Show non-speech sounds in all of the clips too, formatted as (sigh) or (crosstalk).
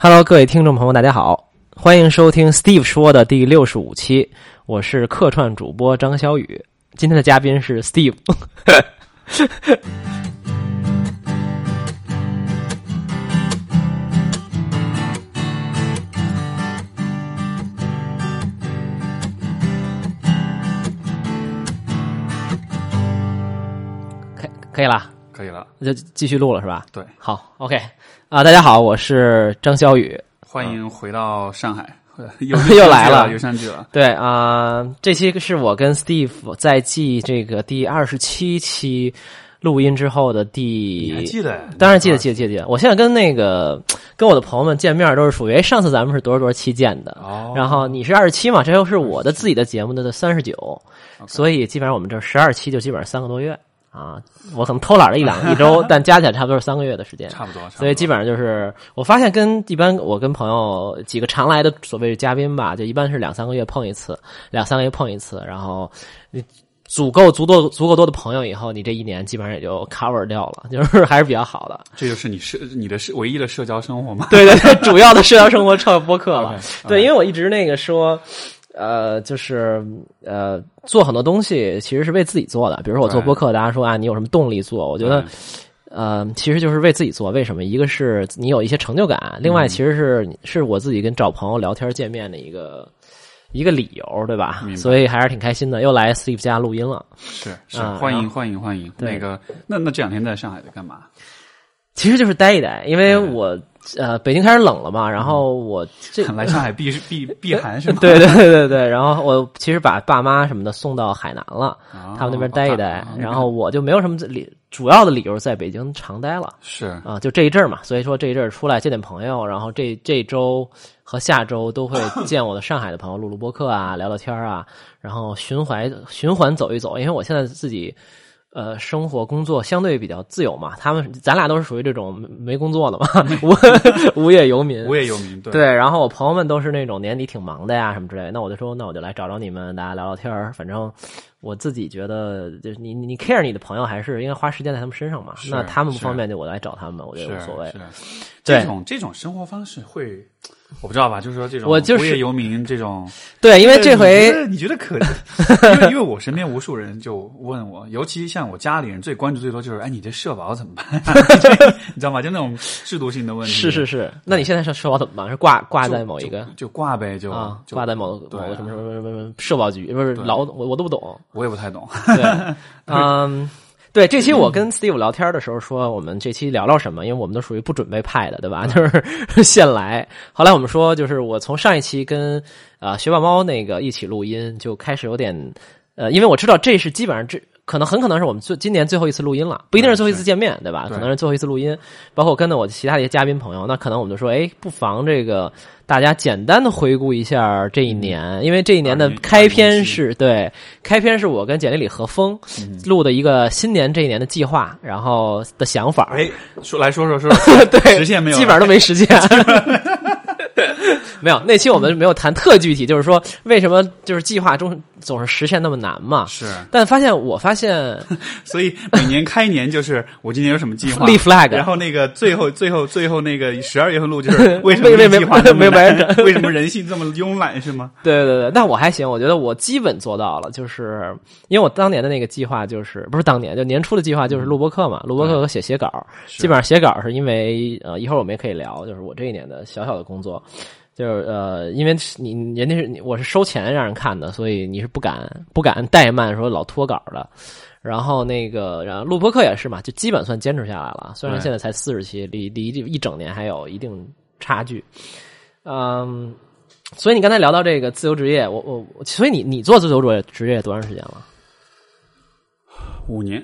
Hello，各位听众朋友，大家好，欢迎收听 Steve 说的第六十五期，我是客串主播张小雨，今天的嘉宾是 Steve。(laughs) 可以可以了，可以了，那就继续录了是吧？对，好，OK 啊，大家好，我是张小雨。欢迎回到上海，(laughs) 又 (laughs) 又来了又上去了。对啊、这期是我跟 Steve 在记这个第二十七期录音之后的你还第，记得？当然记得记得记得记得。我现在跟那个跟我的朋友们见面都是属于哎上次咱们是多少多少期见的，哦，然后你是二十七嘛，这又是我的自己的节目的三十九，所以基本上我们这十二期就基本上三个多月啊，我可能偷懒了一两一周，(laughs) 但加起来差不多是三个月的时间。差不多，不多所以基本上就是，我发现跟一般我跟朋友几个常来的所谓嘉宾吧，就一般是两三个月碰一次，两三个月碰一次，然后你足够足够足够多的朋友以后，你这一年基本上也就 cover 掉了，就是还是比较好的。这就是你社你的社唯一的社交生活吗？对对对，主要的社交生活靠播客了。(laughs) 对，因为我一直那个说。呃，就是呃，做很多东西其实是为自己做的。比如说我做对播客，大家说啊，你有什么动力做？我觉得呃，其实就是为自己做。为什么？一个是你有一些成就感，另外其实是、是我自己跟找朋友聊天见面的一个一个理由，对吧所以还是挺开心的，又来 Steve 家录音了。是是啊，欢迎欢迎欢迎。那个，那那这两天在上海在干嘛？其实就是待一待，因为我呃北京开始冷了嘛，然后我这 (laughs) 来上海避避 (laughs) 避寒是吗？对对对对对，然后我其实把爸妈什么的送到海南了，哦，他们那边待一待啊，然后我就没有什么理主要的理由在北京常待了是啊，就这一阵儿嘛，所以说这一阵儿出来见见朋友，然后这这周和下周都会 (laughs) 见我的上海的朋友，录录播客啊，聊聊天啊，然后循环循环走一走，因为我现在自己。呃，生活工作相对比较自由嘛，他们咱俩都是属于这种没没工作的嘛，无 (laughs) 无业游民，无业游民，对对，然后我朋友们都是那种年底挺忙的呀，什么之类的。那我就说，那我就来找找你们，大家聊聊天儿。反正我自己觉得，就是你你 care 你的朋友，还是应该花时间在他们身上嘛。那他们不方便，就我来找他们，我觉得无所谓是。这种这种生活方式会，我不知道吧？就是说这种我就是无业游民这种，对，因为这回你觉得可？因为因为我身边无数人就问我，尤其像我家里人最关注最多就是，哎，你这社保怎么办？(laughs) 你知道吗？就那种制度性的问题。是是是，那你现在社社保怎么办？是挂挂在某一个就就挂呗，就挂在某对某个什么什么什么什么社保局，不是对劳我我都不懂。我也不太懂。对，(laughs) 嗯，对，这期我跟 Steve 聊天的时候说，我们这期聊聊什么？因为我们都属于不准备派的，对吧？就是现来。后来我们说，就是我从上一期跟啊、呃学霸猫那个一起录音，就开始有点呃，因为我知道这是基本上这。可能很可能是我们最今年最后一次录音了，不一定是最后一次见面，对吧？可能是最后一次录音，包括跟着我其他的一些嘉宾朋友，那可能我们就说，哎，不妨这个大家简单的回顾一下这一年，因为这一年的开篇是对开篇是我跟简历里何峰录的一个新年这一年的计划，然后的想法，哎，说来说说说说，(laughs) 对，实现没有？基本上都没实现。(laughs) 没有，那期我们没有谈特具体，就是说为什么就是计划中总是实现那么难嘛？是，但发现我发现 (laughs) 所以每年开年就是我今年有什么计划立 flag 然后那个最后最后最后那个十二月份录就是 (laughs) 为什么计划没有完成？(laughs) 为什么人性这么慵懒是吗？对对对，但我还行，我觉得我基本做到了，就是因为我当年的那个计划就是不是当年就年初的计划就是录播课嘛，录播课和写写稿，基本上写稿是因为呃一会儿我们也可以聊，就是我这一年的小小的工作。就是呃，因为你人家是你我是收钱让人看的，所以你是不敢不敢怠慢，说老脱稿的。然后那个，然后录播课也是嘛，就基本算坚持下来了。虽然现在才四十期，离离这一整年还有一定差距。嗯，所以你刚才聊到这个自由职业，我我我所以你你做自由职业职业多长时间了？五年，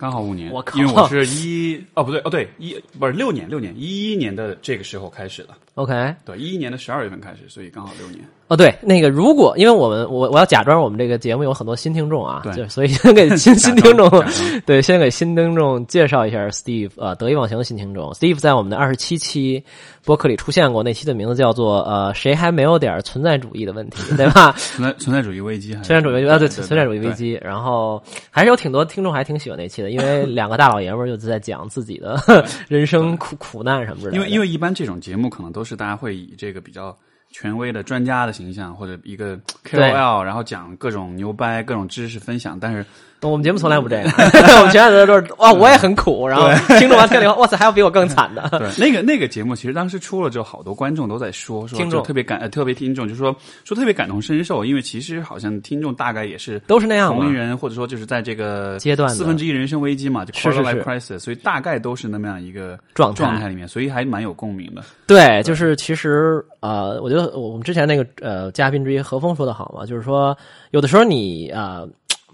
刚好五年。我靠因为我是一哦不对哦对一不是六年六年一一年的这个时候开始的，OK，对一一年的十二月份开始，所以刚好六年。哦，对，那个如果因为我们我我要假装我们这个节目有很多新听众啊，对所以先给新新听众 (laughs) 对，先给新听众介绍一下 Steve，呃，得意忘形的新听众。Steve 在我们的二十七期播客里出现过，那期的名字叫做呃，谁还没有点存在主义的问题，对吧？(laughs) 存在存在主义危机存在主义啊，对，存在主义危。机。然后还是有挺多听众还挺喜欢那期的，因为两个大老爷们儿就在讲自己的 (laughs) 人生苦苦难什么之类的。因为因为一般这种节目可能都是大家会以这个比较权威的专家的形象或者一个 KOL，然后讲各种牛掰、各种知识分享，但是我们节目从来不这样，(laughs) 我们全来都是哇，我也很苦，然后听众完听了以后，哇塞，还有比我更惨的。对，那个那个节目，其实当时出了之后，好多观众都在说，说听众特别感，呃，特别听众，就说说特别感同身受，因为其实好像听众大概也是都是那样嘛同龄人，或者说就是在这个阶段四分之一人生危机嘛，就 crisis，所以大概都是那么样一个状态。状态里面，所以还蛮有共鸣的。对，就是其实呃，我觉得我们之前那个呃嘉宾之一何峰说的好嘛，就是说有的时候你呃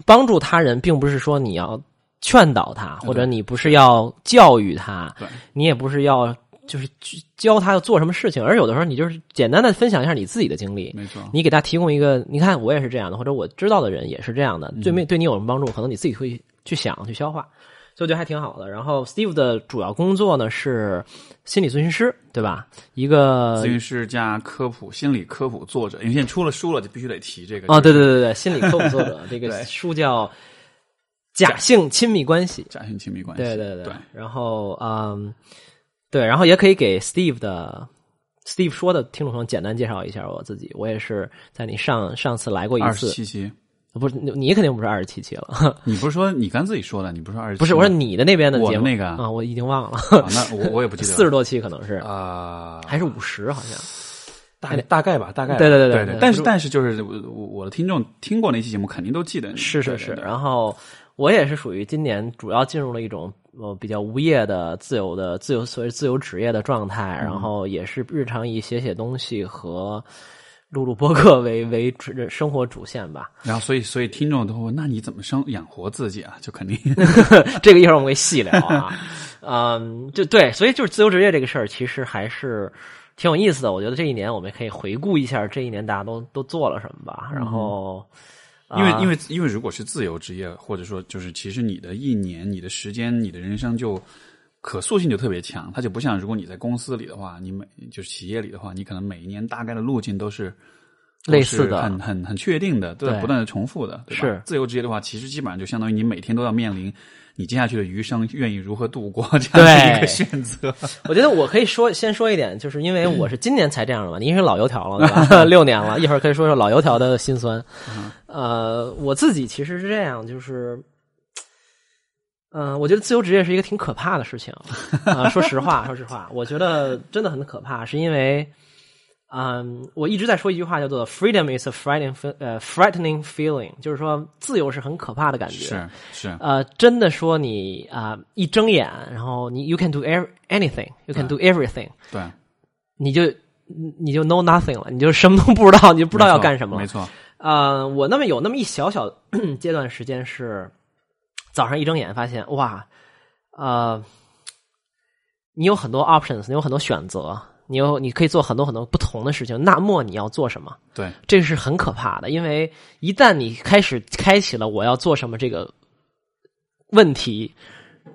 帮助他人，并不是说你要劝导他，或者你不是要教育他，你也不是要就是去教他要做什么事情，而有的时候你就是简单的分享一下你自己的经历，没错，你给他提供一个，你看我也是这样的，或者我知道的人也是这样的，嗯。对没对你有什么帮助，可能你自己会去想去消化，所以我觉得还挺好的。然后 Steve 的主要工作呢是心理咨询师，对吧？一个咨询师加科普心理科普作者，因为现在出了书了，就必须得提这个哦，对对对对，心理科普作者，(laughs) 这个书叫《假性亲密关系》。假性亲密关系，对对对然后嗯，对，然后也可以给 Steve 的 Steve 说的听众朋友简单介绍一下我自己。我也是在你上上次来过一二十次，不是你你肯定不是二十七期了，(laughs) 你不是说你刚自己说的，你不是说二十？不是我说你的那边的节目我那个啊，我已经忘了，啊，那我我也不记得四十多期可能是啊，还是五十好像。大大概吧，大概对对对对对对但是但是就是我我我的听众听过那期节目，肯定都记得。是是是，然后我也是属于今年主要进入了一种呃比较无业的自由的自由所谓自由职业的状态，嗯然后也是日常以写写东西和录录播客为为主生活主线吧。(laughs) 然后所以所以听众都会问，那你怎么生养活自己啊？就肯定 (laughs) 这个一会儿我们会细聊啊。(laughs) 嗯，就对，所以就是自由职业这个事儿，其实还是挺有意思的。我觉得这一年我们可以回顾一下这一年大家都都做了什么吧。然后，啊因为因为因为如果是自由职业，或者说就是其实你的一年、你的时间、你的人生就可塑性就特别强，它就不像如果你在公司里的话，你每就是企业里的话，你可能每一年大概的路径都是。类似的很很很确定的，都不断的重复的，对吧是自由职业的话，其实基本上就相当于你每天都要面临你接下去的余生愿意如何度过这样的一个选择。(laughs) 我觉得我可以说先说一点，就是因为我是今年才这样的嘛，您是老油条了，对吧？(laughs) 六年了，一会儿可以说说老油条的辛酸。呃，我自己其实是这样，就是，嗯、我觉得自由职业是一个挺可怕的事情啊、说实话，说实话，我觉得真的很可怕，是因为，嗯，我一直在说一句话叫做 “freedom is a frightening 呃 frightening feeling”，就是说自由是很可怕的感觉。是是，呃，真的说你啊、一睁眼，然后你 you can do every, anything, you can do everything，对，你就你就 know nothing 了，你就什么都不知道，你就不知道要干什么了。没错，呃，我那么有那么一小小 (clears throat) 阶段时间是早上一睁眼发现哇，呃，你有很多 options，你有很多选择，你有你可以做很多很多不同的事情。那么你要做什么？对，这是很可怕的，因为一旦你开始开启了我要做什么这个问题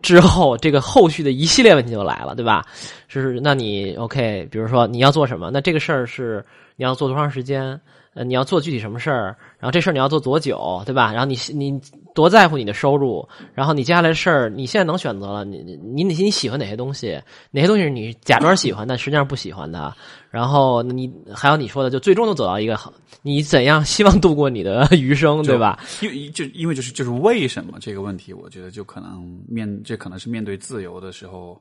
之后，这个后续的一系列问题就来了，对吧？就是那你 OK，比如说你要做什么，那这个事儿是你要做多长时间？呃，你要做具体什么事儿？然后这事儿你要做多久，对吧？然后你你多在乎你的收入？然后你接下来的事儿，你现在能选择了，你你你你喜欢哪些东西？哪些东西是你假装喜欢，但实际上不喜欢的？然后你还有你说的，就最终都走到一个好，你怎样希望度过你的 (laughs) 余生，对吧？因为就因为就是就是为什么这个问题，我觉得就可能面这可能是面对自由的时候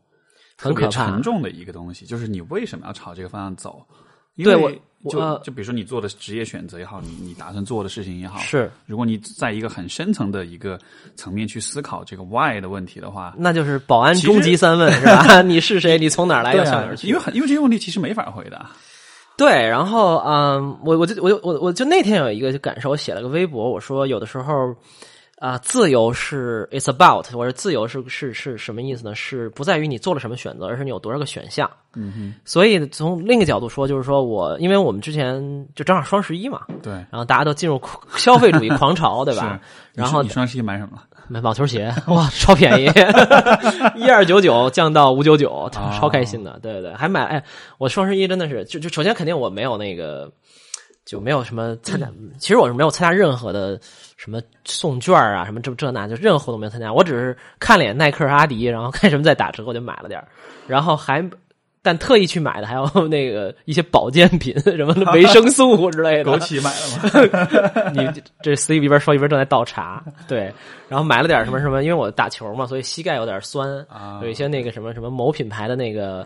很可怕沉重的一个东西，就是你为什么要朝这个方向走？因为就我我就比如说你做的职业选择也好，你你打算做的事情也好，是，如果你在一个很深层的一个层面去思考这个 why 的问题的话，那就是保安终极三问是吧？(laughs) 你是谁？你从哪儿来？要向哪儿，去？因为很因为这些问题其实没法回答。对，然后嗯，我我就我就我我就那天有一个感受，我写了个微博，我说有的时候，啊、自由是 it's about，我说自由是是是什么意思呢？是不在于你做了什么选择，而是你有多少个选项。嗯哼，所以从另一个角度说，就是说我因为我们之前就正好双十一嘛，对，然后大家都进入消费主义狂潮，对 (laughs) 吧？是然后你双十一买什么了？买网球鞋，哇，超便宜，(laughs) 一二九九降到五九九，超开心的。对对对，还买哎，我双十一真的是就就首先肯定我没有那个就没有什么参加，其实我是没有参加任何的什么送券啊，什么这这那，就任何活动没有参加。我只是看了眼耐克、阿迪，然后看什么在打折，我就买了点儿然后还。但特意去买的还有那个一些保健品，(laughs) 什么维生素之类的。枸杞买了吗？(laughs) 你这 C 一边说一边正在倒茶，对，然后买了点什么什么，因为我打球嘛，所以膝盖有点酸，啊有一些那个什么什么某品牌的那个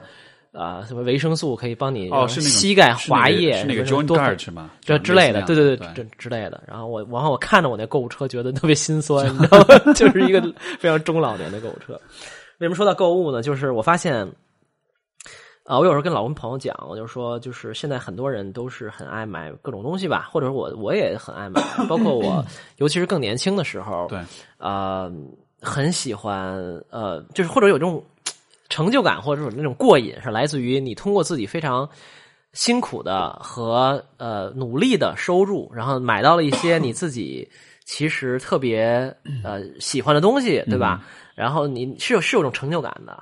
啊、什么维生素可以帮你哦，是那个膝盖滑液是那个什么 joint 多 guard 是吗？这之类的，对对对对，这之类的。然后我，然后我看着我那购物车，觉得特别心酸，你知道吗？(laughs) 就是一个非常中老年的购物车。为什么说到购物呢？就是我发现，啊、我有时候跟老公朋友讲，我就说，就是现在很多人都是很爱买各种东西吧，或者我我也很爱买，包括我，(clears throat) 尤其是更年轻的时候，对，呃，很喜欢，呃，就是或者有这种成就感，或者说那种过瘾，是来自于你通过自己非常辛苦的和呃努力的收入，然后买到了一些你自己其实特别呃喜欢的东西，对吧？然后你是有是有种成就感的，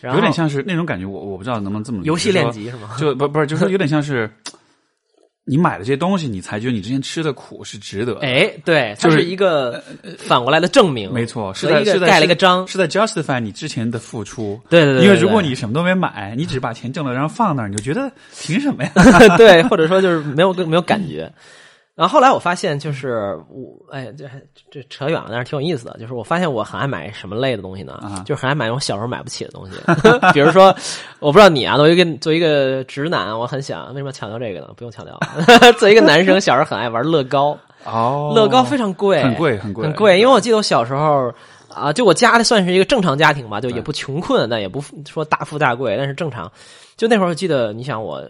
然后有点像是那种感觉，我我不知道能不能这么游戏练，级是吗？就不不是，就是有点像是你买了这些东西，你才觉得你之前吃的苦是值得的。哎，对，它就是是一个反过来的证明，没错，是在是在盖了一个章，是在 justify 你之前的付出。对对对，因为如果你什么都没买，你只是把钱挣了，然后放那儿，你就觉得 (laughs) 凭什么呀？(laughs) 对，或者说就是没有没有感觉。然后后来我发现，就是我哎，这还这扯远了，但是挺有意思的。就是我发现我很爱买什么类的东西呢？啊就是很爱买我小时候买不起的东西，(laughs) 比如说，我不知道你啊，作为一个作为一个直男，我很想为什么要强调这个呢？不用强调，(laughs) 作为一个男生，小时候很爱玩乐高，哦乐高非常贵，很贵，很贵，很贵。因为我记得我小时候啊，就我家里算是一个正常家庭吧，就也不穷困，但也不说大富大贵，但是正常。就那会儿，我记得你想我，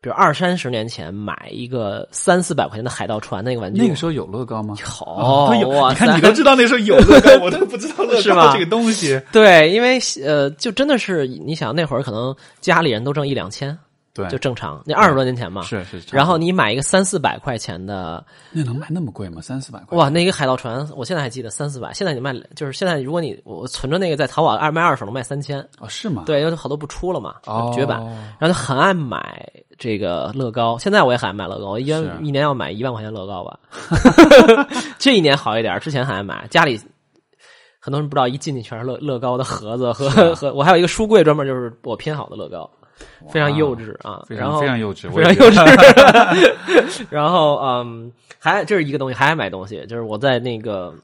比如二三十年前买一个三四百块钱的海盗船那个玩具，那个时候有乐高吗？有，都有，哇你看你塞都知道那时候有乐高，(laughs) 我都不知道乐高这个东西。对，因为呃，就真的是你想那会儿可能家里人都挣一两千，对，就正常。那二十多年前嘛，是是。然后你买一个三四百块钱的，那能卖那么贵吗？三四百块？哇，那个海盗船，我现在还记得三四百。现在你卖，就是现在如果你我存着那个在淘宝二卖二手能卖三千，哦，是吗？对，因为好多不出了嘛，哦，绝版。然后就很爱买这个乐高，现在我也很爱买乐高，我一年一年要买一万块钱乐高吧。(laughs) 这一年好一点，之前很爱买，家里很多人不知道，一进去全是乐乐高的盒子和啊 (laughs) 和我还有一个书柜，专门就是我拼好的乐高，非常幼稚啊，非常然后非常幼稚，非常幼稚。(laughs) 然后嗯，还这是一个东西，还爱买东西，就是我在那个。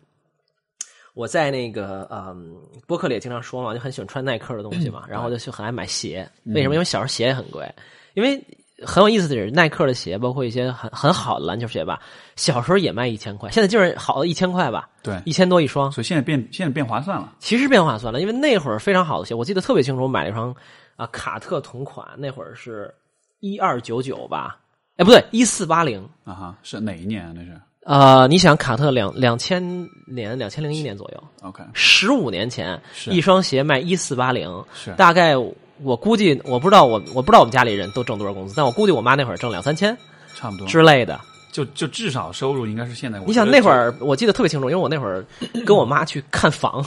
我在那个嗯，播客里也经常说嘛，就很喜欢穿耐克的东西嘛，(clears throat) 然后就就很爱买鞋。为什么？因为小时候鞋也很贵。因为很有意思的是，耐克的鞋，包括一些很很好的篮球鞋吧，小时候也卖一千块，现在就是好的一千块吧，对，一千多一双。所以现在变现在变划算了。其实变划算了，因为那会儿非常好的鞋，我记得特别清楚，我买了一双啊卡特同款，那会儿是一二九九吧，哎不对，一四八零。啊哈，是哪一年啊？那是呃，你想卡特两两千年、两千零一年左右，OK，十五年前，一双鞋卖一四八零，是大概我估计，我不知道我我不知道我们家里人都挣多少工资，但我估计我妈那会儿挣两三千差不多，之类的。就就至少收入应该是现在。你想那会儿，我记得特别清楚，因为我那会儿跟我妈去看房，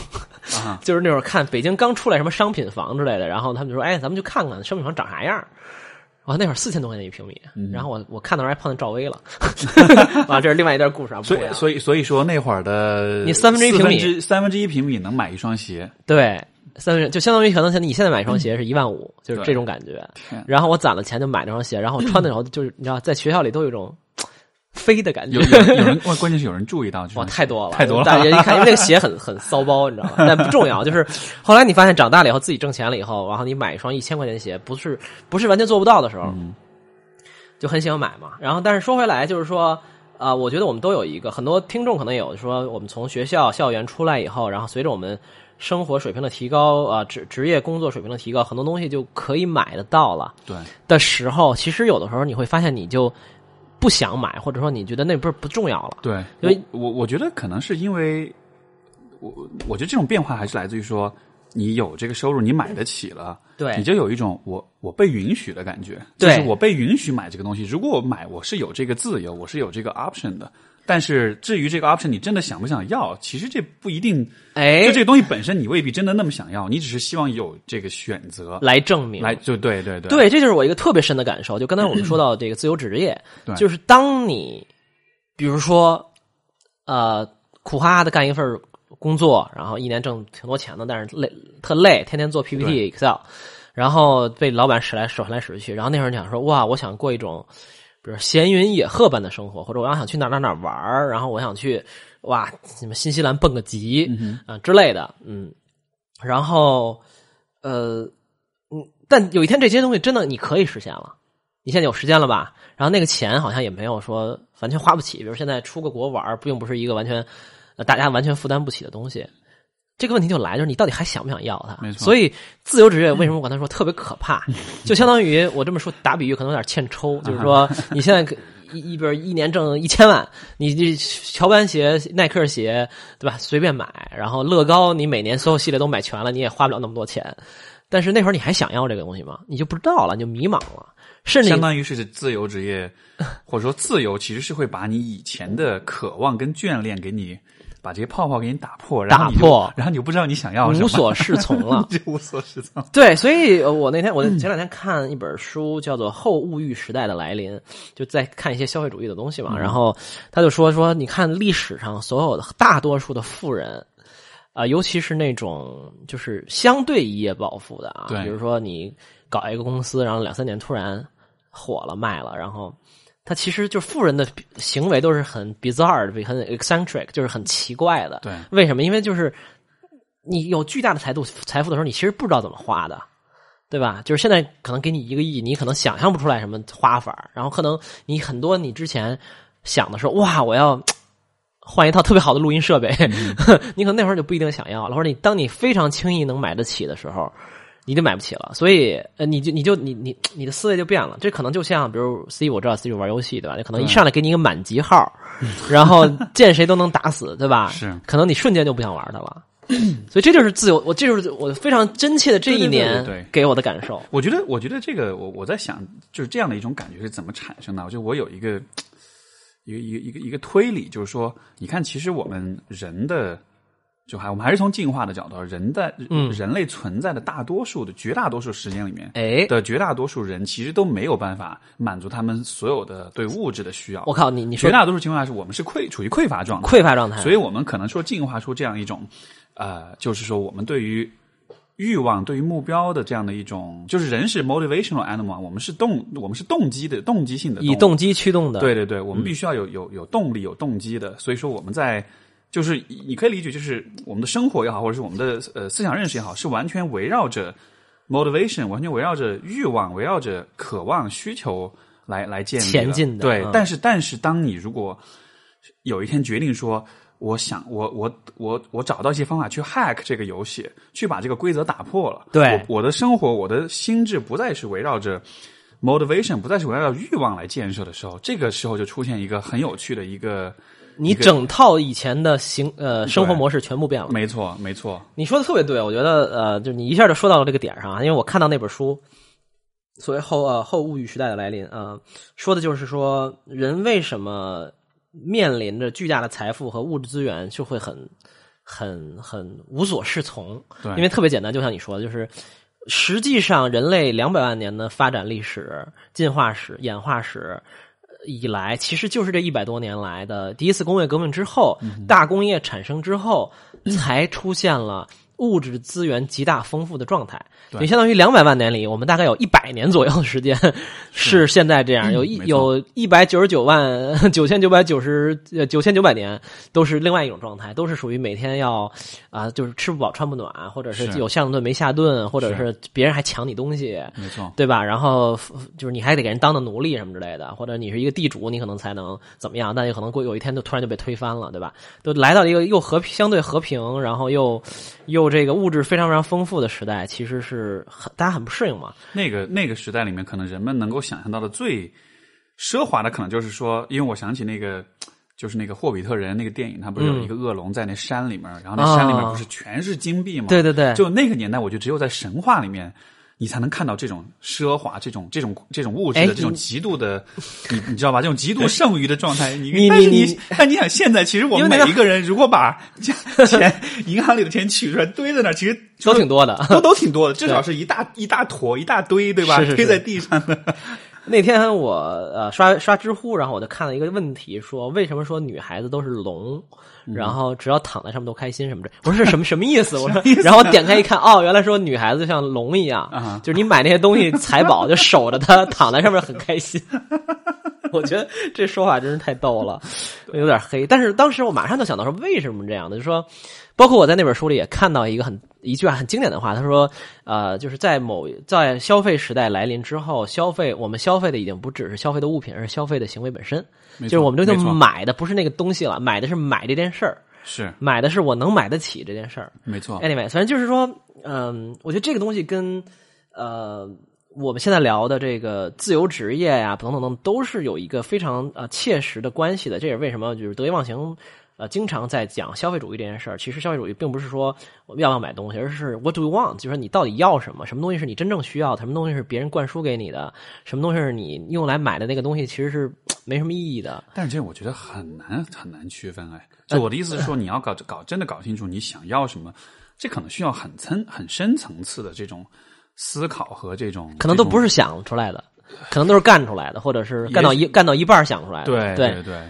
啊，(laughs) 就是那会儿看北京刚出来什么商品房之类的，然后他们就说：“哎，咱们去看看商品房长啥样。”哇，那会儿四千多块钱一平米，嗯然后我我看到时候还碰见赵薇了，(laughs) 啊，这是另外一段故事啊，不所以。所以所以说那会儿的 (laughs) 你三分之一平米三分之一平米能买一双鞋，对，三分就相当于可能你现在买一双鞋是一万五，就是这种感觉。然后我攒了钱就买那双鞋，然后我穿的时候就是你知道，在学校里都有一种飞的感觉有。人，关关键是有人注意到这哇，太多了，太多了大家一看，因为那个鞋很 (laughs) 很骚包，你知道吗？但不重要，就是后来你发现长大了以后，自己挣钱了以后，然后你买一双一千块钱的鞋，不是不是完全做不到的时候，嗯就很想买嘛。然后，但是说回来，就是说，啊、我觉得我们都有一个，很多听众可能有说，我们从学校校园出来以后，然后随着我们生活水平的提高，啊、职职业工作水平的提高，很多东西就可以买得到了对，的时候，其实有的时候你会发现，你就不想买，或者说你觉得那不是不重要了。对，因为我我我觉得可能是因为我我觉得这种变化还是来自于说，你有这个收入，你买得起了，对你就有一种我我被允许的感觉，对就是我被允许买这个东西。如果我买，我是有这个自由，我是有这个 option 的。但是至于这个 option 你真的想不想要，其实这不一定。哎就这个东西本身你未必真的那么想要，你只是希望有这个选择来证明来，就对对对对，这就是我一个特别深的感受。就刚才我们说到这个自由职业，对就是当你比如说呃苦哈哈的干一份工作，然后一年挣挺多钱的，但是累特累，天天做 PPT、Excel，然后被老板使来使来使去，然后那会儿你想说哇，我想过一种。比如闲云野鹤般的生活，或者我要想去哪哪哪玩儿然后我想去哇，什么新西兰蹦个极啊、之类的，嗯，然后呃，嗯，但有一天这些东西真的你可以实现了，你现在有时间了吧？然后那个钱好像也没有说完全花不起，比如现在出个国玩并不是一个完全呃大家完全负担不起的东西。这个问题就来，就是你到底还想不想要它？没错所以自由职业为什么我刚才说特别可怕？(laughs) 就相当于我这么说打比喻可能有点欠抽，就是说 (laughs) 你现在可一一边一年挣一千万，你这乔丹鞋、耐克鞋，对吧？随便买，然后乐高你每年所有系列都买全了，你也花不了那么多钱。但是那会儿你还想要这个东西吗？你就不知道了，你就迷茫了，甚至相当于是自由职业，或者说自由，其实是会把你以前的渴望跟眷恋给你，把这些泡泡给你打破，然后你就打破然后你就不知道你想要什么，无所适从了。(laughs) 就无所适从。对，所以呃我那天我前两天看一本书，叫做《后物欲时代的来临》，就在看一些消费主义的东西嘛。然后他就说说，你看历史上所有的大多数的富人。啊、尤其是那种就是相对一夜暴富的啊，比如说你搞一个公司，然后两三年突然火了卖了，然后他其实就是富人的行为都是很 bizarre 的，很 eccentric，就是很奇怪的。对为什么？因为就是你有巨大的财富财富的时候，你其实不知道怎么花的，对吧？就是现在可能给你一个亿，你可能想象不出来什么花法，然后可能你很多你之前想的时候，哇，我要换一套特别好的录音设备，(laughs) 你可能那会儿就不一定想要了，或者你当你非常轻易能买得起的时候。你就买不起了，所以呃，你就你就你你你的思维就变了。这可能就像比如 C，我知道 C 玩游戏对吧？你可能一上来给你一个满级号，然后见谁都能打死，对吧？是可能你瞬间就不想玩它了。所以这就是自由，我这就是我非常真切的这一年给我的感受。我觉得，我觉得这个，我我在想，就是这样的一种感觉是怎么产生的？我觉得我有一个一个一个一个一个推理，就是说，你看，其实我们人的，就还我们还是从进化的角度，人在、嗯。人类存在的大多数的绝大多数时间里面，哎，的绝大多数人其实都没有办法满足他们所有的对物质的需要。我靠，你你说绝大多数情况下是我们是匮处于匮乏状态，匮乏状态，所以我们可能说进化出这样一种，呃，就是说我们对于欲望、对于目标的这样的一种，就是人是 motivational animal，我们是动，我们是动机的、动机性的，以动机驱动的，对对对，我们必须要有有有动力、有动机的。所以说我们在就是你可以理解，就是我们的生活也好，或者是我们的呃思想认识也好，是完全围绕着 motivation，完全围绕着欲望、围绕着渴望、需求来来建立前进的对，嗯但是但是当你如果有一天决定说。我想，我我我我找到一些方法去 hack 这个游戏，去把这个规则打破了。对我我的生活，我的心智不再是围绕着 motivation，不再是围绕着欲望来建设的时候，这个时候就出现一个很有趣的一个，你整套以前的行呃生活模式全部变了。没错没错，你说的特别对，我觉得呃，就你一下就说到了这个点上啊，因为我看到那本书，所谓后呃后物欲时代的来临啊、呃说的就是说人为什么面临着巨大的财富和物质资源就会很很很无所适从，对因为特别简单，就像你说的，就是实际上人类两百万年的发展历史、进化史、演化史。呃以来，其实就是这一百多年来的第一次工业革命之后，大工业产生之后，才出现了物质资源极大丰富的状态。对也相当于两百万年里，我们大概有一百年左右的时间 (laughs) 是现在这样，有一有一百九十九万 (laughs) 九千九百九十呃九千九百年都是另外一种状态，都是属于每天要啊、就是吃不饱穿不暖，或者是是有下顿没下顿，或者是别人还抢你东西，没错，对吧？然后就是你还得给人当的奴隶什么之类的，或者你是一个地主，你可能才能怎么样，但有可能过有一天就突然就被推翻了，对吧？都来到一个又和平相对和平，然后又又这个物质非常非常丰富的时代，其实是很大家很不适应嘛。那个那个时代里面，可能人们能够想象到的最奢华的，可能就是说，因为我想起那个就是那个霍比特人那个电影，它不是有一个恶龙在那山里面，然后那哦山里面不是全是金币吗？对对对，就那个年代，我就只有在神话里面，你才能看到这种奢华、这种这种这种物质哎的这种极度的，(laughs) 你你知道吧？这种极度剩余的状态。你你但是你你但你想，现在其实我们每一个人，如果把钱银行里的钱取出来堆在那儿，其实都挺多的。都都挺多的，至少是一大一大坨、一大堆，对吧？堆在地上的。那天我呃刷刷知乎，然后我就看了一个问题，说为什么说女孩子都是龙，然后只要躺在上面都开心什么的？我说是什么 (laughs) 什么意思？我说，然后我点开一看，哦，原来说女孩子像龙一样，啊就是你买那些东西财宝就守着它，(laughs) 躺在上面很开心。(laughs) 我觉得这说法真是太逗了，有点黑。但是当时我马上就想到说，为什么这样的？就是说，包括我在那本书里也看到一个很一句很经典的话，他说：“呃，就是在某在消费时代来临之后，消费我们消费的已经不只是消费的物品，而是消费的行为本身。就是我们这就买的不是那个东西了，买的是买这件事儿，是买的是我能买得起这件事儿。没错，Anyway，反正就是说，嗯，我觉得这个东西跟呃我们现在聊的这个自由职业呀，等等等，都是有一个非常呃切实的关系的。这也是为什么就是得意忘形呃经常在讲消费主义这件事儿。其实消费主义并不是说要不要买东西，而是 What do you want？就是说你到底要什么？什么东西是你真正需要的？什么东西是别人灌输给你的？什么东西是你用来买的那个东西其实是没什么意义的？但是这我觉得很难很难区分哎。就我的意思是说，你要搞搞真的搞清楚你想要什么，这可能需要很层很深层次的这种思考和这种可能都不是是想出来的，可能都是干出来的，或者是干到一干到一半想出来的。对对对，对，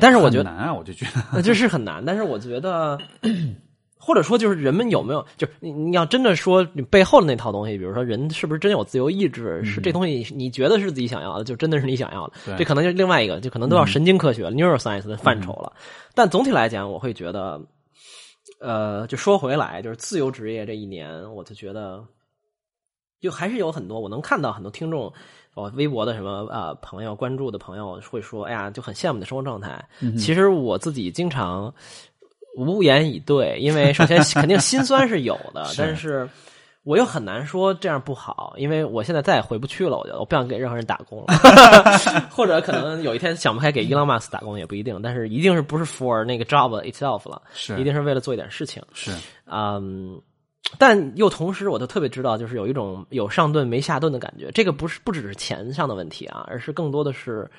但是我觉得很难啊，我就觉得 (laughs) 那这是很难，但是我觉得，或者说就是人们有没有，就是你你要真的说你背后的那套东西，比如说人是不是真有自由意志，是这东西你觉得是自己想要的，就真的是你想要的，对这可能就是另外一个，就可能都要神经科学、neuroscience 的范畴了。但总体来讲，我会觉得，呃，就说回来，就是自由职业这一年，我就觉得，就还是有很多我能看到很多听众。我微博的什么呃朋友关注的朋友会说，哎呀，就很羡慕你的生活状态。其实我自己经常无言以对，因为首先 (laughs) 肯定心酸是有的，是但是我又很难说这样不好，因为我现在再也回不去了。我觉得我不想给任何人打工了，(laughs) 或者可能有一天想不开给伊朗马斯打工也不一定，但是一定是不是 for 那个 job itself 了，是一定是为了做一点事情。是嗯，但又同时，我都特别知道，就是有一种有上顿没下顿的感觉。这个不是不只是钱上的问题啊，而是更多的是，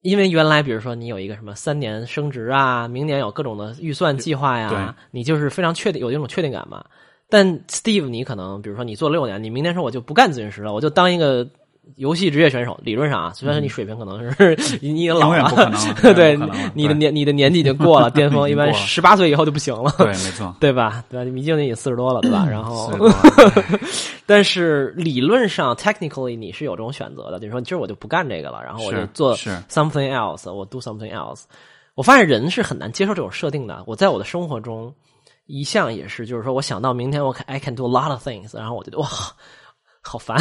因为原来比如说你有一个什么三年升职啊，明年有各种的预算计划呀，你就是非常确定有一种确定感嘛。但 Steve，你可能比如说你做了六年，你明年说我就不干咨询师了，我就当一个游戏职业选手。理论上啊，虽然说你水平可能是 (laughs) 你你已经老了 (laughs) 对你的年你的年纪已经过了 (laughs) 巅峰，一般十八岁以后就不行了。对，没错，对吧？对吧？你毕竟你也四十多了，对吧？(clears throat) 然后但是理论上，technically 你是有这种选择的。比如说，今儿我就不干这个了，然后我就做 something else，我 do something else。我发现人是很难接受这种设定的。我在我的生活中一向也是，就是说我想到明天我 I can do a lot of things，然后我觉得哇，好烦。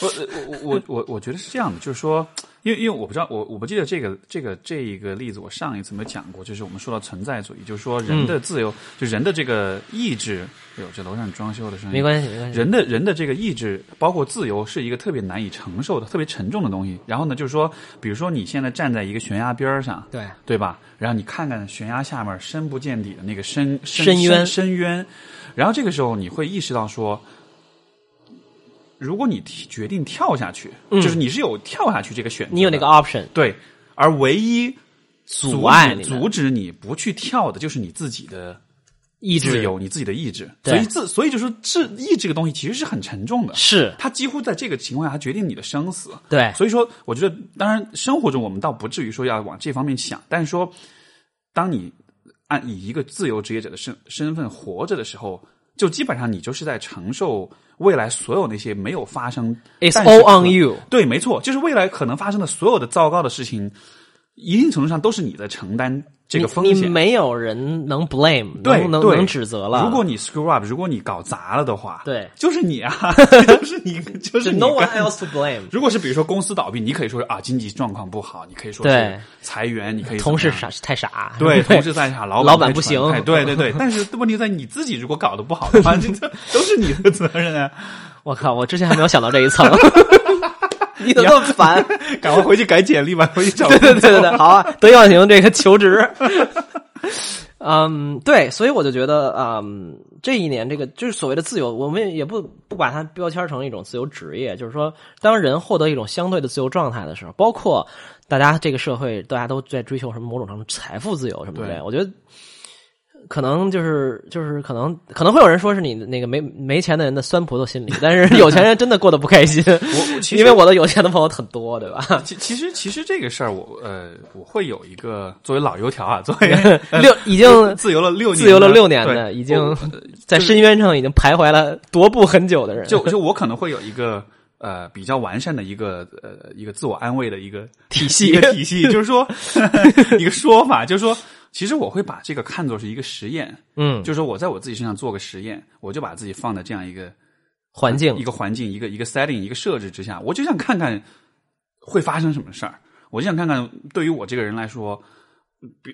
我我我我我觉得是这样的，就是说，因为因为我不知道，我我不记得这个这个这一个例子，我上一次没有讲过，就是我们说到存在主义，就是说人的自由，就人的这个意志，哎呦，这楼上装修的声音没关系，没关系。人的人的这个意志，包括自由，是一个特别难以承受的、特别沉重的东西。然后呢，就是说，比如说你现在站在一个悬崖边儿上，对对吧？然后你看看悬崖下面深不见底的那个深深深渊深渊，然后这个时候你会意识到说，如果你提决定跳下去，就是你是有跳下去这个选你有那个 option，对，而唯一阻阻碍阻止你不去跳的，就是你自己的意志。自由，你自己的意志。所以自所以就说，志意这个东西其实是很沉重的，是。它几乎在这个情况下它决定你的生死。对，所以说，我觉得，当然，生活中我们倒不至于说要往这方面想，但是说，当你按以一个自由职业者的身身份活着的时候，就基本上你就是在承受未来所有那些没有发生 It's all on you。对，没错，就是未来可能发生的所有的糟糕的事情，一定程度上都是你在承担这个风险。你没有人能 blame，对对能能能指责了。如果你 screw up，如果你搞砸了的话，对就是你啊，(laughs) 就是你，就是你 no one else to blame，如果是比如说公司倒闭，你可以说啊经济状况不好，你可以说对是裁员，你可以同事傻太傻，对，(laughs) 同事太傻，老老板板不行太对对对。(laughs) 但是问题在你自己，如果搞得不好的话，这这都是你的责任啊。我靠，我之前还没有想到这一层。(laughs) 你怎么那么烦？(laughs) 赶快回去改简历吧，回去找。对对对对对，好啊，得意忘形这个求职。嗯，对，所以我就觉得，嗯，这一年这个就是所谓的自由，我们也不不把它标签成一种自由职业，就是说，当人获得一种相对的自由状态的时候，包括大家这个社会，大家都在追求什么某种程度财富自由什么的，我觉得。可能就是就是可能可能会有人说是你那个没没钱的人的酸葡萄心理，但是有钱人真的过得不开心。我因为我的有钱的朋友很多，对吧？其其实其实这个事儿，我呃我会有一个作为老油条啊，作为 (laughs) 六已经 (laughs) 自由了六年自由了六年的，已经在深渊上已经徘徊了踱步很久的人，就就我可能会有一个呃比较完善的一个呃一个自我安慰的一个体系一个体系，就是说 (laughs) 一个说法，就是说。其实我会把这个看作是一个实验，嗯，就是说我在我自己身上做个实验，我就把自己放在这样一个环境、一个环境、一个一个 setting、一个设置之下，我就想看看会发生什么事儿，我就想看看对于我这个人来说，比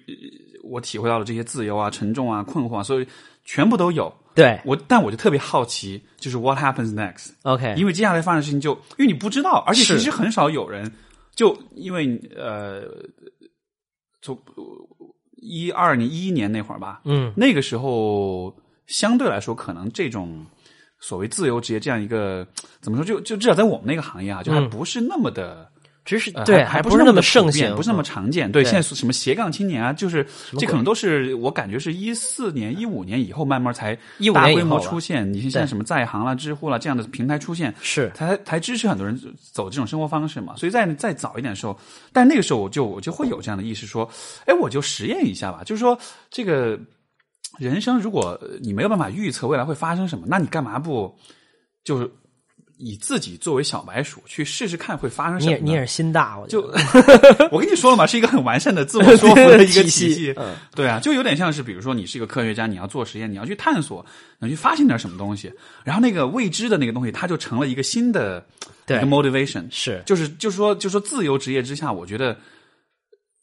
我体会到了这些自由啊、沉重啊、困惑啊，所以全部都有。对我，但我就特别好奇，就是 what happens next。OK，因为接下来发生的事情就因为你不知道，而且其实很少有人就因为呃，从。一二年、一一年那会儿吧，嗯，那个时候相对来说，可能这种所谓自由职业这样一个怎么说，就就至少在我们那个行业啊，就还不是那么的，只是对，还不是那么盛行，不是那么常见。对，现在什么斜杠青年啊，就是这可能都是我感觉是一四年、一五年以后慢慢才大规模出现。你现在什么在行了、知乎了这样的平台出现，是才才支持很多人走这种生活方式嘛。所以在再早一点的时候，但那个时候我就我就会有这样的意识，说，哎，我就实验一下吧。就是说，这个人生如果你没有办法预测未来会发生什么，那你干嘛不就是？以自己作为小白鼠去试试看会发生什么？你也你也是心大，我就 (laughs) 我跟你说了嘛，是一个很完善的自我 (laughs) 说服的一个体系。对啊，就有点像是比如说你是一个科学家，你要做实验，你要去探索，你要去发现点什么东西，然后那个未知的那个东西，它就成了一个新的一个 motivation。是，就是就是说，就是说自由职业之下，我觉得。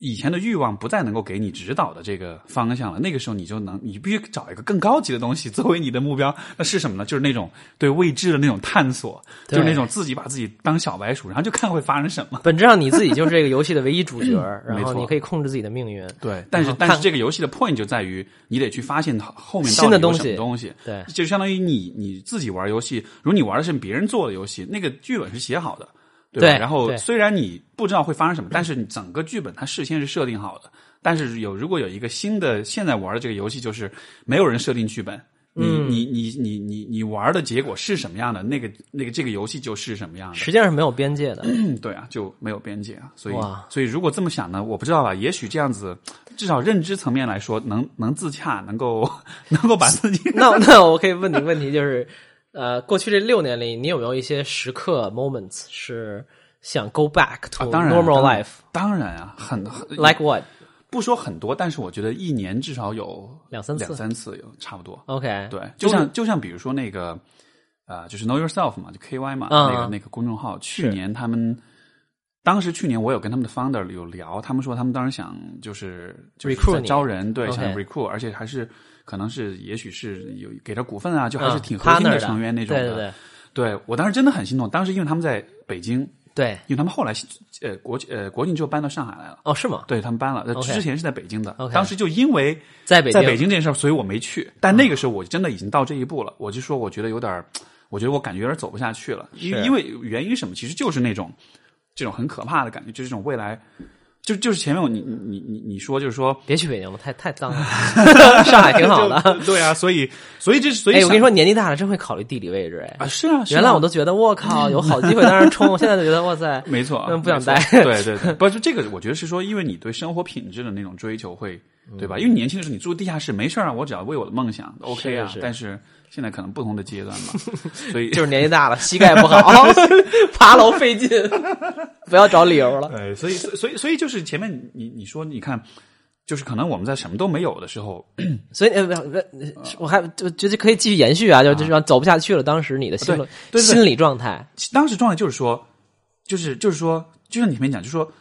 以前的欲望不再能够给你指导的这个方向了，那个时候你就能，你必须找一个更高级的东西作为你的目标。那是什么呢？就是那种对未知的那种探索，就是那种自己把自己当小白鼠，然后就看会发生什么。本质上你自己就是这个游戏的唯一主角，(clears throat) 然后你可以控制自己的命运。对，但是但是这个游戏的 point 就在于你得去发现后面新的东西，东西。对，就相当于你你自己玩游戏，如果你玩的是别人做的游戏，那个剧本是写好的。对吧？然后虽然你不知道会发生什么，但是你整个剧本它事先是设定好的。但是有如果有一个新的现在玩的这个游戏，就是没有人设定剧本，你你你你你你玩的结果是什么样的，那个那个这个游戏就是什么样的。实际上是没有边界的。(clears throat) 对啊，就没有边界啊。所以所以如果这么想呢，我不知道吧？也许这样子，至少认知层面来说，能能自洽，能够 (laughs) 能够把自己。那那我可以问你问题就是。呃，过去这六年里，你有没有一些时刻 moments 是想 go back to normal life？当然啊，很 like what？不说很多，但是我觉得一年至少有两三次，两三次有差不多。OK，对，就像就像比如说那个呃，就是 Know Yourself 嘛，就 KY 嘛，那个那个公众号，去年他们当时去年我有跟他们的 founder 有聊，他们说他们当时想就是 recruit 招人，对，想 recruit，而且还是。可能是，也许是有给他股份啊，就还是挺核心的成员那种的。对对对，我当时真的很心动。当时因为他们在北京，对，因为他们后来呃国呃国庆就搬到上海来了。哦，是吗？对他们搬了，之前是在北京的。当时就因为在北在北京这件事儿，所以我没去。但那个时候我真的已经到这一步了，我就说我觉得有点，我觉得我感觉有点走不下去了。因因为原因什么？其实就是那种这种很可怕的感觉，就是这种未来。就就是前面我你你你你说就是说别去北京了，太太脏了，(laughs) 上海挺好的。对啊，所以所以这所以我跟你说，年纪大了真会考虑地理位置哎啊是啊，原来我都觉得我靠有好机会当然冲，现在就觉得哇塞 (laughs) 没错，不想待。对 (laughs) 对对，不是这个，我觉得是说，因为你对生活品质的那种追求会对吧？因为年轻的时候你住地下室没事啊，我只要为我的梦想 OK 啊，但是。现在可能不同的阶段吧，(laughs) 所以就是年纪大了，膝盖不好，(laughs) 爬楼费劲，不要找理由了。对，(laughs) 所以所以所以就是前面你你说你看，就是可能我们在什么都没有的时候，所以呃我还就觉得可以继续延续啊，就就是走不下去了。当时你的心心理状态，当时状态就是说，就是就是说，就像你前面讲，就是说。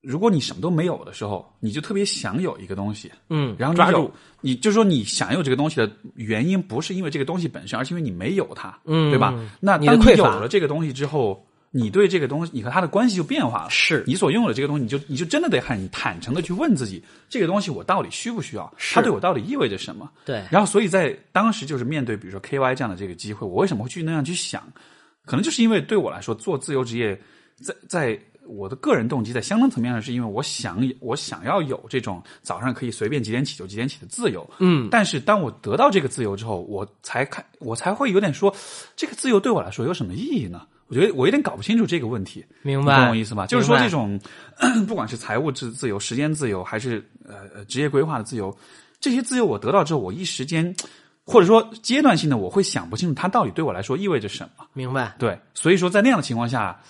如果你什么都没有的时候，你就特别想有一个东西，嗯，然后抓住，你就说你想有这个东西的原因，不是因为这个东西本身，而是因为你没有它，嗯，对吧？那当你有了这个东西之后，你对这个东西，你和他的关系就变化了。是你所拥有的这个东西，你就你就真的得很坦诚的去问自己，这个东西我到底需不需要？是它对我到底意味着什么？对，然后，所以在当时就是面对比如说 KY 这样的这个机会，我为什么会去那样去想？可能就是因为对我来说，做自由职业，在在我的个人动机在相当层面上，是因为我想我想要有这种早上可以随便几点起就几点起的自由。嗯，但是当我得到这个自由之后，我才看我才会有点说，这个自由对我来说有什么意义呢？我觉得我有点搞不清楚这个问题。明白，懂我意思吧？就是说，这种 (clears throat) 不管是财务自自由、时间自由，还是呃呃职业规划的自由，这些自由我得到之后，我一时间或者说阶段性的，我会想不清楚它到底对我来说意味着什么。明白，对，所以说在那样的情况下，呃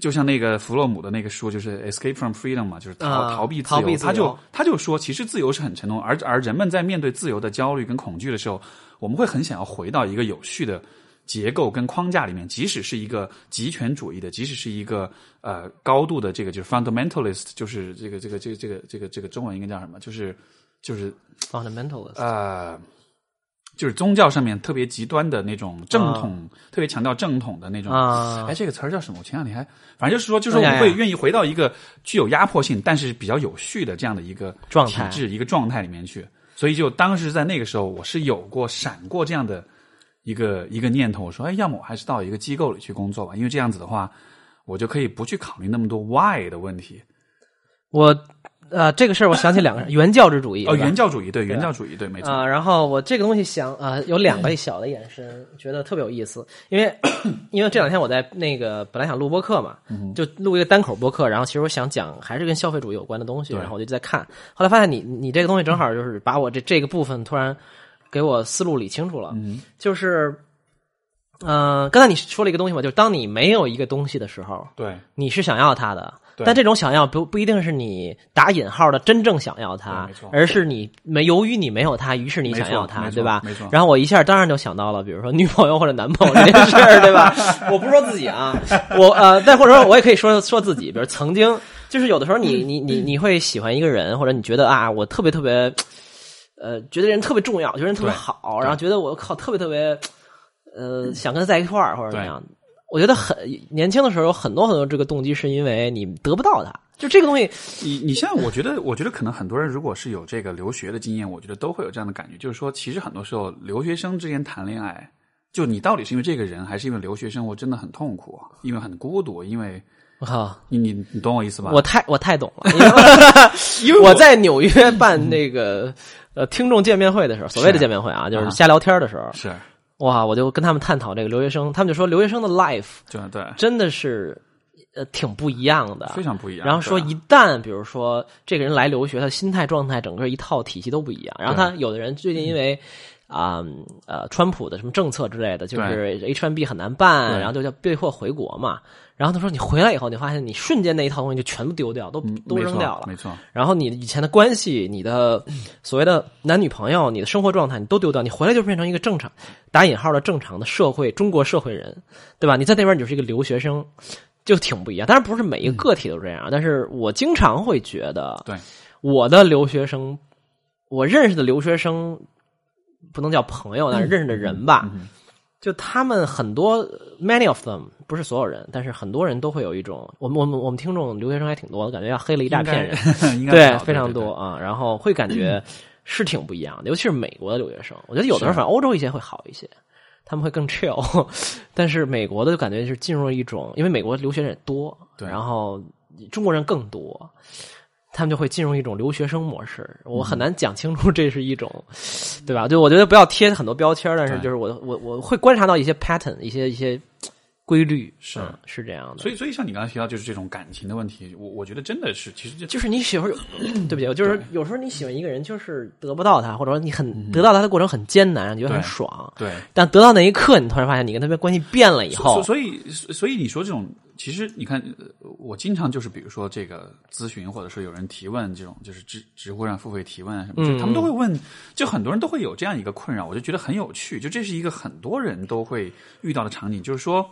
就像那个弗洛姆的那个书，就是《Escape from Freedom》嘛，就是逃、啊逃避自由，逃避自由他就他就说，其实自由是很沉重，而而人们在面对自由的焦虑跟恐惧的时候，我们会很想要回到一个有序的。结构跟框架里面，即使是一个极权主义的，即使是一个呃高度的这个就是 fundamentalist，就是这个这个这个这个这个这个中文应该叫什么？就是就是 fundamentalist，呃，就是宗教上面特别极端的那种正统，特别强调正统的那种。啊哎，这个词儿叫什么？我前两天还，反正就是说，就是我会愿意回到一个具有压迫性，但是比较有序的这样的一个状态体制、一个状态里面去。所以，就当时在那个时候，我是有过闪过这样的一个一个念头，我说，哎，要么我还是到一个机构里去工作吧，因为这样子的话，我就可以不去考虑那么多 why 的问题。我呃，这个事儿我想起两个人，(laughs) 原教旨主义哦，原教主义，对，原教主义，对，没错。啊、然后我这个东西想啊、呃有两个小的延伸，觉得特别有意思，因为 (clears throat) 因为这两天我在那个本来想录播客嘛，嗯就录一个单口播客，然后其实我想讲还是跟消费主义有关的东西，然后我就在看，后来发现你你这个东西正好就是把我这这个部分突然给我思路理清楚了，嗯就是。嗯、刚才你说了一个东西嘛，就是当你没有一个东西的时候，对，你是想要它的，对但这种想要不不一定是你打引号的真正想要它而是你没由于你没有它，于是你想要它，对吧？没错然后我一下当然就想到了，比如说女朋友或者男朋友这件事儿，对吧？(laughs) 我不是说自己啊，我呃，但或者说我也可以说说自己，比如曾经就是有的时候你你你你会喜欢一个人，或者你觉得啊，我特别特别。呃，觉得人特别重要，觉得人特别好，然后觉得我靠特别特别，呃，想跟他在一块儿或者怎么样。我觉得很年轻的时候有很多很多这个动机，是因为你得不到它。就这个东西，你你现在我觉得，我觉得可能很多人如果是有这个留学的经验，我觉得都会有这样的感觉，就是说，其实很多时候留学生之间谈恋爱，就你到底是因为这个人，还是因为留学生活真的很痛苦，因为很孤独，因为我靠，你你你懂我意思吧？我太我太懂了，(laughs) 因为因为我在纽约办那个呃听众见面会的时候，所谓的见面会啊，就是瞎聊天的时候，是哇，我就跟他们探讨这个留学生，他们就说留学生的 life 对对，真的是呃挺不一样的，非常不一样。然后说一旦比如说这个人来留学，他心态状态整个一套体系都不一样。然后他有的人最近因为啊呃川普的什么政策之类的，就是 H1B 很难办，然后就叫被迫回国嘛。然后他说你回来以后，你发现你瞬间那一套东西就全部丢掉，都都扔掉了。没错，然后你以前的关系，你的所谓的男女朋友，你的生活状态，你都丢掉，你回来就变成一个正常打引号的正常的社会中国社会人，对吧？你在那边你就是一个留学生，就挺不一样。当然不是每一个个体都这样，但是我经常会觉得，对我的留学生，我认识的留学生不能叫朋友，但是认识的人吧，嗯就他们很多 many of them 不是所有人，但是很多人都会有一种，我们我们我们听众留学生还挺多的，感觉要黑了一大片人。(laughs) 对，非常多啊，然后会感觉是挺不一样的，尤其是美国的留学生，我觉得有的时候反正欧洲一些会好一些，他们会更 chill，(laughs) 但是美国的就感觉是进入了一种，因为美国留学生也多，对然后中国人更多。他们就会进入一种留学生模式，我嗯。很难讲清楚这是一种，(laughs) 对吧？就我觉得不要贴很多标签，但是就是我我我会观察到一些 pattern，一些一些规律，是。嗯是这样的。所以，所以像你刚才提到，就是这种感情的问题，我我觉得真的是，其实就就是你喜欢，(clears throat) 对不对，就是有时候你喜欢一个人，就是得不到他，或者说你很得到他的过程很艰难，你觉得很爽，对。但得到那一刻，你突然发现你跟他的关系变了以后。所，所以所以你说这种，其实你看，呃我经常就是比如说这个咨询，或者说有人提问这种，就是知知乎上付费提问啊什么，他们都会问，就很多人都会有这样一个困扰，我就觉得很有趣，就这是一个很多人都会遇到的场景，就是说。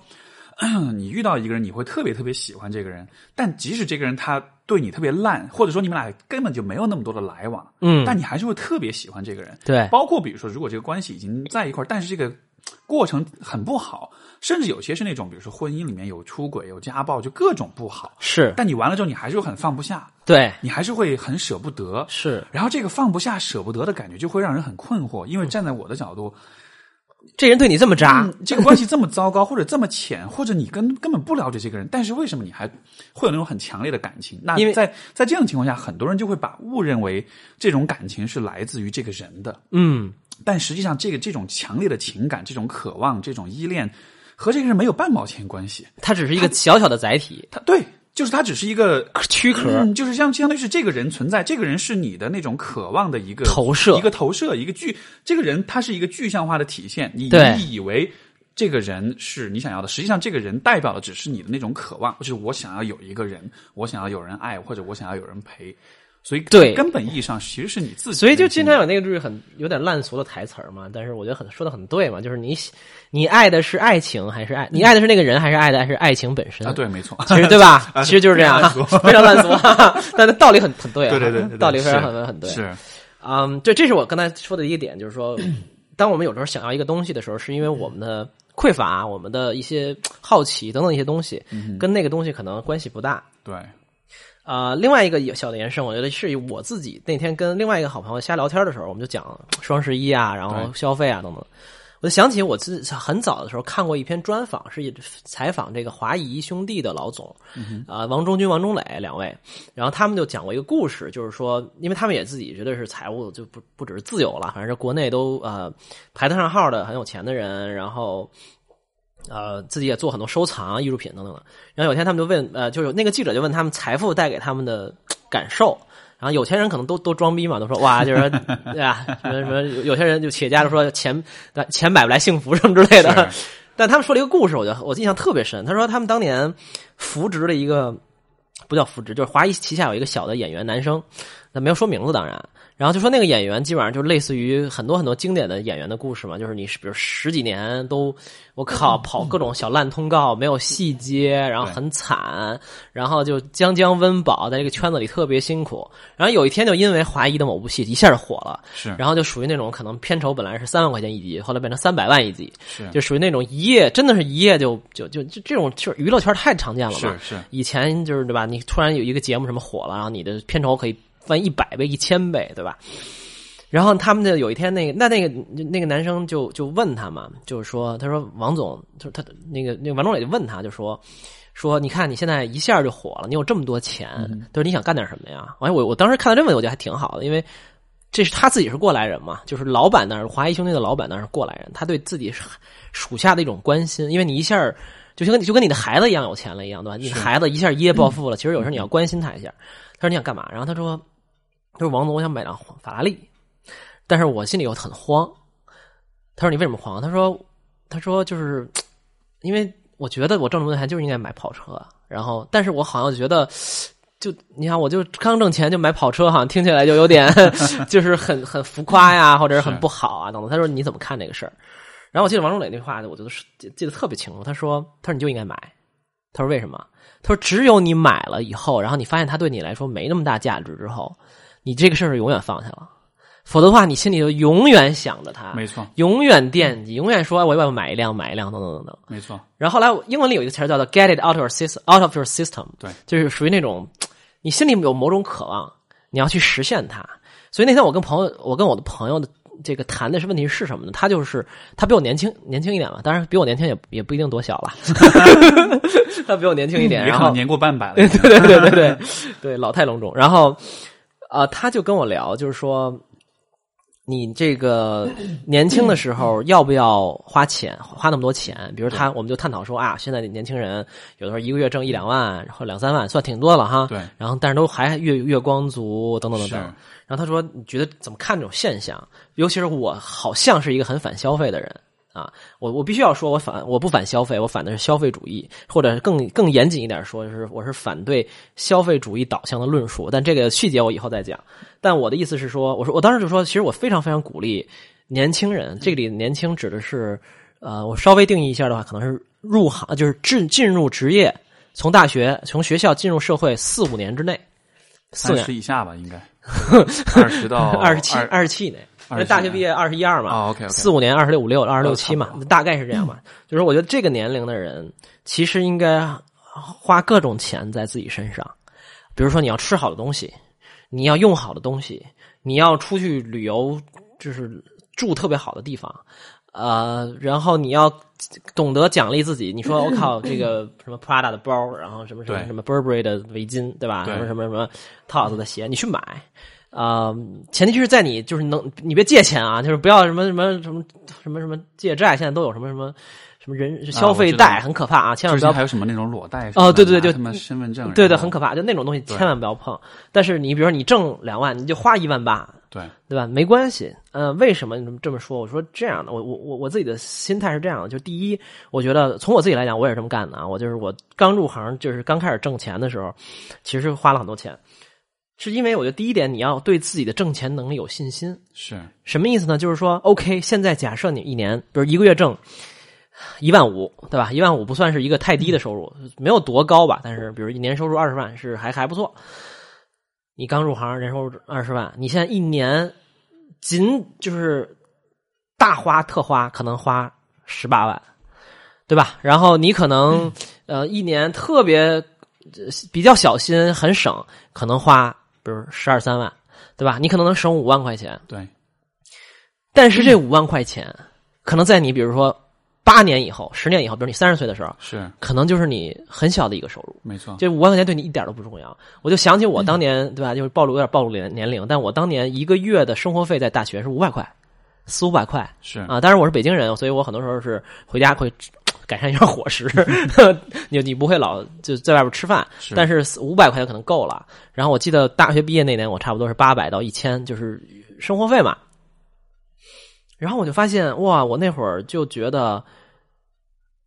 (coughs) 你遇到一个人，你会特别特别喜欢这个人，但即使这个人他对你特别烂，或者说你们俩根本就没有那么多的来往，嗯，但你还是会特别喜欢这个人。对，包括比如说，如果这个关系已经在一块儿，但是这个过程很不好，甚至有些是那种，比如说婚姻里面有出轨、有家暴，就各种不好。是但你完了之后，你还是很放不下，对，你还是会很舍不得。是然后这个放不下、舍不得的感觉，就会让人很困惑。因为站在我的角度，这人对你这么渣，嗯这个关系这么糟糕，(laughs) 或者这么浅，或者你根根本不了解这个人，但是为什么你还会有那种很强烈的感情？那因为在在这样的情况下，很多人就会把误认为这种感情是来自于这个人的。嗯，但实际上，这个这种强烈的情感、这种渴望、这种依恋，和这个人没有半毛钱关系。它只是一个小小的载体他对，就是他只是一个躯壳，嗯，就是相相当于是这个人存在，这个人是你的那种渴望的一个投射一个投射，一个具。这个人他是一个具象化的体现，你你以为这个人是你想要的，实际上这个人代表的只是你的那种渴望，就是我想要有一个人，我想要有人爱，或者我想要有人陪。所以，对根本意义上其实是你自己。所以就经常有那个就是很有点烂俗的台词儿嘛，但是我觉得很说的很对嘛，就是你喜你爱的是爱情还是爱你爱的是那个人还是爱的还是爱情本身啊，对，没错，其实对吧？(laughs) 其实就是这样，(laughs) 非常烂俗，(laughs) 但是道理很很对啊，对对对道理非常是很很对。是，嗯，对，这是我刚才说的一个点，就是说，(clears throat) 当我们有时候想要一个东西的时候，是因为我们的匮乏、我们的一些好奇等等一些东西，跟那个东西可能关系不大。对，啊、另外一个小的延伸，我觉得是我自己那天跟另外一个好朋友瞎聊天的时候，我们就讲双十一啊，然后消费啊等等。我就想起我自己很早的时候看过一篇专访，是采访这个华谊兄弟的老总，啊、王中军、王中磊两位，然后他们就讲过一个故事，就是说，因为他们也自己觉得是财务就不不只是自由了，反正是国内都呃排得上号的很有钱的人，然后呃，自己也做很多收藏、艺术品等等的。然后有一天他们就问，呃，就是那个记者就问他们财富带给他们的感受。然后有钱人可能都都装逼嘛，都说哇，就是说 (laughs) 对啊，什么什么，有有些人就企业家就说钱钱买不来幸福什么之类的。(laughs) 但他们说了一个故事，我觉得我印象特别深。他说他们当年扶植了一个不叫扶植，就是华谊旗下有一个小的演员男生，那没有说名字当然。然后就说那个演员基本上就类似于很多很多经典的演员的故事嘛，就是你是比如十几年都我靠跑各种小烂通告，没有戏接，然后很惨，然后就将将温饱，在这个圈子里特别辛苦。然后有一天就因为华谊的某部戏一下就火了，是，然后就属于那种可能片酬本来是三万块钱一集，后来变成三百万一集，是就属于那种一夜真的是一夜就就就就这种就是娱乐圈太常见了嘛。是是，以前就是对吧？你突然有一个节目什么火了，然后你的片酬可以翻一百倍、一千倍，对吧？然后他们就有一天，那个那那个那个男生就就问他嘛，就是说，他说王总，就是他那个那个王中磊就问他，就说说你看你现在一下就火了，你有这么多钱，他说你想干点什么呀？哎，我我当时看到这问题，我觉得还挺好的，因为这是他自己是过来人嘛，就是老板那儿华谊兄弟的老板那儿是过来人，他对自己属下的一种关心，因为你一下就跟就跟你的孩子一样有钱了一样，对吧？你的孩子一下一夜暴富了，其实有时候你要关心他一下。他说你想干嘛？然后他说，他说王总，我想买辆法拉利。但是我心里又很慌。他说：“你为什么慌？”他说：“他说就是因为我觉得我挣这么多钱就是应该买跑车，然后但是我好像觉得，就你看，我就刚挣钱就买跑车，好像听起来就有点 (laughs) 就是很很浮夸呀，或者是很不好啊等等。”他说：“你怎么看这个事儿？”然后我记得王中磊那话，我觉得是记得特别清楚。他说：“他说你就应该买。”他说：“为什么？”他说：“只有你买了以后，然后你发现它对你来说没那么大价值之后，你这个事儿永远放下了。”否则的话，你心里就永远想着它，没错，永远惦记，永远说我要买一辆，买一辆，等等等等。没错。然后后来英文里有一个词叫做 “get it out of your system”，out of your system，对，就是属于那种你心里有某种渴望，你要去实现它。所以那天我跟朋友，我跟我的朋友的这个谈的是问题是什么呢？他就是他比我年轻年轻一点嘛，当然比我年轻也也不一定多小了，(laughs) 他比我年轻一点，然后年过半百了，对对对对对对，老态龙钟。然后啊、呃，他就跟我聊，就是说。你这个年轻的时候要不要花钱花那么多钱？比如他，我们就探讨说啊，现在的年轻人有的时候一个月挣一两万，然后两三万，算挺多了哈。对。然后但是都还月月光族等等等等。然后他说，你觉得怎么看这种现象？尤其是我好像是一个很反消费的人啊，我我必须要说，我反我不反消费，我反的是消费主义，或者更更严谨一点说，就是我是反对消费主义导向的论述。但这个细节我以后再讲。但我的意思是说，我说我当时就说，其实我非常非常鼓励年轻人。这里年轻指的是，呃，我稍微定义一下的话，可能是入行，就是进进入职业，从大学从学校进入社会四五年之内，四十以下吧，应该 (laughs) 二十到二十七二十七以内。因为大学毕业二十一二嘛，四五年二十六五六二十六七嘛，大概是这样嘛。就是我觉得这个年龄的人，其实应该花各种钱在自己身上，比如说你要吃好的东西，你要用好的东西，你要出去旅游，就是住特别好的地方，呃，然后你要懂得奖励自己。你说我靠，这个 (laughs) 什么 Prada 的包，然后什么什么什么 Burberry 的围巾，对吧？对什么什么什么 Tots 的鞋，你去买。啊、前提就是在你就是能，你别借钱啊，就是不要什么什么什么什么什么借债，现在都有什么什么什么人消费贷，很可怕啊，千万不要还有什么那种裸贷哦对对对就什么身份证，对对，很可怕，就那种东西千万不要碰。但是你比如说你挣两万，你就花一万八，对对吧？没关系。呃，为什么你这么说？我说这样的，我我我我自己的心态是这样的，就第一，我觉得从我自己来讲，我也是这么干的啊。我就是我刚入行，就是刚开始挣钱的时候，其实花了很多钱，是因为我觉得第一点，你要对自己的挣钱能力有信心。是什么意思呢？就是说，OK，现在假设你一年，比如一个月挣一万五，对吧？一万五不算是一个太低的收入，没有多高吧，但是比如一年收入二十万是还还不错。你刚入行，年收入二十万，你现在一年仅就是大花特花，可能花十八万，对吧？然后你可能、呃一年特别呃比较小心，很省，可能花比如十二三万，对吧？你可能能省五万块钱，对但是这五万块钱，可能在你比如说八年以后、十年以后，比如你三十岁的时候，是可能就是你很小的一个收入。没错，这五万块钱对你一点都不重要。我就想起我当年，对吧？就是暴露有点暴露年年龄，但我当年一个月的生活费在大学是五百块，四五百块是啊。当然我是北京人，所以我很多时候是回家会改善一下伙食，(laughs) 你你不会老就在外边吃饭，是但是五百块钱可能够了。然后我记得大学毕业那年，我差不多是八百到一千，就是生活费嘛。然后我就发现，哇，我那会儿就觉得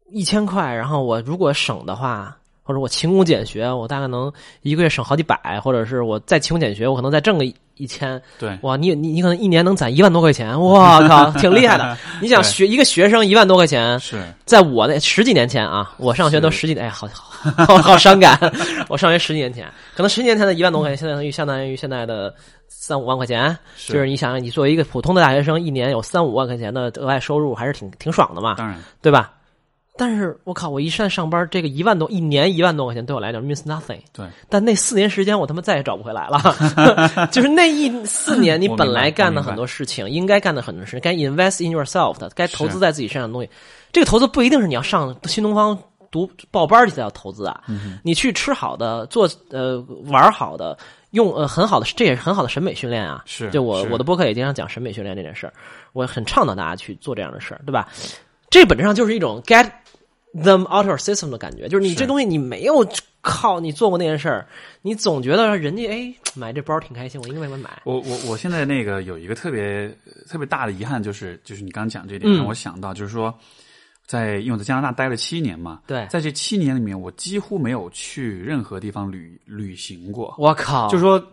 一千块，然后我如果省的话，或者我勤工俭学，我大概能一个月省好几百，或者是我再勤工俭学，我可能再挣个一千。对哇，你你你可能一年能攒一万多块钱，我靠，挺厉害的。(laughs) 你想学一个学生一万多块钱，是在我那十几年前啊，我上学都十几年，哎，好好好好伤感。(laughs) 我上学十几年前，可能十几年前的一万多块钱，相当于相当于现在的三五万块钱。是就是你想想，你作为一个普通的大学生，一年有三五万块钱的额外收入，还是挺挺爽的嘛，当然对吧？但是我靠，我一上上班，这个一万多一年一万多块钱对我来讲 means nothing。对但那四年时间，我他妈再也找不回来了。(laughs) (laughs) 就是那一四年，你本来干的很多事情，应该干的很多事，该 invest in yourself 的，该投资在自己身上的东西，这个投资不一定是你要上新东方读报班儿去才要投资啊。嗯你去吃好的，做呃玩好的，用呃很好的，这也是很好的审美训练啊。是就我我的播客也经常讲审美训练这件事儿，我很倡导大家去做这样的事儿，对吧？这本质上就是一种 get them out of system 的感觉，就是你这东西你没有靠你做过那件事儿，你总觉得人家哎买这包挺开心，我应该为什么买？我我我现在那个有一个特别特别大的遗憾，就是就是你刚刚讲这点嗯。让我想到，就是说，在因为我在加拿大待了七年嘛，对。在这七年里面，我几乎没有去任何地方旅旅行过，我靠，就是说。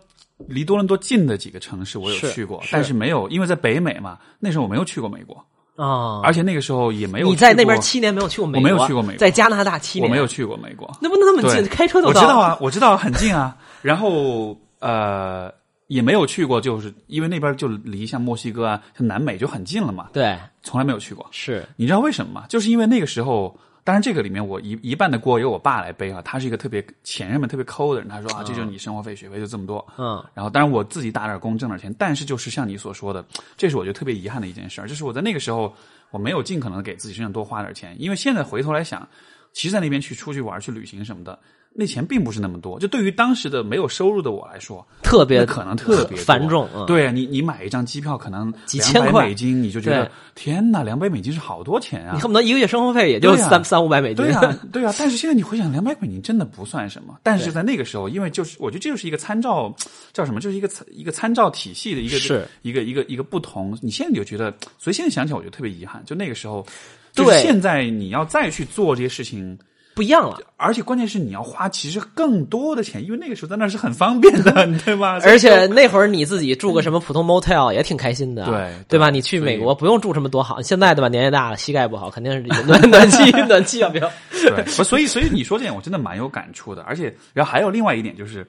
离多伦多近的几个城市我有去过，是。但是没有，因为在北美嘛，那时候我没有去过美国，啊！而且那个时候也没有你在那边七年没有去过美国，我没有去过美国在加拿大七年，我没有，去过美国，那不能那么近，开车都我知道啊，我知道很近啊。然后呃，也没有去过，就是因为那边就离像墨西哥啊、像南美就很近了嘛，对，从来没有去过。是你知道为什么吗？就是因为那个时候，当然这个里面我一一半的锅由我爸来背啊，他是一个特别前任们特别抠的人，他说啊，这就是你生活费、学费就这么多。嗯然后当然我自己打点工挣点钱，但是就是像你所说的，这是我觉得特别遗憾的一件事儿，就是我在那个时候我没有尽可能地给自己身上多花点钱，因为现在回头来想，其实在那边去出去玩、去旅行什么的，那钱并不是那么多。就对于当时的没有收入的我来说，特别那可能特别繁重，嗯，对啊，你你买一张机票可能几千块美金，你就觉得天哪，两百美金是好多钱啊！你恨不得一个月生活费也就三三五百美金，对啊，(laughs) 对啊，但是现在你回想，两百美金真的不算什么。但是在那个时候，因为就是我觉得这就是一个参照，叫什么？就是一个参一个参照体系的一个是一个一个一个不同。你现在就觉得，所以现在想起来，我觉得特别遗憾。就那个时候，对就是现在你要再去做这些事情，不一样了。而且关键是你要花其实更多的钱，因为那个时候在那是很方便的，(laughs) 对吧？而且那会儿你自己住个什么普通 motel 也挺开心的，对对对吧？你去美国不用住什么多好，现在对吧？年纪大了，膝盖不好，肯定是暖暖气暖气要不要？对，所以所以你说这点我真的蛮有感触的，而且然后还有另外一点就是。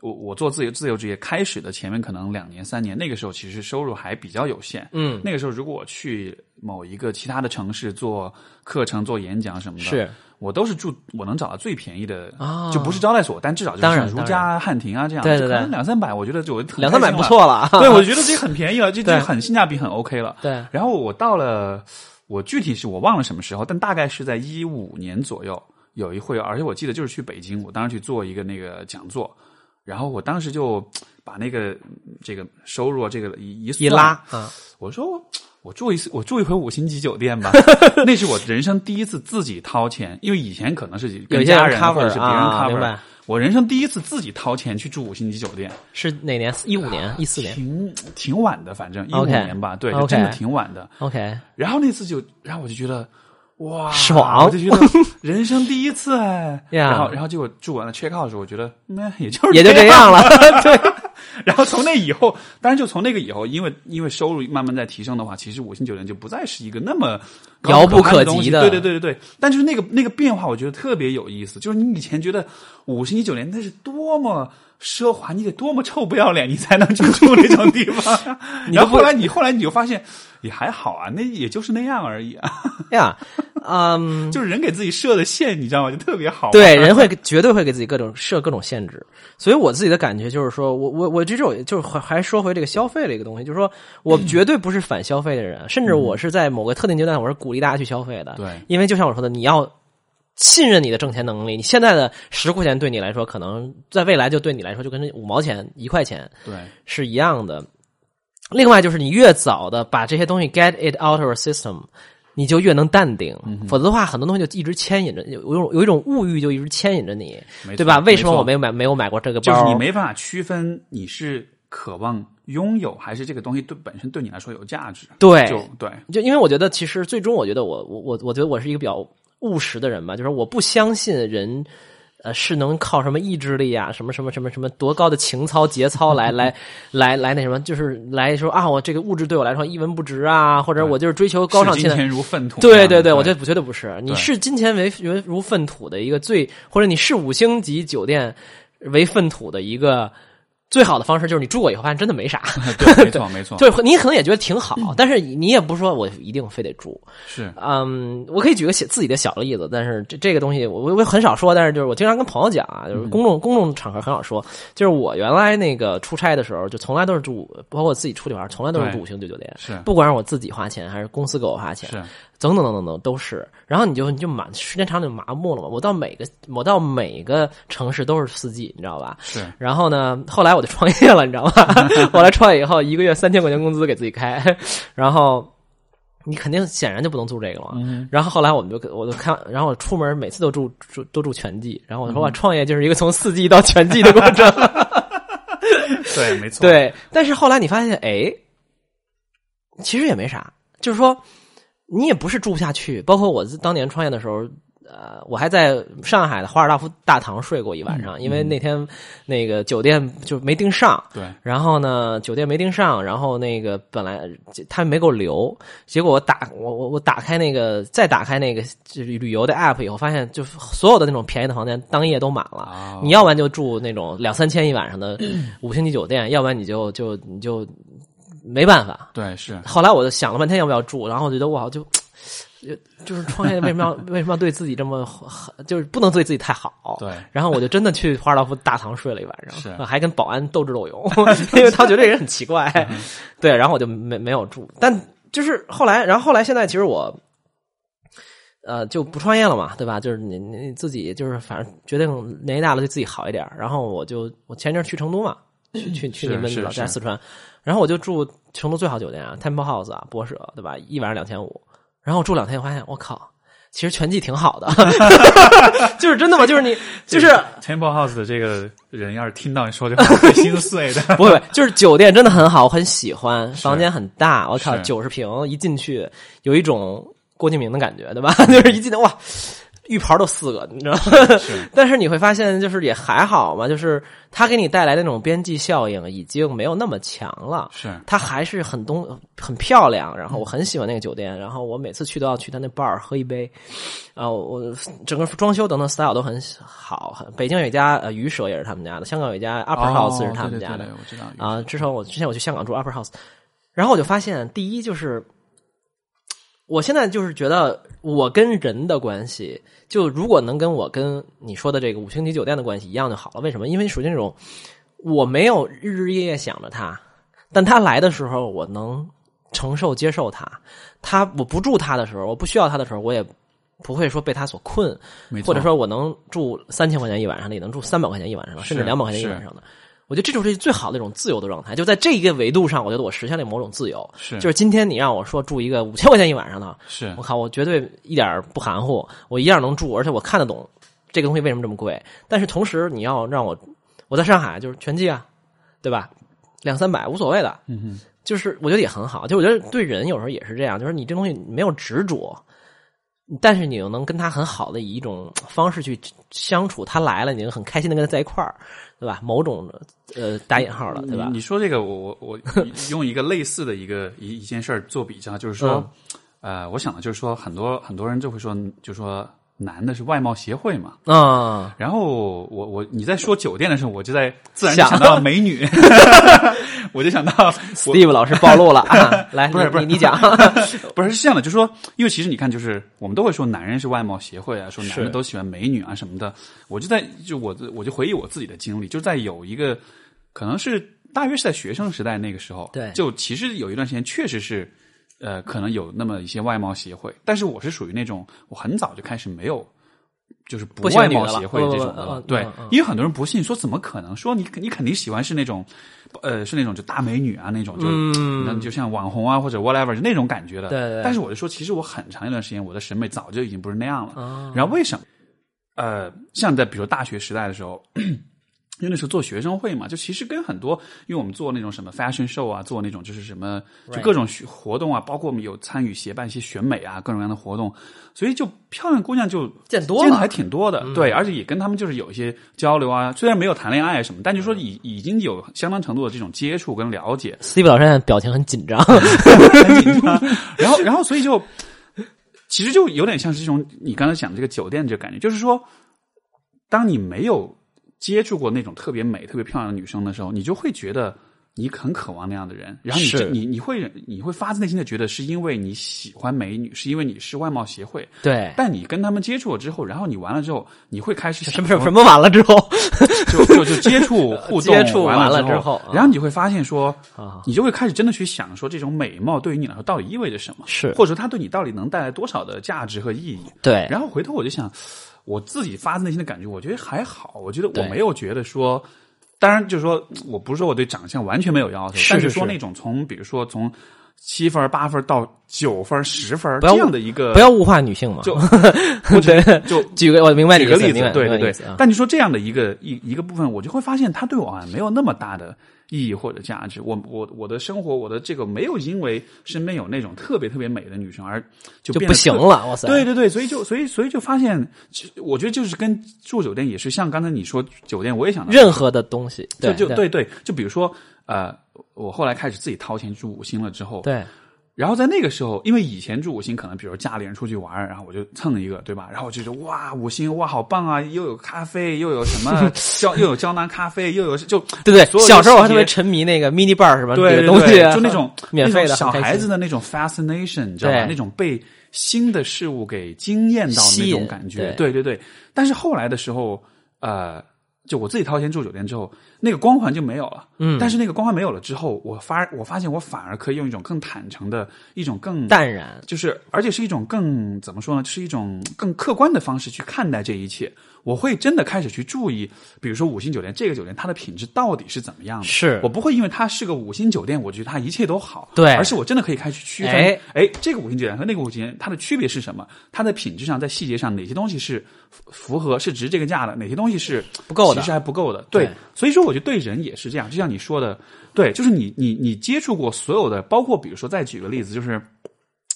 我我做自由自由职业开始的前面可能两年三年，那个时候其实收入还比较有限。嗯，那个时候如果我去某一个其他的城市做课程、做演讲什么的，是我都是住我能找到最便宜的，啊就不是招待所，但至少就是像如家、汉庭啊这样，对对对可能两三百，我觉得就两三百。不错了。(laughs) 对，我觉得这很便宜了，这很性价比很 OK 了。对，然后我到了，我具体是我忘了什么时候，但大概是在一五年左右有一会，而且我记得就是去北京，我当时去做一个那个讲座，然后我当时就把那个嗯这个收入啊这个一一一拉，啊，我说我住一次，我住一回五星级酒店吧，(laughs) 那是我人生第一次自己掏钱，因为以前可能是家人 cover 或者是别人啊 cover，、我人生第一次自己掏钱去住五星级酒店，是哪年？一五年、一四年挺挺晚的，反正一五年吧，对，真的挺晚的。？OK，然后那次就，然后我就觉得，哇，爽我就觉得人生第一次哎。(laughs) 然后，然后结果住完了 check out 的时候，我觉得，那，也就是也就这这样了。(laughs) 对，然后从那以后，当然就从那个以后，因为因为收入慢慢在提升的话，其实五星酒店就不再是一个那么遥不可及的对对对对对。但就是那个那个变化，我觉得特别有意思。就是你以前觉得五星级酒店那是多么奢华，你得多么臭不要脸，你才能去住那种地方。(laughs) 然后后来你后来你就发现也还好啊，那也就是那样而已啊。(laughs) 呀，嗯，(laughs) 就是人给自己设的限，你知道吗？就特别好。对，人会绝对会给自己各种设各种限制，所以我自己的感觉就是说，我我我这种就是还还说回这个消费的一个东西，就是说我绝对不是反消费的人，甚至我是在某个特定阶段，我是鼓励大家去消费的。对因为就像我说的，你要信任你的挣钱能力，你现在的十块钱对你来说，可能在未来就对你来说就跟五毛钱、一块钱对是一样的。另外就是你越早的把这些东西 get it out of your system，你就越能淡定。否则的话，很多东西就一直牵引着，有有一种有一种物欲就一直牵引着你，对吧？为什么我没有买没有买过这个包？就是你没办法区分你是渴望拥有，还是这个东西对本身对你来说有价值。对就对，就因为我觉得，其实最终我觉得我我我我觉得我是一个比较务实的人吧，就是我不相信人。呃，是能靠什么意志力啊，什么什么什么什么多高的情操节操来来来来那什么，就是来说啊，我这个物质对我来说一文不值啊，或者我就是追求高尚金钱如粪土。对对对，我觉得绝对不是。你视金钱为为如粪土的一个最，或者你视五星级酒店为粪土的一个最好的方式，就是你住过以后发现真的没啥。(laughs) 对，没错 (laughs) 没错，对，你可能也觉得挺好，但是你也不是说我一定非得住。是嗯，我可以举个小自己的小例子，但是这这个东西我我我很少说，但是就是我经常跟朋友讲啊，就是公众、公众场合很少说。就是我原来那个出差的时候，就从来都是住，包括我自己出去玩，从来都是住五星级酒店，是不管是我自己花钱还是公司给我花钱，是，等等等等等都是。然后你就你就满时间长了就麻木了嘛。我到每个我到每个城市都是四季，你知道吧？是然后呢，后来我就创业了，你知道吧？(laughs) 后来创业以后，一个月三千块钱工资给自己开，然后你肯定显然就不能住这个了嘛。嗯然后后来我们就我就看，然后我出门每次都住住都住全季，然后我说嗯我创业就是一个从四季到全季的过程。(laughs) 对，没错，对，但是后来你发现，哎，其实也没啥，就是说你也不是住不下去。包括我当年创业的时候，呃，我还在上海的华尔道夫大堂睡过一晚上，因为那天那个酒店就没订上。对然后呢，酒店没订上，然后那个本来他没给我留，结果我打我我我打开那个再打开那个就是旅游的 app 以后，发现就所有的那种便宜的房间当夜都满了。啊，你要不然就住那种两三千一晚上的五星级酒店，要不然你就就你就没办法。对是后来我就想了半天要不要住，然后我觉得哇，就就就是创业为什么要 (laughs) 为什么要对自己这么就是不能对自己太好？对然后我就真的去华尔道夫大堂睡了一晚上，是还跟保安斗智斗勇，(laughs) 因为他觉得这人很奇怪。(laughs) 对，然后我就没没有住，但就是后来，然后后来现在其实我。呃，就不创业了嘛，对吧？就是你你自己就是反正决定年纪大了对自己好一点。然后我就我前阵去成都嘛，去去去你们老家四川，然后我就住成都最好酒店啊，Temple House 啊，博舍，对吧？一晚上两千五，然后我住两天，发现我靠，其实全季挺好的，(laughs) 就是真的吗？就是你就是 Temple House 的这个人要是听到你说这话，会心碎的。(laughs) 不会，就是酒店真的很好，我很喜欢，房间很大，我靠，是九十平，一进去有一种郭敬明的感觉，对吧？(laughs) 就是一进去哇，浴袍都四个，你知道吗？(laughs) 但是你会发现，就是也还好嘛，就是它给你带来的那种边际效应已经没有那么强了。是它还是很东很漂亮，然后我很喜欢那个酒店，然后我每次去都要去他那 bar 喝一杯，啊，我整个装修等等 style 都很好。很北京有一家呃鱼舍也是他们家的，香港有一家 Upper House 是他们家的，我知道啊。之前我之前我去香港住 Upper House，然后我就发现，第一就是我现在就是觉得我跟人的关系。就如果能跟我跟你说的这个五星级酒店的关系一样就好了。为什么？因为属于那种我没有日日夜夜想着他，但他来的时候我能承受接受他。他我不住他的时候，我不需要他的时候，我也不会说被他所困。或者说我能住三千块钱一晚上的，也能住三百块钱一晚上的，甚至两百块钱一晚上的。我觉得这就是最好的一种自由的状态，就在这一个维度上，我觉得我实现了某种自由。是，就是今天你让我说住一个五千块钱一晚上的，是我靠，我绝对一点不含糊，我一样能住，而且我看得懂这个东西为什么这么贵。但是同时，你要让我我在上海就是全季啊，对吧？两三百无所谓的，嗯哼，就是我觉得也很好。就我觉得对人有时候也是这样，就是你这东西没有执着。但是你又能跟他很好的以一种方式去相处，他来了，你就很开心的跟他在一块儿，对吧？某种呃打引号了，对吧？你说这个，我我我 (laughs) 用一个类似的一个一一件事儿做比较，就是说，呃，我想的就是说，很多很多人就会说，就说。男的是外貌协会嘛？啊，然后我我你在说酒店的时候，我就在自然想到 (laughs) 美女，(laughs) 我就想到 Steve 老师暴露了啊，(laughs) 来，不是不是你讲，不是是这样的，就是说，因为其实你看，就是我们都会说男人是外貌协会啊，说男的都喜欢美女啊什么的。我就在就我我就回忆我自己的经历，就在有一个可能是大约是在学生时代那个时候，对，就其实有一段时间确实是。呃，可能有那么一些外貌协会，但是我是属于那种我很早就开始没有，就是不外貌协会这种的了。对，因为很多人不信，说怎么可能？说你你肯定喜欢是那种，呃，是那种就大美女啊那种，就那就像网红啊或者 whatever 就那种感觉的。对对。但是我就说，其实我很长一段时间我的审美早就已经不是那样了。然后为什么？呃，像在比如大学时代的时候。因为那时候做学生会嘛，就其实跟很多，因为我们做那种什么 fashion show 啊，做那种就是什么，就各种活动啊，包括我们有参与协办一些选美啊，各种各样的活动，所以就漂亮姑娘就见多了见的还挺多的，对，而且也跟他们就是有一些交流啊，虽然没有谈恋爱什么，但就说已已经有相当程度的这种接触跟了解。Steve 老师现在表情很紧张，(laughs) 很紧张，然后然后所以就其实就有点像是这种你刚才讲的这个酒店这个感觉，就是说，当你没有。接触过那种特别美、特别漂亮的女生的时候，你就会觉得你很渴望那样的人。然后你你你会你会发自内心的觉得是因为你喜欢美女，是因为你是外貌协会。对。但你跟他们接触了之后，然后你完了之后，你会开始什么什么完了之后，(laughs) 就就就接触互动 (laughs) 接触完了之后，然后你会发现说，你就会开始真的去想说，这种美貌对于你来说到底意味着什么？是，或者说它对你到底能带来多少的价值和意义？对。然后回头我就想。我自己发自内心的感觉，我觉得还好。我觉得我没有觉得说，当然就是说，我不是说我对长相完全没有要求，但是说那种从比如说从七分八分到九分十分这样的一个，不要物化女性嘛。(laughs) 就我觉得就举个我明白举个例子，对对对。但你说这样的一个一一个部分，我就会发现他对我没有那么大的。意义或者价值，我我我的生活，我的这个没有因为身边有那种特别特别美的女生而就就不行了，哇塞！对对对，所以就所以所以就发现，我觉得就是跟住酒店也是像刚才你说酒店，我也想到任何的东西，就就对对，就比如说呃，我后来开始自己掏钱住五星了之后，对。然后在那个时候，因为以前住五星，可能比如家里人出去玩，然后我就蹭一个，对吧？然后我就觉得哇，五星哇，好棒啊！又有咖啡，又有什么 (laughs) 胶，又有胶囊咖啡，又有就对对。小时候我还特别沉迷那个 mini bar 什么？对对对，就那种 (laughs) 免费的小孩子的那种 fascination，你知道吧？那种被新的事物给惊艳到那种感觉，对对对。但是后来的时候，呃。就我自己掏钱住酒店之后，那个光环就没有了。嗯，但是那个光环没有了之后，我发我发现我反而可以用一种更坦诚的一种更淡然，就是而且是一种更怎么说呢？是一种更客观的方式去看待这一切。我会真的开始去注意，比如说五星酒店这个酒店它的品质到底是怎么样的？是我不会因为它是个五星酒店，我觉得它一切都好。对，而是我真的可以开始区分，哎，这个五星酒店和那个五星酒店它的区别是什么？它的品质上，在细节上哪些东西是符合是值这个价的？哪些东西是不够的？其实还不够的。对，所以说我觉得对人也是这样，就像你说的，对，就是你你你接触过所有的，包括比如说再举个例子，就是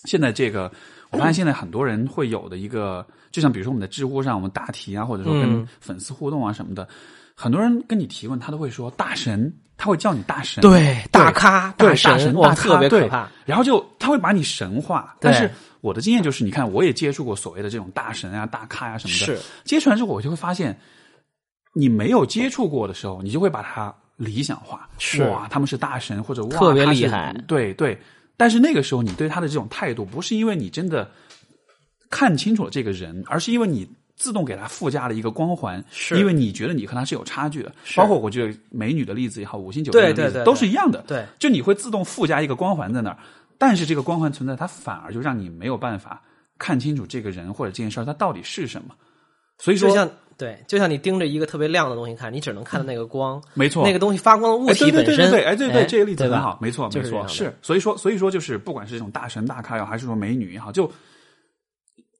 现在这个我发现现在很多人会有的一个，就像比如说我们在知乎上，我们答题啊，或者说跟嗯粉丝互动啊什么的，很多人跟你提问，他都会说大神，他会叫你大神，对大咖对神，大神哇，特别可怕。然后就他会把你神化，但是我的经验就是，你看我也接触过所谓的这种大神啊、大咖啊什么的，是接触完之后，我就会发现，你没有接触过的时候，你就会把他理想化，是哇，他们是大神或者哇特别厉害对对。但是那个时候，你对他的这种态度，不是因为你真的看清楚了这个人，而是因为你自动给他附加了一个光环，是因为你觉得你和他是有差距的。包括我觉得美女的例子也好，五星酒店的例子都是一样的。对就你会自动附加一个光环在那儿，但是这个光环存在，它反而就让你没有办法看清楚这个人或者这件事儿它到底是什么。所以说，就像对，就像你盯着一个特别亮的东西看，你只能看到那个光，没错，那个东西发光的物哎体本身。对对对对对，哎，对对，哎这个例子很好，没错没错，就是所以说所以说就是不管是这种大神大咖也好，还是说美女也好，就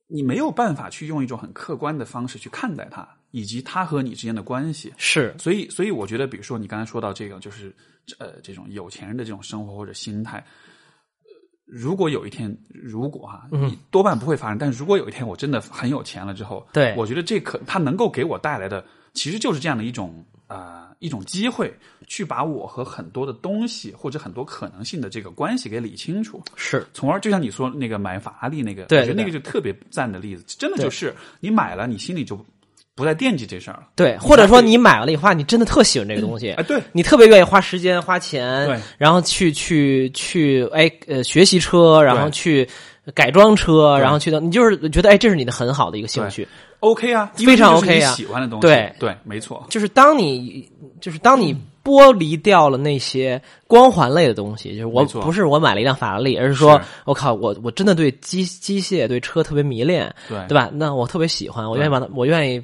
你没有办法去用一种很客观的方式去看待他，以及他和你之间的关系。是所以，所以我觉得，比如说你刚才说到这个，就是呃，这种有钱人的这种生活或者心态，呃，如果有一天，如果哈、嗯。你多半不会发生，但是如果有一天我真的很有钱了之后，对。我觉得这可它能够给我带来的，其实就是这样的一种啊、呃一种机会，去把我和很多的东西或者很多可能性的这个关系给理清楚。是，从而就像你说那个买法拉利那个，对我觉得那个就特别赞的例子，真的就是你买了，你心里就不再惦记这事儿了。对，或者说你买了以后，你真的特喜欢这个东西，哎，对，你特别愿意花时间花钱，对。然后去去去哎呃学习车，然后去改装车，然后去到你就是觉得哎这是你的很好的一个兴趣，OK 啊，非常 OK 啊。喜欢的东西，对。对，没错，就是当你就是当你剥离掉了那些光环类的东西，就是我不是我买了一辆法拉利，而是说是。我靠我我真的对机机械对车特别迷恋，对。对吧？那我特别喜欢，我愿意把它，我愿意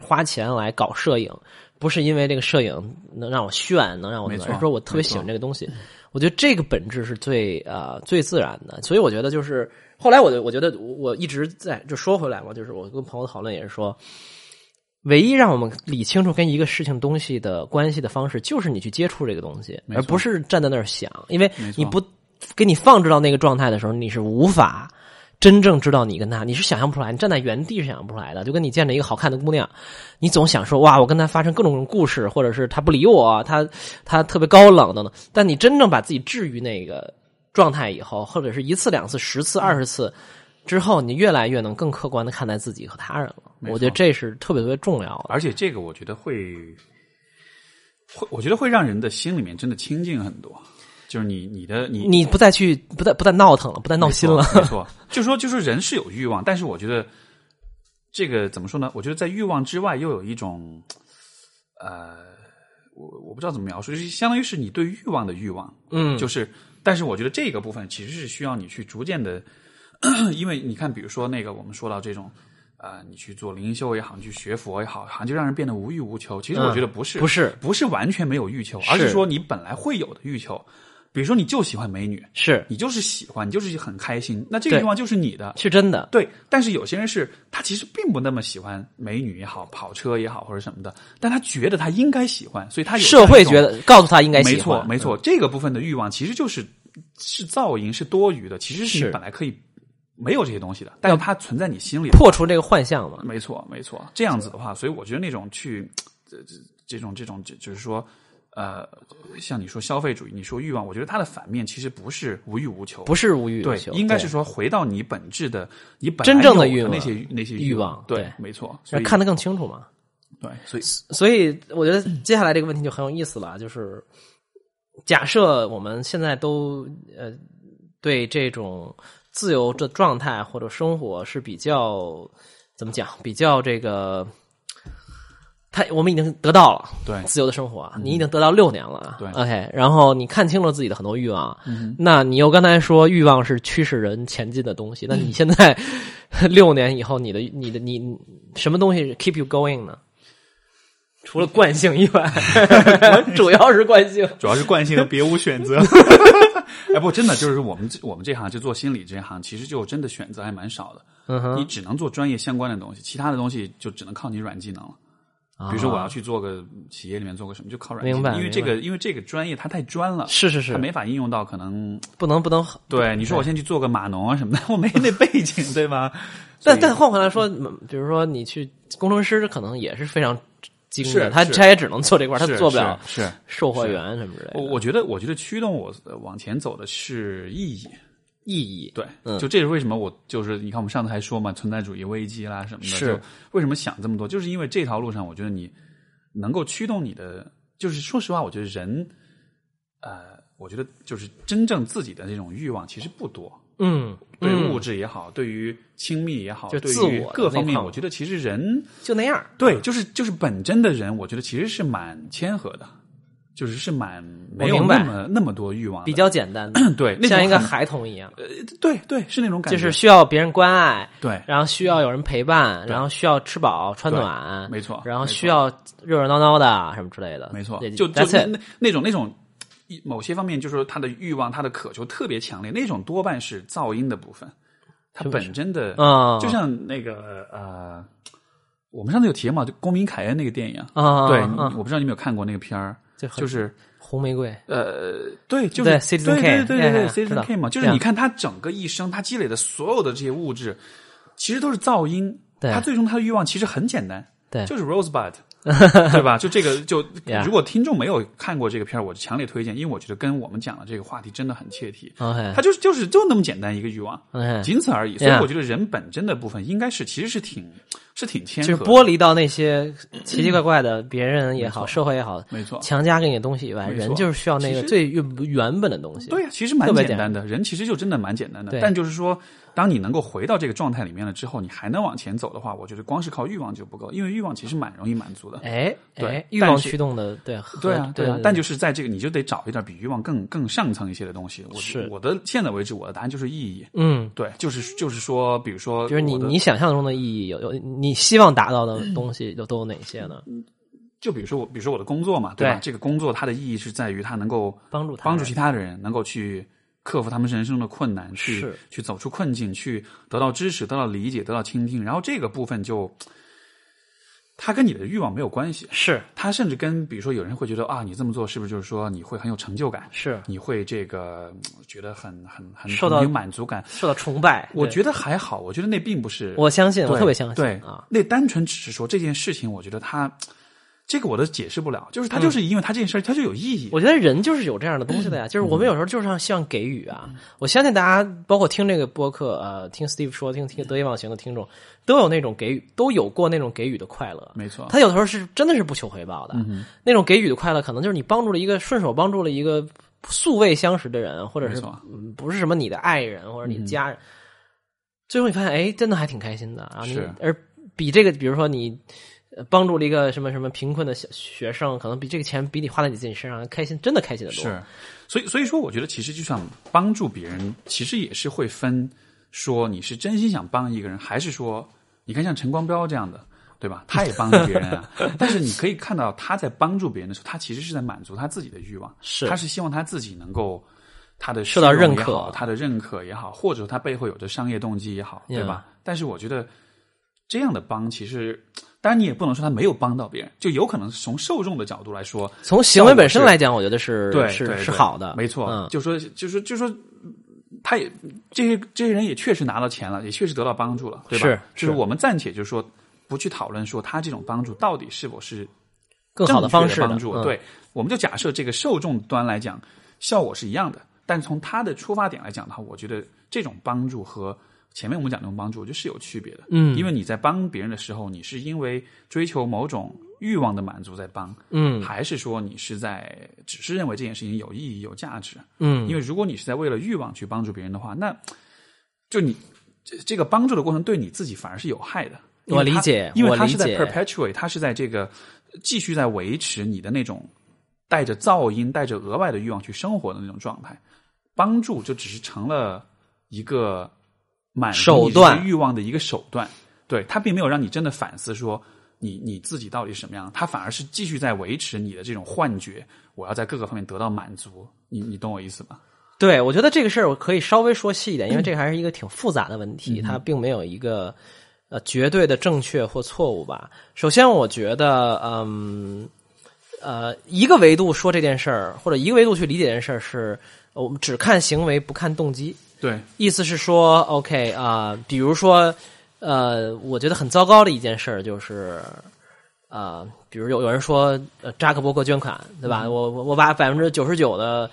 花钱来搞摄影，不是因为这个摄影能让我炫，能让我怎么，没错而是说我特别喜欢这个东西。我觉得这个本质是最呃最自然的，所以我觉得就是后来我就我觉得我一直在就说回来嘛，就是我跟朋友讨论也是说，唯一让我们理清楚跟一个事情东西的关系的方式，就是你去接触这个东西，而不是站在那儿想，因为你不给你放置到那个状态的时候，你是无法真正知道你跟他，你是想象不出来，你站在原地是想象不出来的。就跟你见着一个好看的姑娘，你总想说哇，我跟她发生各种故事，或者是她不理我，她她特别高冷等等。但你真正把自己置于那个状态以后，或者是一次、两次、十次、二十次之后，你越来越能更客观的看待自己和他人了。我觉得这是特别特别重要的。而且这个我觉得会，会，我觉得会让人的心里面真的清静很多。就是你你的你你不再去不再不再闹腾了，不再闹心了。没 (laughs) 错，没错就说就说人是有欲望，但是我觉得这个怎么说呢？我觉得在欲望之外又有一种呃，我我不知道怎么描述，就是相当于是你对欲望的欲望，嗯，就是，但是我觉得这个部分其实是需要你去逐渐的，(clears throat) 因为你看，比如说那个我们说到这种。啊、你去做灵修也好，你去学佛也好，好像就让人变得无欲无求。其实我觉得不是，不是不是完全没有欲求，而是说你本来会有的欲求。比如说，你就喜欢美女，是你就是喜欢，你就是很开心，那这个对欲望就是你的。是真的。对，但是有些人是他其实并不那么喜欢美女也好，跑车也好或者什么的，但他觉得他应该喜欢，所以他有社会觉得告诉他应该没喜欢，没错没错，这个部分的欲望其实就是是噪音，是多余的，其实是本来可以没有这些东西的，但是它存在你心里。破除这个幻象嘛。没错没错，这样子的话，所以我觉得那种去这这这种这种就就是说。呃，像你说消费主义，你说欲望，我觉得它的反面其实不是无欲无求，不是无欲无对求，，应该是说回到你本质的，你本来真正的欲望那些那些欲望望，对，对没错，所以看得更清楚嘛。对，所以所以我觉得接下来这个问题就很有意思了，就是假设我们现在都呃对这种自由的状态或者生活是比较怎么讲，比较这个。他我们已经得到了对自由的生活啊，你已经得到六年了啊，对，OK，然后你看清了自己的很多欲望，那你又刚才说欲望是驱使人前进的东西，那你现在六年以后，你的你的你什么东西 keep you going 呢？除了惯性以外，我 (laughs) 主要是惯性。主要是惯性和别无选择。(laughs) 哎，不，真的就是我们这我们这行就做心理这行，其实就真的选择还蛮少的。嗯哼，你只能做专业相关的东西，其他的东西就只能靠你软技能了。比如说我要去做个企业里面做个什么，就靠软件，明白因为这个因为这个专业它太专了，是是是它，没法应用到可能不能不能。对你说我先去做个码农啊什么的，(laughs) 我没那背景，对吧？但但换回来说，嗯比如说你去工程师，可能也是非常他他也只能做这块儿，他做不了是是售货员什么之类的。我我觉得，我觉得驱动我呃往前走的是意义。意义。对，嗯。就这是为什么我就是你看我们上次还说嘛，存在主义危机啦什么的，是。就为什么想这么多，就是因为这条路上，我觉得你能够驱动你的，就是说实话，我觉得人，呃，我觉得就是真正自己的这种欲望其实不多，嗯，对嗯物质也好，对于亲密也好，对就自我于各方面，我觉得其实人就那样。对，就是就是本真的人，我觉得其实是蛮谦和的，就是是蛮没有那么那么多欲望，比较简单的，对，像一个孩童一样，对对是那种感觉，就是需要别人关爱，对。然后需要有人陪伴，然后需要吃饱穿暖，没错然后需要热热闹闹的什么之类的，没错，就就那那那种那种一某些方面，就是说他的欲望、他的渴求特别强烈，那种多半是噪音的部分，它是不是本真的，啊，就像那个呃，我们上次有提嘛，就公民凯恩那个电影，啊，对，啊我不知道你有没有看过那个片儿，就很就是红玫瑰，呃，对，就是对，Citizen 对对对对对哎知道，Citizen K 嘛，就是你看他整个一生，他积累的所有的这些物质，其实都是噪音。他最终他的欲望其实很简单，对。就是 Rosebud，(laughs) 对吧？就这个，就 (laughs) 如果听众没有看过这个片儿，我强烈推荐，因为我觉得跟我们讲的这个话题真的很切题。他就是就是就那么简单一个欲望，仅此而已。所以我觉得人本真的部分应该是其实是挺是挺谦就是，剥离到那些奇奇怪怪的别人也好，社会也好，没错。强加给你的东西以外，人就是需要那个最原原本的东西。对呀，其实蛮简单的，人其实就真的蛮简单的。但就是说，当你能够回到这个状态里面了之后，你还能往前走的话，我觉得光是靠欲望就不够，因为欲望其实蛮容易满足的。哎对哎，欲望驱动的，对和对啊，对啊，但就是在这个，你就得找一点比欲望更更上层一些的东西。我是我的现在为止，我的答案就是意义。嗯，对，就是就是说，比如说，就是你你想象中的意义有有你希望达到的东西有都有哪些呢？就比如说我，比如说我的工作嘛，对吧？对这个工作它的意义是在于它能够帮助他帮助其他的人，能够去克服他们人生中的困难，去去走出困境，去得到支持、得到理解、得到倾听。然后这个部分就，它跟你的欲望没有关系，是它甚至跟比如说有人会觉得啊，你这么做是不是就是说你会很有成就感？是你会这个嗯觉得很很很受到很有满足感？受到崇拜。我觉得还好，我觉得那并不是我相信，我特别相信对啊。那单纯只是说这件事情，我觉得它这个我都解释不了，就是他就是因为他这件事儿他就有意义。嗯我觉得人就是有这样的东西的呀，嗯。就是我们有时候就是希望给予啊。我相信大家，包括听这个播客，呃，听 Steve 说，听听得意忘形的听众，都有那种给予，都有过那种给予的快乐。没错，他有的时候是真的是不求回报的，嗯那种给予的快乐，可能就是你帮助了一个顺手帮助了一个素未相识的人，或者是不是什么你的爱人或者你的家人，最后你发现，哎，真的还挺开心的。啊你是。而比这个，比如说你呃帮助了一个什么什么贫困的小学生，可能比这个钱比你花在你自己身上开心，真的开心的多。是，所以所以说，我觉得其实就像帮助别人，其实也是会分说你是真心想帮一个人，还是说你看像陈光标这样的。对吧？他也帮助别人啊，(laughs) 但是你可以看到他在帮助别人的时候，他其实是在满足他自己的欲望，是他是希望他自己能够他的受到认可他的认可也好，或者他背后有着商业动机也好，对吧？但是我觉得这样的帮，其实当然你也不能说他没有帮到别人，就有可能从受众的角度来说，从行为本身来讲，我觉得是对是是好的，没错。嗯，就说就说就说，他也这些这些人也确实拿到钱了，也确实得到帮助了，对吧？是就是我们暂且就说不去讨论说他这种帮助到底是否是更好的方式帮助，嗯、对，我们就假设这个受众端来讲效果是一样的，但从他的出发点来讲的话，我觉得这种帮助和前面我们讲那种帮助，我觉得是有区别的。嗯，因为你在帮别人的时候，你是因为追求某种欲望的满足在帮，嗯还是说你是在只是认为这件事情有意义、有价值？嗯，因为如果你是在为了欲望去帮助别人的话，那就你这这个帮助的过程对你自己反而是有害的。我理解因为它是在 perpetuate，它是在这个继续在维持你的那种带着噪音、带着额外的欲望去生活的那种状态。帮助就只是成了一个满足欲望的一个手段，对他并没有让你真的反思说你你自己到底什么样，他反而是继续在维持你的这种幻觉，我要在各个方面得到满足。你你懂我意思吧？对，我觉得这个事儿我可以稍微说细一点，因为这个还是一个挺复杂的问嗯题，它并没有一个呃绝对的正确或错误吧。首先，我觉得，嗯，呃，一个维度说这件事儿，或者一个维度去理解这件事儿是，我们只看行为不看动机。对，意思是说，OK 啊、比如说，呃，我觉得很糟糕的一件事儿就是，呃，比如有有人说，呃，扎克伯格捐款，对吧？我我我把百分之九十九的，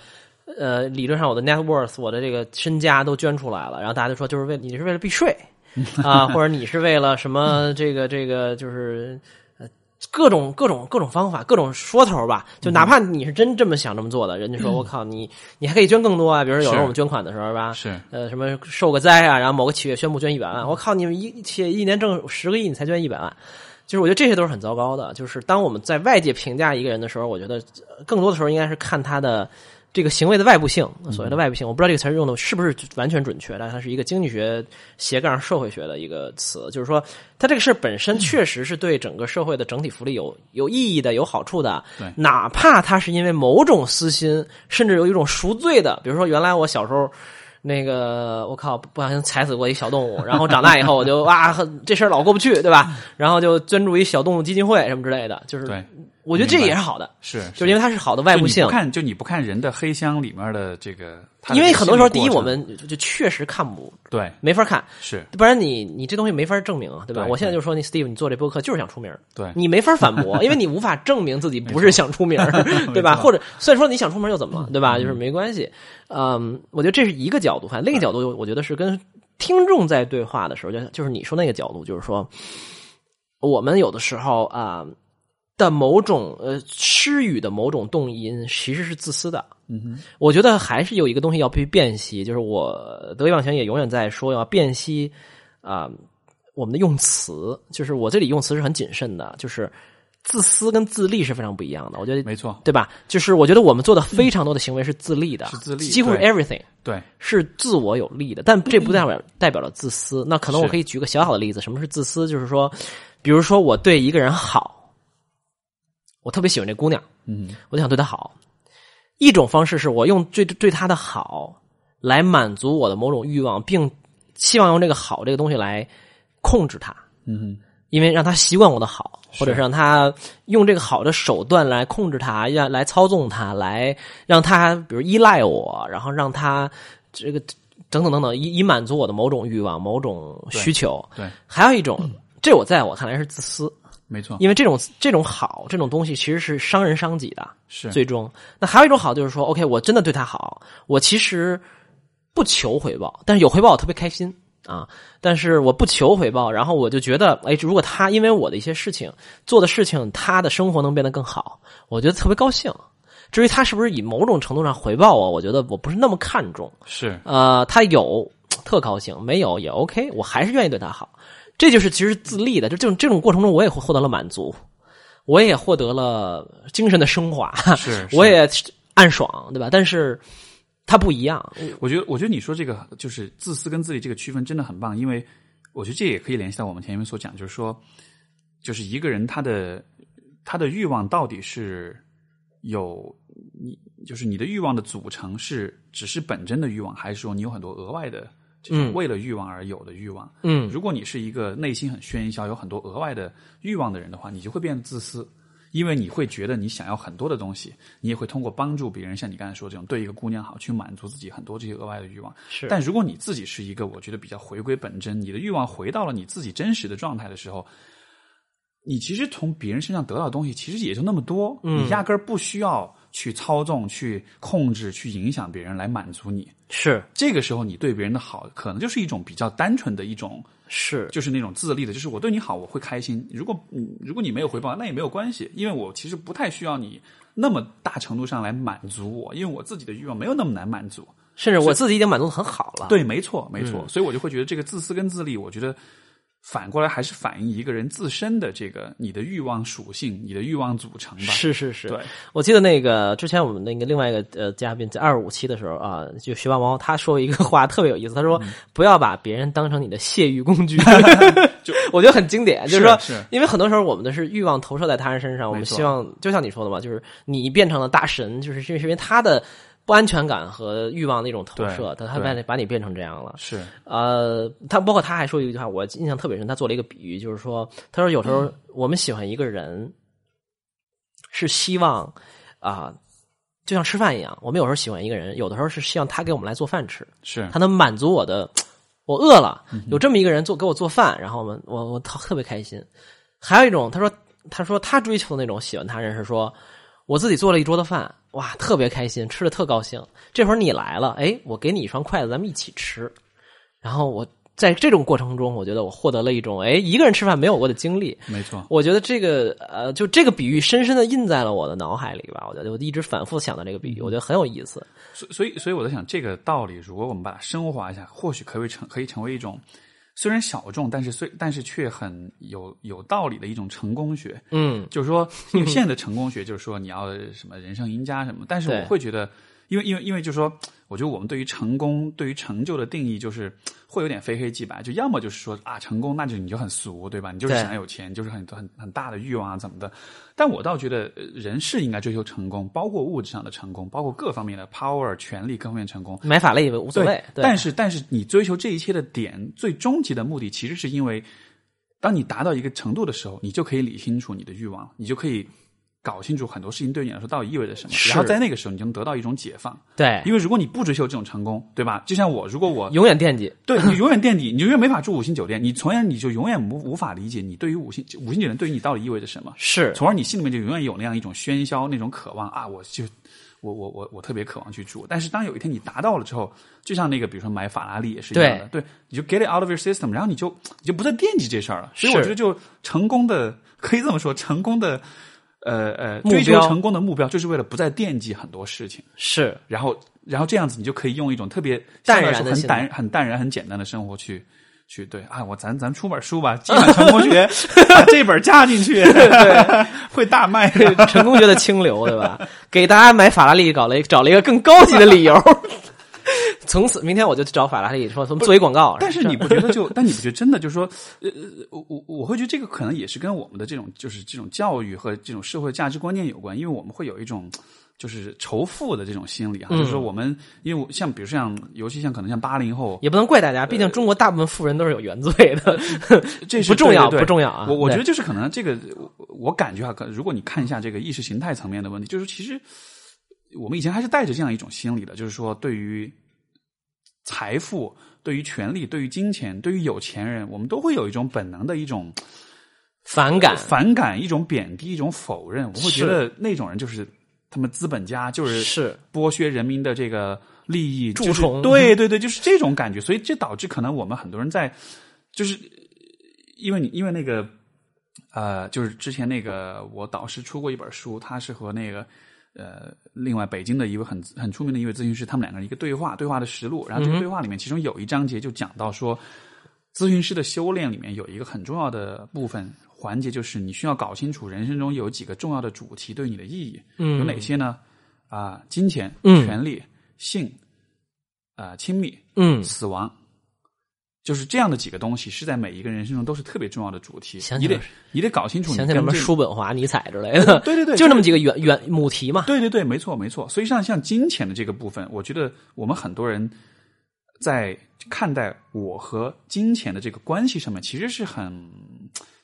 呃，理论上我的 net worth，我的这个身家都捐出来了，然后大家就说，就是为你是为了避税 (laughs) 啊，或者你是为了什么这个这个就是。呃各种各种各种方法，各种说头吧。就哪怕你是真这么想这么做的，人家说 (clears throat) 我靠你，你还可以捐更多啊。比如说有时候我们捐款的时候吧，是呃，什么受个灾啊，然后某个企业宣布捐一百万，我靠，你们一企业一年挣十个亿，你才捐一百万，就是我觉得这些都是很糟糕的。就是当我们在外界评价一个人的时候，我觉得呃更多的时候应该是看他的这个行为的外部性。所谓的外部性，我不知道这个词用的是不是完全准确，但它是一个经济学斜杠社会学的一个词，就是说，它这个事儿本身确实是对整个社会的整体福利有有意义的、有好处的。对哪怕它是因为某种私心，甚至有一种赎罪的，比如说原来我小时候。那个我靠，不小心踩死过一小动物，然后长大以后我就哇，这事儿老过不去，对吧？然后就捐助一小动物基金会什么之类的，就是对，我觉得这也是好的，是，就是因为它是好的外部性不。看就你不看人的黑箱里面的这个，因为很多时候，第一我们就就确实看不对没法看，是不然你你这东西没法证明啊，对吧？对我现在就说你 Steve，你做这播客就是想出名，对你没法反驳，(laughs) 因为你无法证明自己不是想出名，(laughs) 对吧？或者虽然说你想出名又怎么了，(laughs) 对吧？就是没关系。嗯，我觉得这是一个角度，反正另一个角度，我觉得是跟听众在对话的时候，就就是你说那个角度，就是说我们有的时候啊。的某种呃施语的某种动因其实是自私的，嗯哼，我觉得还是有一个东西要必须辨析，就是我德语网强也永远在说要辨析啊、我们的用词，就是我这里用词是很谨慎的，就是自私跟自利是非常不一样的，我觉得没错，对吧？就是我觉得我们做的非常多的行为是自利的，是自利几乎是 everything 对是自我有利的，但这不代表代表了自私。那可能我可以举个小小的例子，什么是自私？就是说，比如说我对一个人好，我特别喜欢这姑娘。嗯我就想对她好。一种方式是我用对对她的好来满足我的某种欲望，并希望用这个好这个东西来控制她，嗯，因为让她习惯我的好，或者是让她用这个好的手段来控制她，让来操纵她，来让她比如依赖我，然后让她这个等等等等，以以满足我的某种欲望、某种需求。对，还有一种，这我在我看来是自私，没错，因为这种这种好这种东西其实是伤人伤己的。是最终，那还有一种好就是说，OK，我真的对他好，我其实不求回报，但是有回报我特别开心啊。但是我不求回报，然后我就觉得，哎，如果他因为我的一些事情做的事情，他的生活能变得更好，我觉得特别高兴。至于他是不是以某种程度上回报我，我觉得我不是那么看重。是呃，他有特高兴，没有也 OK，我还是愿意对他好。这就是其实自立的，就这种这种过程中，我也获得了满足，我也获得了精神的升华，(laughs) 是是我也暗爽，对吧？但是它不一样，我觉得，我觉得你说这个就是自私跟自利这个区分真的很棒，因为我觉得这也可以联系到我们前面所讲，就是说，就是一个人他的他的欲望到底是有你，就是你的欲望的组成是只是本真的欲望，还是说你有很多额外的这种嗯为了欲望而有的欲望？嗯如果你是一个内心很喧嚣、有很多额外的欲望的人的话，你就会变得自私，因为你会觉得你想要很多的东西，你也会通过帮助别人，像你刚才说这种对一个姑娘好，去满足自己很多这些额外的欲望。是，但如果你自己是一个我觉得比较回归本真，你的欲望回到了你自己真实的状态的时候，你其实从别人身上得到的东西其实也就那么多，嗯你压根儿不需要去操纵、去控制、去影响别人来满足你。是这个时候，你对别人的好，可能就是一种比较单纯的一种，是就是那种自利的，就是我对你好，我会开心。如果嗯，如果你没有回报，那也没有关系，因为我其实不太需要你那么大程度上来满足我，因为我自己的欲望没有那么难满足。甚至我自己已经满足的很好了。，对，没错，没错。嗯所以我就会觉得这个自私跟自利，我觉得反过来还是反映一个人自身的这个你的欲望属性、你的欲望组成吧。是是是，对，我记得那个之前我们那个另外一个呃嘉宾在二十五期的时候啊，就学霸王他说一个 (laughs) 话特别有意思，他说、不要把别人当成你的泄欲工具，(laughs) 就我觉得很经典，就是说，是因为很多时候我们的是欲望投射在他人身上，我们希望就像你说的嘛，就是你变成了大神，就是是因为他的。不安全感和欲望的一种投射，他他把你把你变成这样了。是呃，他包括他还说一句话，我印象特别深。他做了一个比喻，就是说，他说有时候我们喜欢一个人，是希望啊、就像吃饭一样，我们有时候喜欢一个人，有的时候是希望他给我们来做饭吃，是他能满足我的，我饿了，有这么一个人做给我做饭，然后我们我我特特别开心。还有一种，他说他说他追求的那种喜欢他人是说，我自己做了一桌子饭，哇，特别开心，吃的特高兴。这会儿你来了，哎，我给你一双筷子，咱们一起吃。然后我在这种过程中，我觉得我获得了一种哎一个人吃饭没有过的经历。没错，我觉得这个呃，就这个比喻深深的印在了我的脑海里吧。我觉得我一直反复想到这个比喻，我觉得很有意思。所所以所以我在想，这个道理如果我们把它升华一下，或许可以成可以成为一种虽然小众，但是虽但是却很有有道理的一种成功学。嗯，就是说，因为现在的成功学就是说你要什么人生赢家什么，但是我会觉得，因为因为因为就是说，我觉得我们对于成功、对于成就的定义就是会有点非黑即白，就要么就是说啊，成功那就你就很俗，对吧？你就是对想有钱，就是很很很大的欲望啊怎么的。但我倒觉得，呃人是应该追求成功，包括物质上的成功，包括各方面的 power、权力各方面成功。买法类无所谓，对但是但是你追求这一切的点，最终极的目的，其实是因为，当你达到一个程度的时候，你就可以理清楚你的欲望，你就可以搞清楚很多事情对你来说到底意味着什么，然后在那个时候，你就能得到一种解放。对，因为如果你不追求这种成功，对吧？就像我，如果我永远惦记。对你永远惦记，你永远没法住五星酒店，你从而你就永远无无法理解你对于五星五星酒店对于你到底意味着什么。是从而你心里面就永远有那样一种喧嚣、那种渴望啊！我就我我我我特别渴望去住。但是当有一天你达到了之后，就像那个比如说买法拉利也是一样的，对，你就 get it out of your system，然后你就你就不再惦记这事儿了。所以我觉得就成功的可以这么说，成功的呃呃追求成功的目标，就是为了不再惦记很多事情。是，然后，然后这样子，你就可以用一种特别淡然的心态淡、很淡然、很简单的生活去去对啊，我咱咱出本书吧，基本成功学，(laughs) 把这本加进去，会大卖的。成功学的清流，对吧？给大家买法拉利搞了一找了一个更高级的理由。从此，明天我就去找法拉利，说做一广告。但是你不觉得就？(laughs) 但你不觉得真的就是说，呃，我我我会觉得这个可能也是跟我们的这种就是这种教育和这种社会价值观念有关，因为我们会有一种。就是仇富的这种心理啊，嗯就是说我们，因为我像比如像，尤其像可能像八零后，也不能怪大家，毕竟中国大部分富人都是有原罪的，(laughs) 这是不重要，对对对不重要啊。我我觉得就是可能这个，我我感觉啊，可如果你看一下这个意识形态层面的问题，就是其实我们以前还是带着这样一种心理的，就是说对于财富、对于权力、对于金钱、对于有钱人，我们都会有一种本能的一种反感，反感、一种贬低、一种否认。我会觉得那种人就是他们资本家，就是是剥削人民的这个利益，就是蛀虫对对对，就是这种感觉。所以这导致可能我们很多人在，就是因为你因为那个呃，就是之前那个我导师出过一本书，他是和那个呃另外北京的一位很很出名的一位咨询师，他们两个人一个对话，对话的实录。然后这个对话里面，其中有一章节就讲到说，咨询师的修炼里面有一个很重要的部分。环节就是你需要搞清楚人生中有几个重要的主题对你的意义，嗯有哪些呢？啊、金钱、嗯权力、性、啊、亲密、嗯，死亡，就是这样的几个东西，是在每一个人身上都是特别重要的主题。你得你得搞清楚你想起什么叔本华、尼采之类的，对对对，(laughs) 就那么几个原原母题嘛。对对对，没错没错。所以像像金钱的这个部分，我觉得我们很多人在看待我和金钱的这个关系上面，其实是很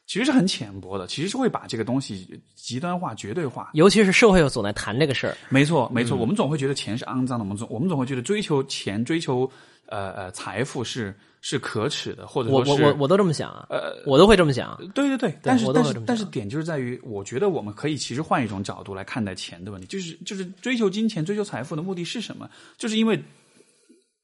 其实是很浅薄的，其实是会把这个东西极端化、绝对化。尤其是社会又总在谈这个事儿，没错，没嗯错，我们总会觉得钱是肮脏的，我们总我们总会觉得追求钱、追求呃呃财富是是可耻的，或者是我我我都这么想啊，呃我都会这么想。对对对，但是但是但是点就是在于，我觉得我们可以其实换一种角度来看待钱的问题，就是就是追求金钱、追求财富的目的是什么？就是因为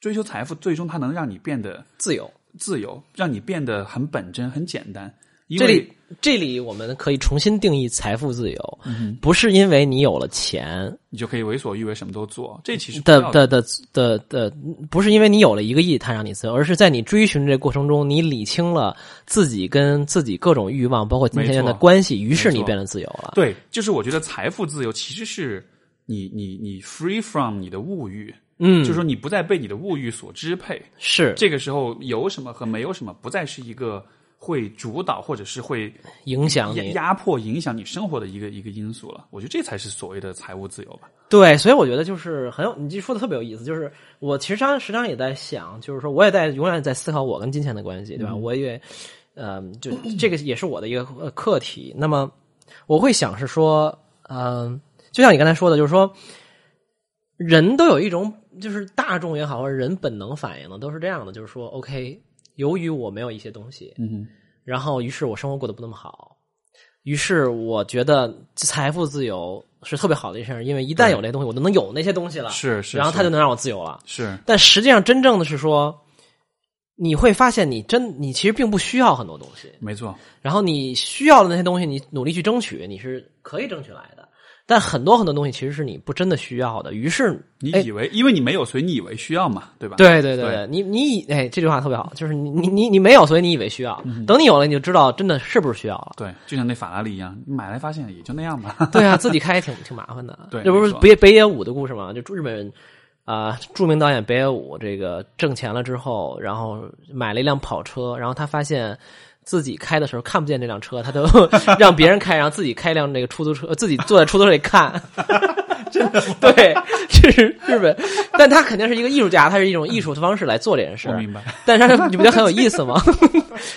追求财富，最终它能让你变得自由，自由，让你变得很本真、很简单。这里这里我们可以重新定义财富自由，嗯不是因为你有了钱你就可以为所欲为，什么都做，这其实的的。的的的，不是因为你有了一个亿，它让你自由，而是在你追寻这过程中，你理清了自己跟自己各种欲望，包括金钱的关系，于是你变得自由了。对，就是我觉得财富自由其实是你你你 free from 你的物欲，嗯，就是说你不再被你的物欲所支配。是。这个时候有什么和没有什么不再是一个会主导或者是会影响你。压迫、影响你生活的一个一个因素了。我觉得这才是所谓的财务自由吧。对，所以我觉得就是很有，你这说的特别有意思。就是我其实常时常也在想，就是说我也在永远在思考我跟金钱的关系，对吧？我也呃，就这个也是我的一个呃课题。那么我会想是说，嗯、就像你刚才说的，就是说人都有一种就是大众也好，或者人本能反应的都是这样的，就是说，OK，由于我没有一些东西，嗯然后于是我生活过得不那么好，于是我觉得财富自由是特别好的一件事，因为一旦有那东西，我就能有那些东西了，是是，是然后他就能让我自由了。是。但实际上，真正的是说，你会发现你真你其实并不需要很多东西，没错，然后你需要的那些东西，你努力去争取，你是可以争取来的。但很多很多东西其实是你不真的需要的，于是哎你以为因为你没有，所以你以为需要嘛，对吧？对对对对你你以哎这句话特别好，就是你你你你没有，所以你以为需要，嗯等你有了，你就知道真的是不是需要了。对，就像那法拉利一样，你买来发现也就那样吧。对啊，(laughs) 自己开也挺挺麻烦的。对这不是北北野武的故事吗？就日本人啊、著名导演北野武，这个挣钱了之后，然后买了一辆跑车，然后他发现自己开的时候看不见这辆车，他都 (laughs) 让别人开，然后自己开一辆那个出租车，自己坐在出租车里看。(laughs) 真的 (laughs) 对，这是日本，但他肯定是一个艺术家，他是一种艺术的方式来做这件事我。明白，但是你不觉得很有意思吗？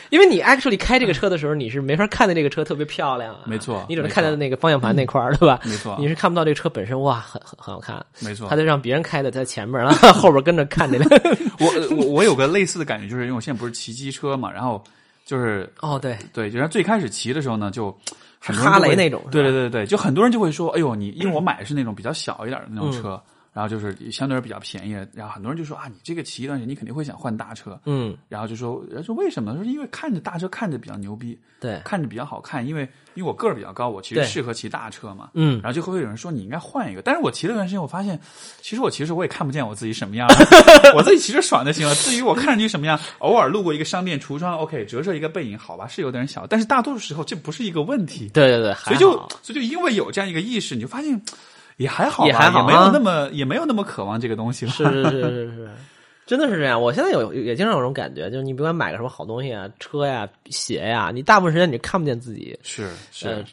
因为你 actually 开这个车的时候，你是没法看见这个车特别漂亮啊，没错你只能看到那个方向盘那块儿，对吧？没错你是看不到这个车本身，哇，很很很好看。没错他。就让别人开的在前面，然后后边跟着看这个。我我我有个类似的感觉，就是因为我现在不是骑机车嘛，然后就是哦，对，对，就是最开始骑的时候呢，就很多人哈雷那种对对对对，就很多人就会说，哎呦，你因为我买的是那种比较小一点的那种车，然后就是相对而比较便宜，然后很多人就说啊，你这个骑一段时间，你肯定会想换大车，嗯，然后就说，说为什么呢？说因为看着大车看着比较牛逼，对，看着比较好看，因为因为我个儿比较高，我其实适合骑大车嘛。嗯，然后就会有人说你应该换一个，但是我骑了段时间，我发现其实我其实我也看不见我自己什么样，(laughs) 我自己骑着爽就行了。至于我看上去什么样，偶尔路过一个商店橱窗，OK，折射一个背影，好吧，是有点小，但是大多数时候这不是一个问题。对对对，所以就所以就因为有这样一个意识，你就发现也还好吧，也还好啊没有那么也没有那么渴望这个东西了。是是是是是，(laughs) 真的是这样。我现在有也经常有这种感觉，就是你不管买个什么好东西啊，车呀、鞋呀，你大部分时间你看不见自己。是是，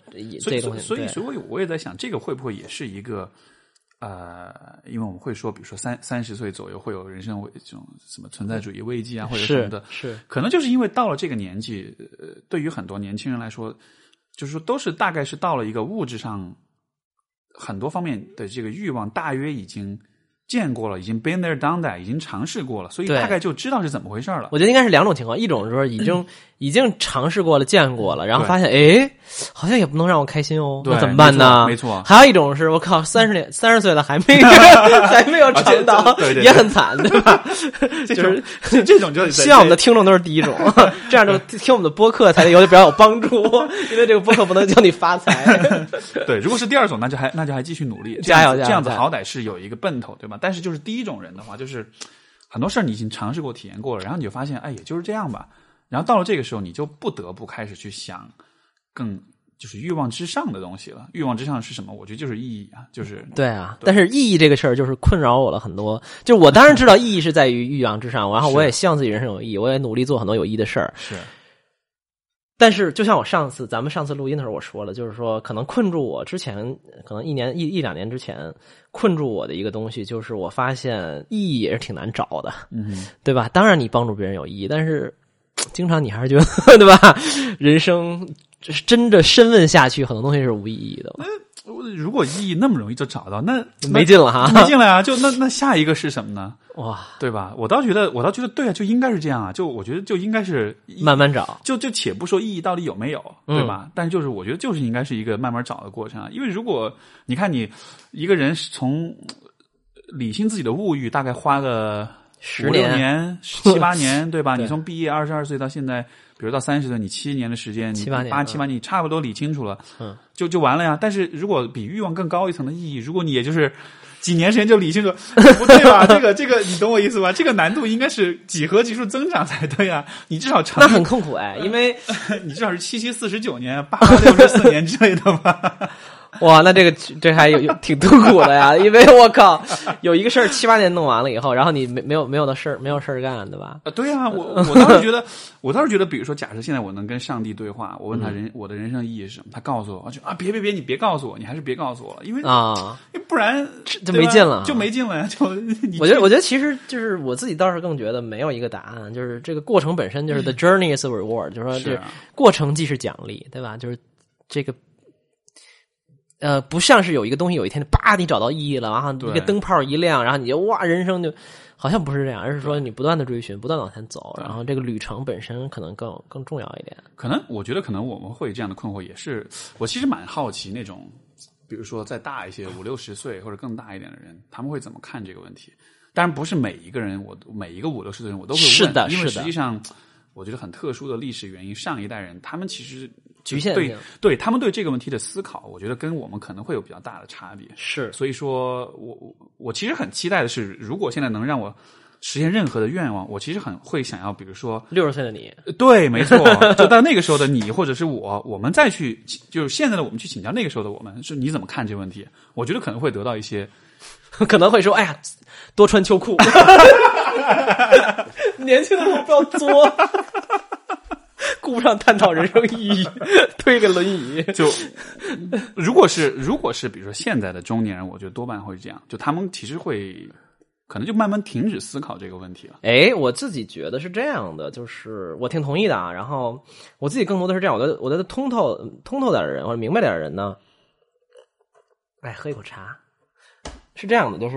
所以这东西，所以所以我也在想，这个会不会也是一个呃，因为我们会说，比如说三三十岁左右会有人生危这种什么存在主义危机啊，或者什么是的，是，可能就是因为到了这个年纪，呃，对于很多年轻人来说，就是说都是大概是到了一个物质上很多方面的这个欲望，大约已经见过了，已经 been there done that，已经尝试过了，所以大概就知道是怎么回事了。我觉得应该是两种情况，一种是说已经 (clears throat) 已经尝试过了、见过了，然后发现哎，好像也不能让我开心哦，对那怎么办呢？没错没错还有一种是我靠，三十年 (laughs) 三十岁了还没还没有尝到，啊对对对也很惨，对吧？(laughs) 这就是这这种就希望我们的听众都是第一种，(laughs) 这样就听我们的播客才有比较有帮助，因为这个播客不能叫你发财。对，如果是第二种，那就还那就还继续努力，加油这样子好歹是有一个奔头，对吧？但是就是第一种人的话，就是很多事儿你已经尝试过、体验过了，然后你就发现，哎，也就是这样吧。然后到了这个时候，你就不得不开始去想更就是欲望之上的东西了。欲望之上是什么？我觉得就是意义啊，就是对啊，但是意义这个事儿就是困扰我了很多。就是我当然知道意义是在于欲望之上，然后我也希望自己人生有意义，我也努力做很多有意义的事儿。是但是，就像我上次咱们上次录音的时候我说了，就是说可能困住我之前，可能一年一一两年之前困住我的一个东西，就是我发现意义也是挺难找的，嗯，对吧？当然你帮助别人有意义，但是经常你还是觉得，(laughs) 对吧？人生就是真的深问下去，很多东西是无意义的，如果意义那么容易就找到，那没劲了哈。没劲了呀。就那那下一个是什么呢？哇，对吧？我倒觉得，我倒觉得对啊，就应该是这样啊。就我觉得就应该是慢慢找，就就且不说意义到底有没有，嗯对吧？但是就是我觉得就是应该是一个慢慢找的过程啊。因为如果你看你一个人是从呃理清自己的物欲，大概花个十年年、(laughs) 七八年，对吧？对你从毕业二十二岁到现在，比如到三十岁，你七年的时间，你七八年嗯八七八年，你差不多理清楚了，嗯，就就完了呀。但是如果比欲望更高一层的意义，如果你也就是。几年时间就理清楚，(laughs) 不对吧？这个这个，你懂我意思吧？这个难度应该是几何级数增长才对啊！你至少长那很痛苦哎，因为 (laughs) 你至少是七七四十九年，八八六十四年之类的吧？(laughs) 哇，那这个这还有有挺痛苦的呀，因为我靠，有一个事儿七八年弄完了以后，然后你没没有没有的事儿没有事儿干，对吧？啊，对啊，我我倒是觉得，我倒是觉得，比如说，假设现在我能跟上帝对话，我问他人、我的人生意义是什么，他告诉我，我就啊，别别别，你别告诉我，你还是别告诉我了，因为啊，不然就没劲了就没劲了呀，就 (laughs) 我觉得我觉得其实就是我自己倒是更觉得没有一个答案，就是这个过程本身就是 the journey is a reward，就是说这是啊过程既是奖励，对吧？就是这个。呃，不像是有一个东西，有一天叭，你找到意义了，然后一个灯泡一亮，然后你就哇，人生就好像不是这样，而是说你不断的追寻，不断地往前走，然后这个旅程本身可能更更重要一点。可能我觉得可能我们会有这样的困惑，也是我其实蛮好奇那种，比如说再大一些五六十岁或者更大一点的人，他们会怎么看这个问题？当然不是每一个人，我每一个五六十岁的人我都会问，是的因为实际上我觉得很特殊的历史原因，上一代人他们其实对局限对对他们对这个问题的思考，我觉得跟我们可能会有比较大的差别。是所以说我我我其实很期待的是，如果现在能让我实现任何的愿望，我其实很会想要，比如说六十岁的你，对，没错，就到那个时候的你或者是我，我们再去，就是现在的我们去请教那个时候的我们，是你怎么看这个问题？我觉得可能会得到一些，可能会说：“哎呀，多穿秋裤。(laughs) ”年轻的时候不要作，(laughs) 顾不上探讨人生意义，(laughs) 推个轮椅。就如果是如果是比如说现在的中年人，我觉得多半会这样，就他们其实会可能就慢慢停止思考这个问题了。哎，我自己觉得是这样的，就是我挺同意的啊。然后我自己更多的是这样，我觉得我觉得通透通透点的人或者明白点的人呢，哎，喝一口茶，是这样的，就是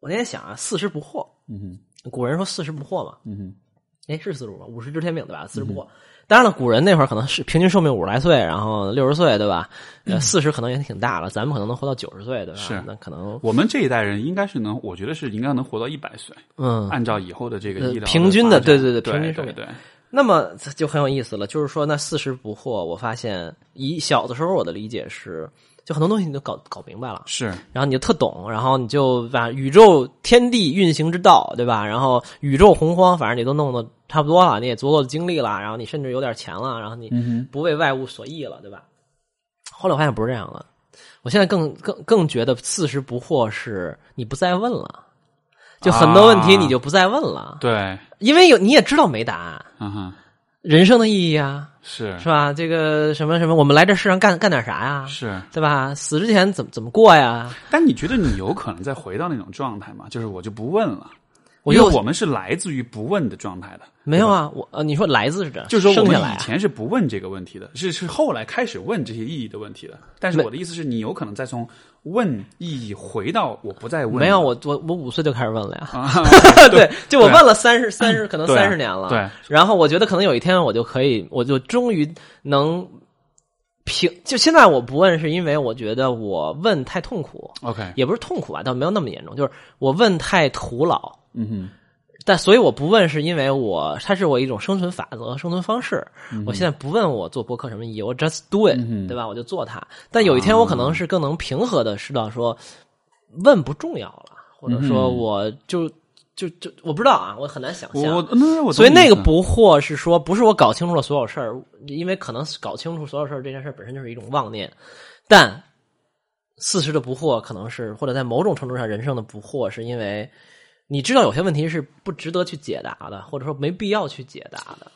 我那天想啊，四十不惑，嗯哼，古人说四十不惑嘛，嗯哼，哎，是四十五吗？五十知天命对吧？四十不惑。当然了，古人那会儿可能是平均寿命五十来岁，然后六十岁对吧？呃，四十可能也挺大了，咱们可能能活到九十岁对吧？是那可能我们这一代人应该是能，我觉得是应该能活到一百岁。嗯，按照以后的这个呃医疗平均的对对对对平均寿命对对，那么就很有意思了，就是说那四十不惑，我发现以小的时候我的理解是，就很多东西你都搞搞明白了。是然后你就特懂，然后你就把宇宙天地运行之道，对吧？然后宇宙洪荒，反正你都弄得差不多了，你也足够的经历了，然后你甚至有点钱了，然后你嗯不为外物所役了，对吧？后来我发现不是这样的，我现在更更更觉得四十不惑是你不再问了，就很多问题啊你就不再问了，对，因为有你也知道没答案，嗯哼，人生的意义啊，是是吧？这个什么什么，我们来这世上干干点啥呀？是。对吧？死之前怎么怎么过呀？但你觉得你有可能再回到那种状态吗？就是我就不问了，我就因为我们是来自于不问的状态的。没有啊，我呃，你说来自是这，就是说，我们以前是不问这个问题的，是是后来开始问这些意义的问题的。但是我的意思是你有可能再从问意义回到我不再问。没有，我我我五岁就开始问了呀。啊，(laughs) 对，就我问了三十三十，可能三十年了。对，然后我觉得可能有一天我就可以，我就终于能平。就现在我不问，是因为我觉得我问太痛苦，OK，也不是痛苦吧，倒没有那么严重，就是我问太徒劳。嗯哼，但所以我不问，是因为我它是我一种生存法则、生存方式。我现在不问我做播客什么意义，我 just do it，、嗯对吧？我就做它。但有一天我可能是更能平和的知道说，问不重要了，或者说我就就就我不知道啊，我很难想象。所以那个不惑是说，不是我搞清楚了所有事儿，因为可能搞清楚所有事儿这件事本身就是一种妄念，但四十的不惑可能是，或者在某种程度上人生的不惑，是因为你知道有些问题是不值得去解答的，或者说没必要去解答的。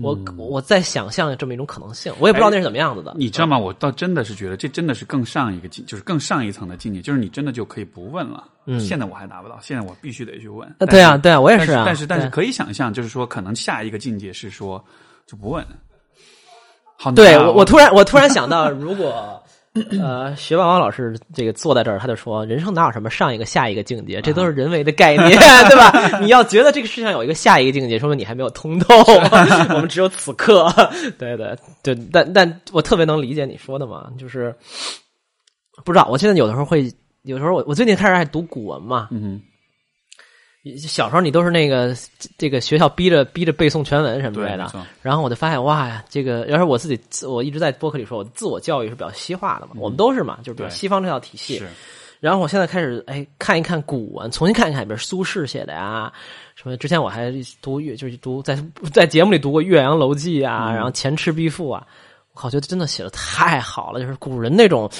我我在想象这么一种可能性，我也不知道那是怎么样子的。你知道吗？我倒真的是觉得这真的是更上一个境，就是更上一层的境界，就是你真的就可以不问了。嗯现在我还达不到，现在我必须得去问。对啊，对啊，我也是啊。但是但是对可以想象，就是说可能下一个境界是说就不问。好对我，我突然我突然想到，如果呃，学霸王老师这个坐在这儿，他就说，人生哪有什么上一个下一个境界，这都是人为的概念，对吧？你要觉得这个世界上有一个下一个境界，说明你还没有通透，(laughs) 我们只有此刻。对对对，但但我特别能理解你说的嘛，就是不知道，我现在有的时候会，有时候我我最近开始爱读古文嘛，嗯小时候你都是那个这个学校逼着逼着背诵全文什么之类的。然后我就发现，哇呀，这个要是我自己，我一直在播客里说，我自我教育是比较西化的嘛，我们都是嘛，就是比较西方这套体系。然后我现在开始哎看一看古文，重新看一看，比如苏轼写的呀，什么之前我还读岳，就是读在在节目里读过《岳阳楼记》啊，然后《前赤壁赋》啊，我靠，觉得真的写的太好了，就是古人那种。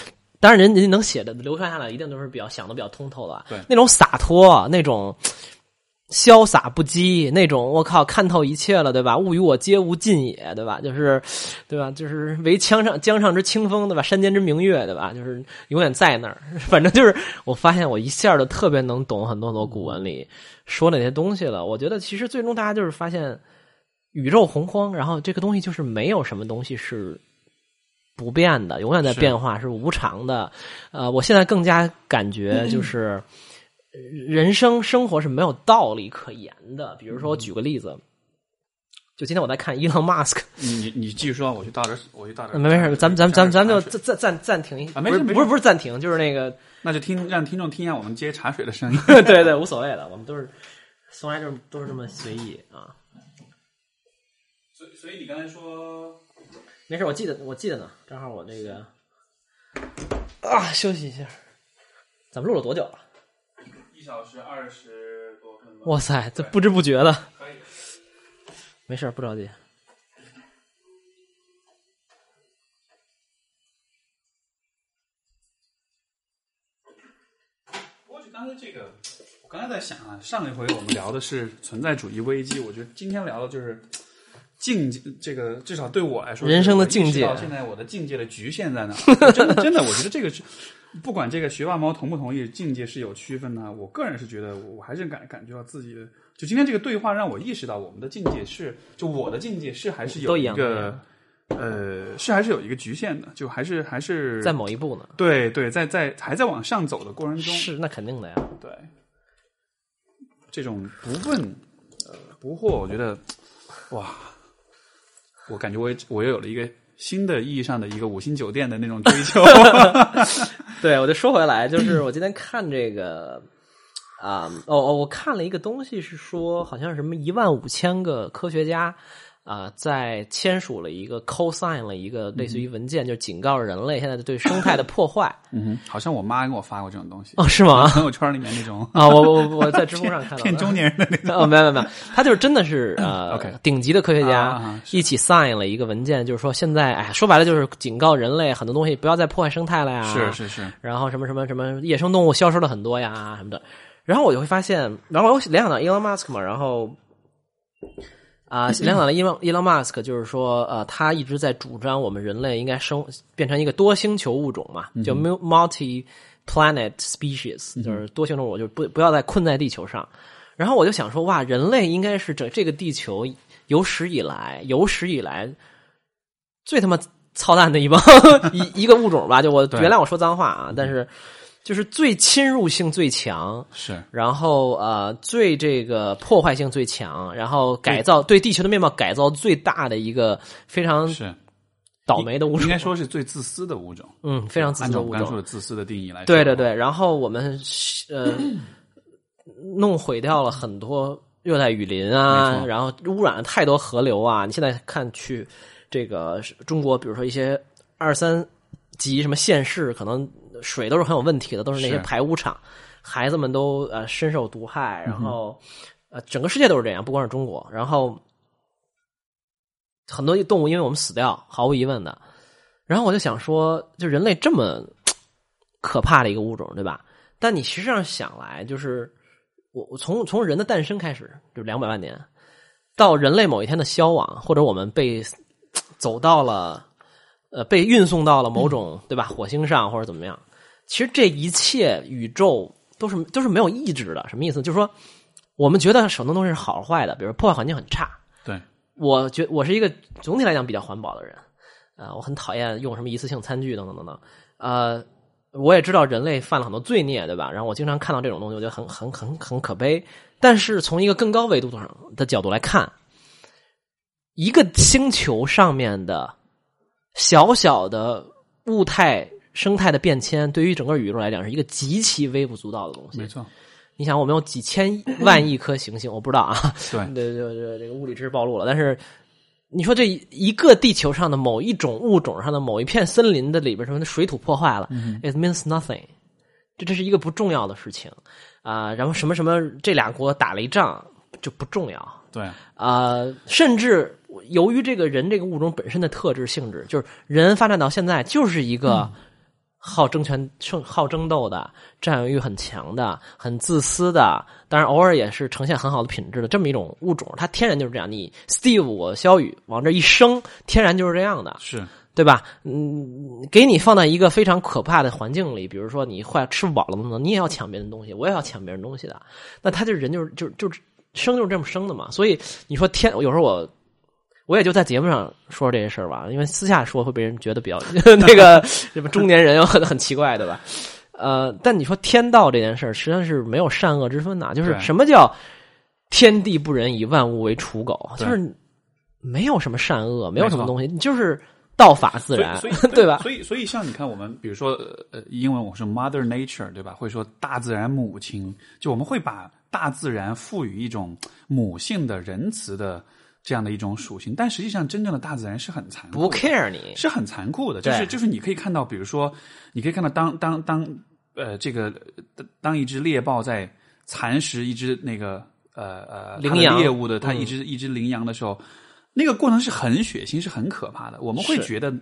当然，人人家能写的流传下来，一定都是比较想的比较通透的。对，那种洒脱，那种潇洒不羁，那种我靠看透一切了，对吧？物与我皆无尽也，对吧？就是，对吧？就是唯江上江上之清风，对吧？山间之明月，对吧？就是永远在那儿。(laughs) 反正就是，我发现我一下就特别能懂很多很多古文里说那些东西了。我觉得其实最终大家就是发现宇宙洪荒，然后这个东西就是没有什么东西是。不变的，永远在变化，是无常的。呃，我现在更加感觉就是，人生生活是没有道理可言的。比如说，我举个例子，就今天我在看伊隆马斯克。你你继续说，我去倒点，我去倒点。没没事，咱们咱们咱们咱们就暂暂暂停一下。没事不是不是暂停，就是那个，那就听让听众听一下我们接茶水的声音。(laughs) 对对，无所谓的，我们都是从来就是都是这么随意啊。所以所以你刚才说。没事，我记得，我记得呢。正好我那个啊，休息一下。咱们录了多久了？一小时二十多分钟。哇塞，这不知不觉的。可以。没事，不着急。不过就刚才这个，我刚才在想啊，上一回我们聊的是存在主义危机，我觉得今天聊的就是。境界，这个至少对我来说，人生的境界。到现在我的境界的局限在哪？真的，真的，我觉得这个是，不管这个学霸猫同不同意，境界是有区分的。我个人是觉得，我还是感感觉到自己的，就今天这个对话让我意识到，我们的境界是，就我的境界是还是有一个，呃，是还是有一个局限的，就还是还是在某一步呢？对对，在在还在往上走的过程中，是那肯定的呀。对，这种不问呃不惑，我觉得哇。我感觉我我又有了一个新的意义上的一个五星酒店的那种追求。(laughs) (laughs) 对，我就说回来，就是我今天看这个啊，哦哦，我看了一个东西，是说好像什么一万五千个科学家。啊，在签署了一个 co-sign 了一个类似于文件，就警告人类现在对生态的破坏。嗯，好像我妈给我发过这种东西。哦，是吗？(laughs) 朋友圈里面那种啊，我我我在知乎上看到 (laughs) 骗中年人的那种。(laughs) 哦，没有没有没有，他就是真的是呃，OK，顶级的科学家一起 sign 了一个文件，就是说现在哎，说白了就是警告人类很多东西不要再破坏生态了呀。是是是。然后什么什么什么野生动物消失了很多呀什么的。然后我就会发现，然后我联想到 Elon Musk 嘛，然后。啊，联想到伊隆伊隆马斯克，就是说，呃，他一直在主张我们人类应该生变成一个多星球物种嘛，叫 multi planet species，就是多星球物种，就不不要再困在地球上。然后我就想说，哇，人类应该是这这个地球有史以来有史以来最他妈操蛋的一帮 (laughs) 一一个物种吧？就我原谅我说脏话啊，但是。就是最侵入性最强，是，然后呃，最这个破坏性最强，然后改造对地球的面貌改造最大的一个非常是倒霉的物种，应该说是最自私的物种。嗯，非常自私的物种。按照的自私的定义来说，对对对。然后我们呃弄毁掉了很多热带雨林啊，然后污染了太多河流啊。你现在看去这个中国，比如说一些二三级什么县市，可能。水都是很有问题的，都是那些排污厂，孩子们都呃深受毒害，然后呃整个世界都是这样，不光是中国，然后很多动物因为我们死掉，毫无疑问的。然后我就想说，就人类这么可怕的一个物种，对吧？但你实际上想来，就是我我从从人的诞生开始，就两百万年，到人类某一天的消亡，或者我们被走到了呃被运送到了某种对吧火星上或者怎么样。其实这一切宇宙都是都是没有意志的，什么意思？就是说，我们觉得手动东西是好坏的，比如破坏环境很差。对，我觉我是一个总体来讲比较环保的人，啊，我很讨厌用什么一次性餐具等等等等。呃，我也知道人类犯了很多罪孽，对吧？然后我经常看到这种东西，我觉得很很很很可悲。但是从一个更高维度上的角度来看，一个星球上面的小小的物态。生态的变迁对于整个宇宙来讲是一个极其微不足道的东西。没错，你想，我们有几千万亿颗行星，我不知道啊。(laughs) 对，对，对，对，这个物理知识暴露了。但是，你说这一个地球上的某一种物种上的某一片森林的里边什么的水土破坏了，it means nothing。这这是一个不重要的事情啊。然后什么什么这俩国打了一仗就不重要。对啊，甚至由于这个人这个物种本身的特质性质，就是人发展到现在就是一个好争权、胜好争斗的、占有欲很强的、很自私的，当然偶尔也是呈现很好的品质的这么一种物种，它天然就是这样。你 Steve 我肖宇往这一生，天然就是这样的。是对吧？嗯，给你放在一个非常可怕的环境里，比如说你坏吃不饱了呢，你也要抢别人东西，我也要抢别人东西的。那他这人就是就就是生就是这么生的嘛。所以你说天，有时候我我也就在节目上说这些事儿吧，因为私下说会被人觉得比较 (laughs) 那个什么中年人又很很奇怪，对吧？呃，但你说天道这件事儿，实际上是没有善恶之分的，就是什么叫天地不仁，以万物为刍狗，就是没有什么善恶，没有什么东西，你就是道法自然，所以所以对吧？所以所以像你看，我们比如说呃，英文我说 Mother Nature，对吧？会说大自然母亲，就我们会把大自然赋予一种母性的仁慈的这样的一种属性，但实际上真正的大自然是很残酷不，care 你，是很残酷的。就是就是你可以看到，比如说，你可以看到当当当呃这个当当一只猎豹在蚕食一只那个呃呃它的羚羊猎物的，它嗯一只、一只羚羊的时候，那个过程是很血腥，是很可怕的。我们会觉得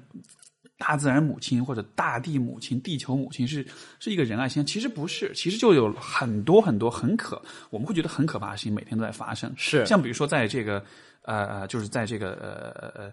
大自然母亲或者大地母亲、地球母亲是是一个仁爱心，其实不是，其实就有很多很多很可，我们会觉得很可怕的事情每天都在发生。是。像比如说在这个呃呃，就是在这个呃呃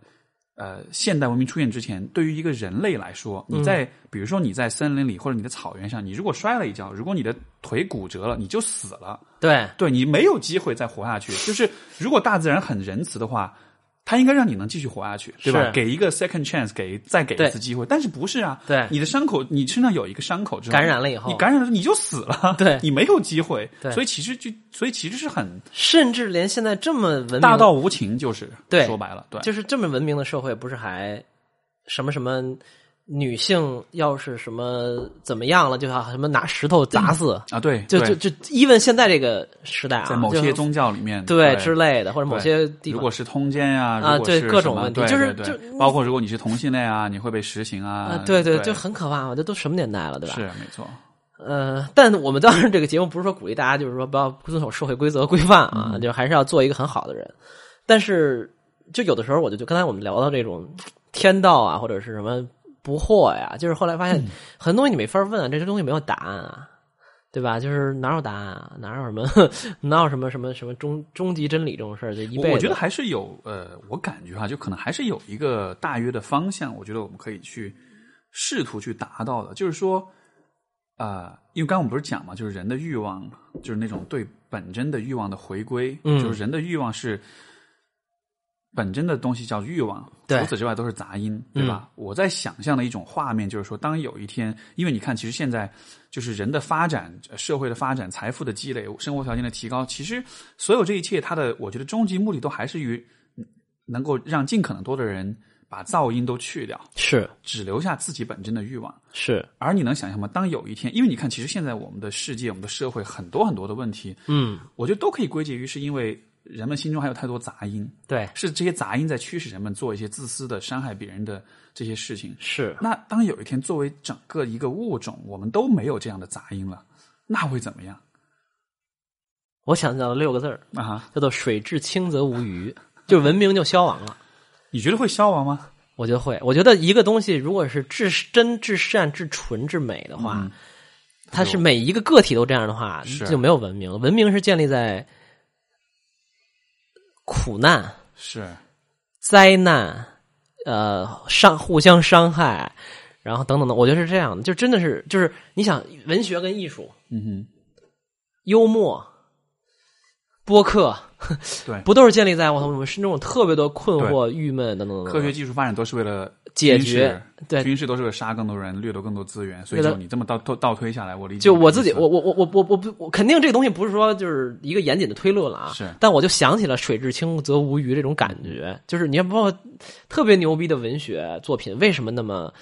呃现代文明出现之前，对于一个人类来说，你在、比如说你在森林里或者你的草原上，你如果摔了一跤，如果你的腿骨折了，你就死了。对对你没有机会再活下去。就是如果大自然很仁慈的话，它应该让你能继续活下去，对吧？给一个 second chance，给再给一次机会。但是不是啊？对你的伤口，你身上有一个伤口之后，感染了以后你感染了你就死了，(laughs) 对你没有机会。对所以其实就所以其实是很甚至连现在这么文明大道无情，就是对说白了，对，就是这么文明的社会，不是还什么什么女性要是什么怎么样了，就要什么拿石头砸死，啊，对，就就就，even 现在这个时代啊，在某些宗教里面，对对之类的，或者某些地方。如果是通奸呀、啊对各种问题就是就包括如果你是同性恋啊，你会被实行啊啊，，对对，对，就很可怕嘛，这都什么年代了，对吧？是没错，呃，但我们当然这个节目不是说鼓励大家就是说不要遵守社会规则规范啊，嗯。就还是要做一个很好的人。但是就有的时候，我就就刚才我们聊到这种天道啊，或者是什么不惑呀，就是后来发嗯现很多东西你没法问啊，这些东西没有答案啊。对吧？就是哪有答案啊？哪有什么 (laughs) 哪有什么什么什么终终极真理这种事儿？就一辈子。我我觉得还是有呃，我感觉哈，就可能还是有一个大约的方向，我觉得我们可以去试图去达到的，就是说，啊、因为刚刚我们不是讲嘛，就是人的欲望，就是那种对本真的欲望的回归，嗯就是人的欲望是本真的东西叫欲望，除此之外都是杂音，对吧？我在想象的一种画面，就是说，当有一天，因为你看，其实现在就是人的发展、呃社会的发展、财富的积累、生活条件的提高，其实所有这一切，它的我觉得终极目的都还是于嗯能够让尽可能多的人把噪音都去掉，是只留下自己本真的欲望。是，而你能想象吗？当有一天，因为你看，其实现在我们的世界、我们的社会很多很多的问题，嗯，我觉得都可以归结于是因为人们心中还有太多杂音，对，是这些杂音在驱使人们做一些自私的、伤害别人的这些事情。是那当有一天，作为整个一个物种，我们都没有这样的杂音了，那会怎么样？我想到了六个字儿，啊哈，叫做“水至清则无鱼”，就文明就消亡了。(laughs) 你觉得会消亡吗？我觉得会，我觉得一个东西如果是至真、至善、至纯、至美的话，嗯它是每一个个体都这样的话，就没有文明了。文明是建立在苦难、是，灾难、呃伤互相伤害，然后等等的，我觉得是这样的，就真的是就是你想文学跟艺术、嗯哼。幽默、播客，哼，对，(laughs) 不都是建立在我们是那种特别多困惑、郁闷等等科学技术发展都是为了解决对军事都是为了杀更多人、掠夺更多资源，所以对的就你这么倒倒倒推下来，我理解就我自己，我我我我我我不，我肯定这个东西不是说就是一个严谨的推论了啊。是但我就想起了“水至清则无鱼”这种感觉，就是你要包括特别牛逼的文学作品，为什么那么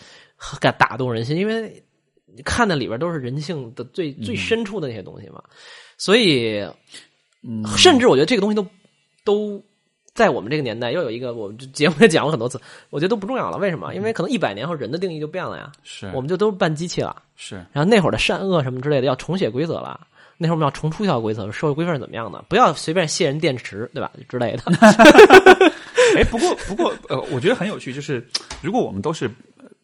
敢打动人心？因为你看的里边都是人性的最最深处的那些东西嘛。所以，嗯甚至我觉得这个东西都都在我们这个年代，又有一个我们这节目也讲过很多次，我觉得都不重要了。为什么？因为可能一百年后人的定义就变了呀，是我们就都是半机器了。是然后那会儿的善恶什么之类的要重写规则了。那会儿我们要重出一条规则，社会规范是怎么样的？不要随便卸人电池，对吧？之类的。(laughs) 哎，不过不过呃，我觉得很有趣，就是如果我们都是，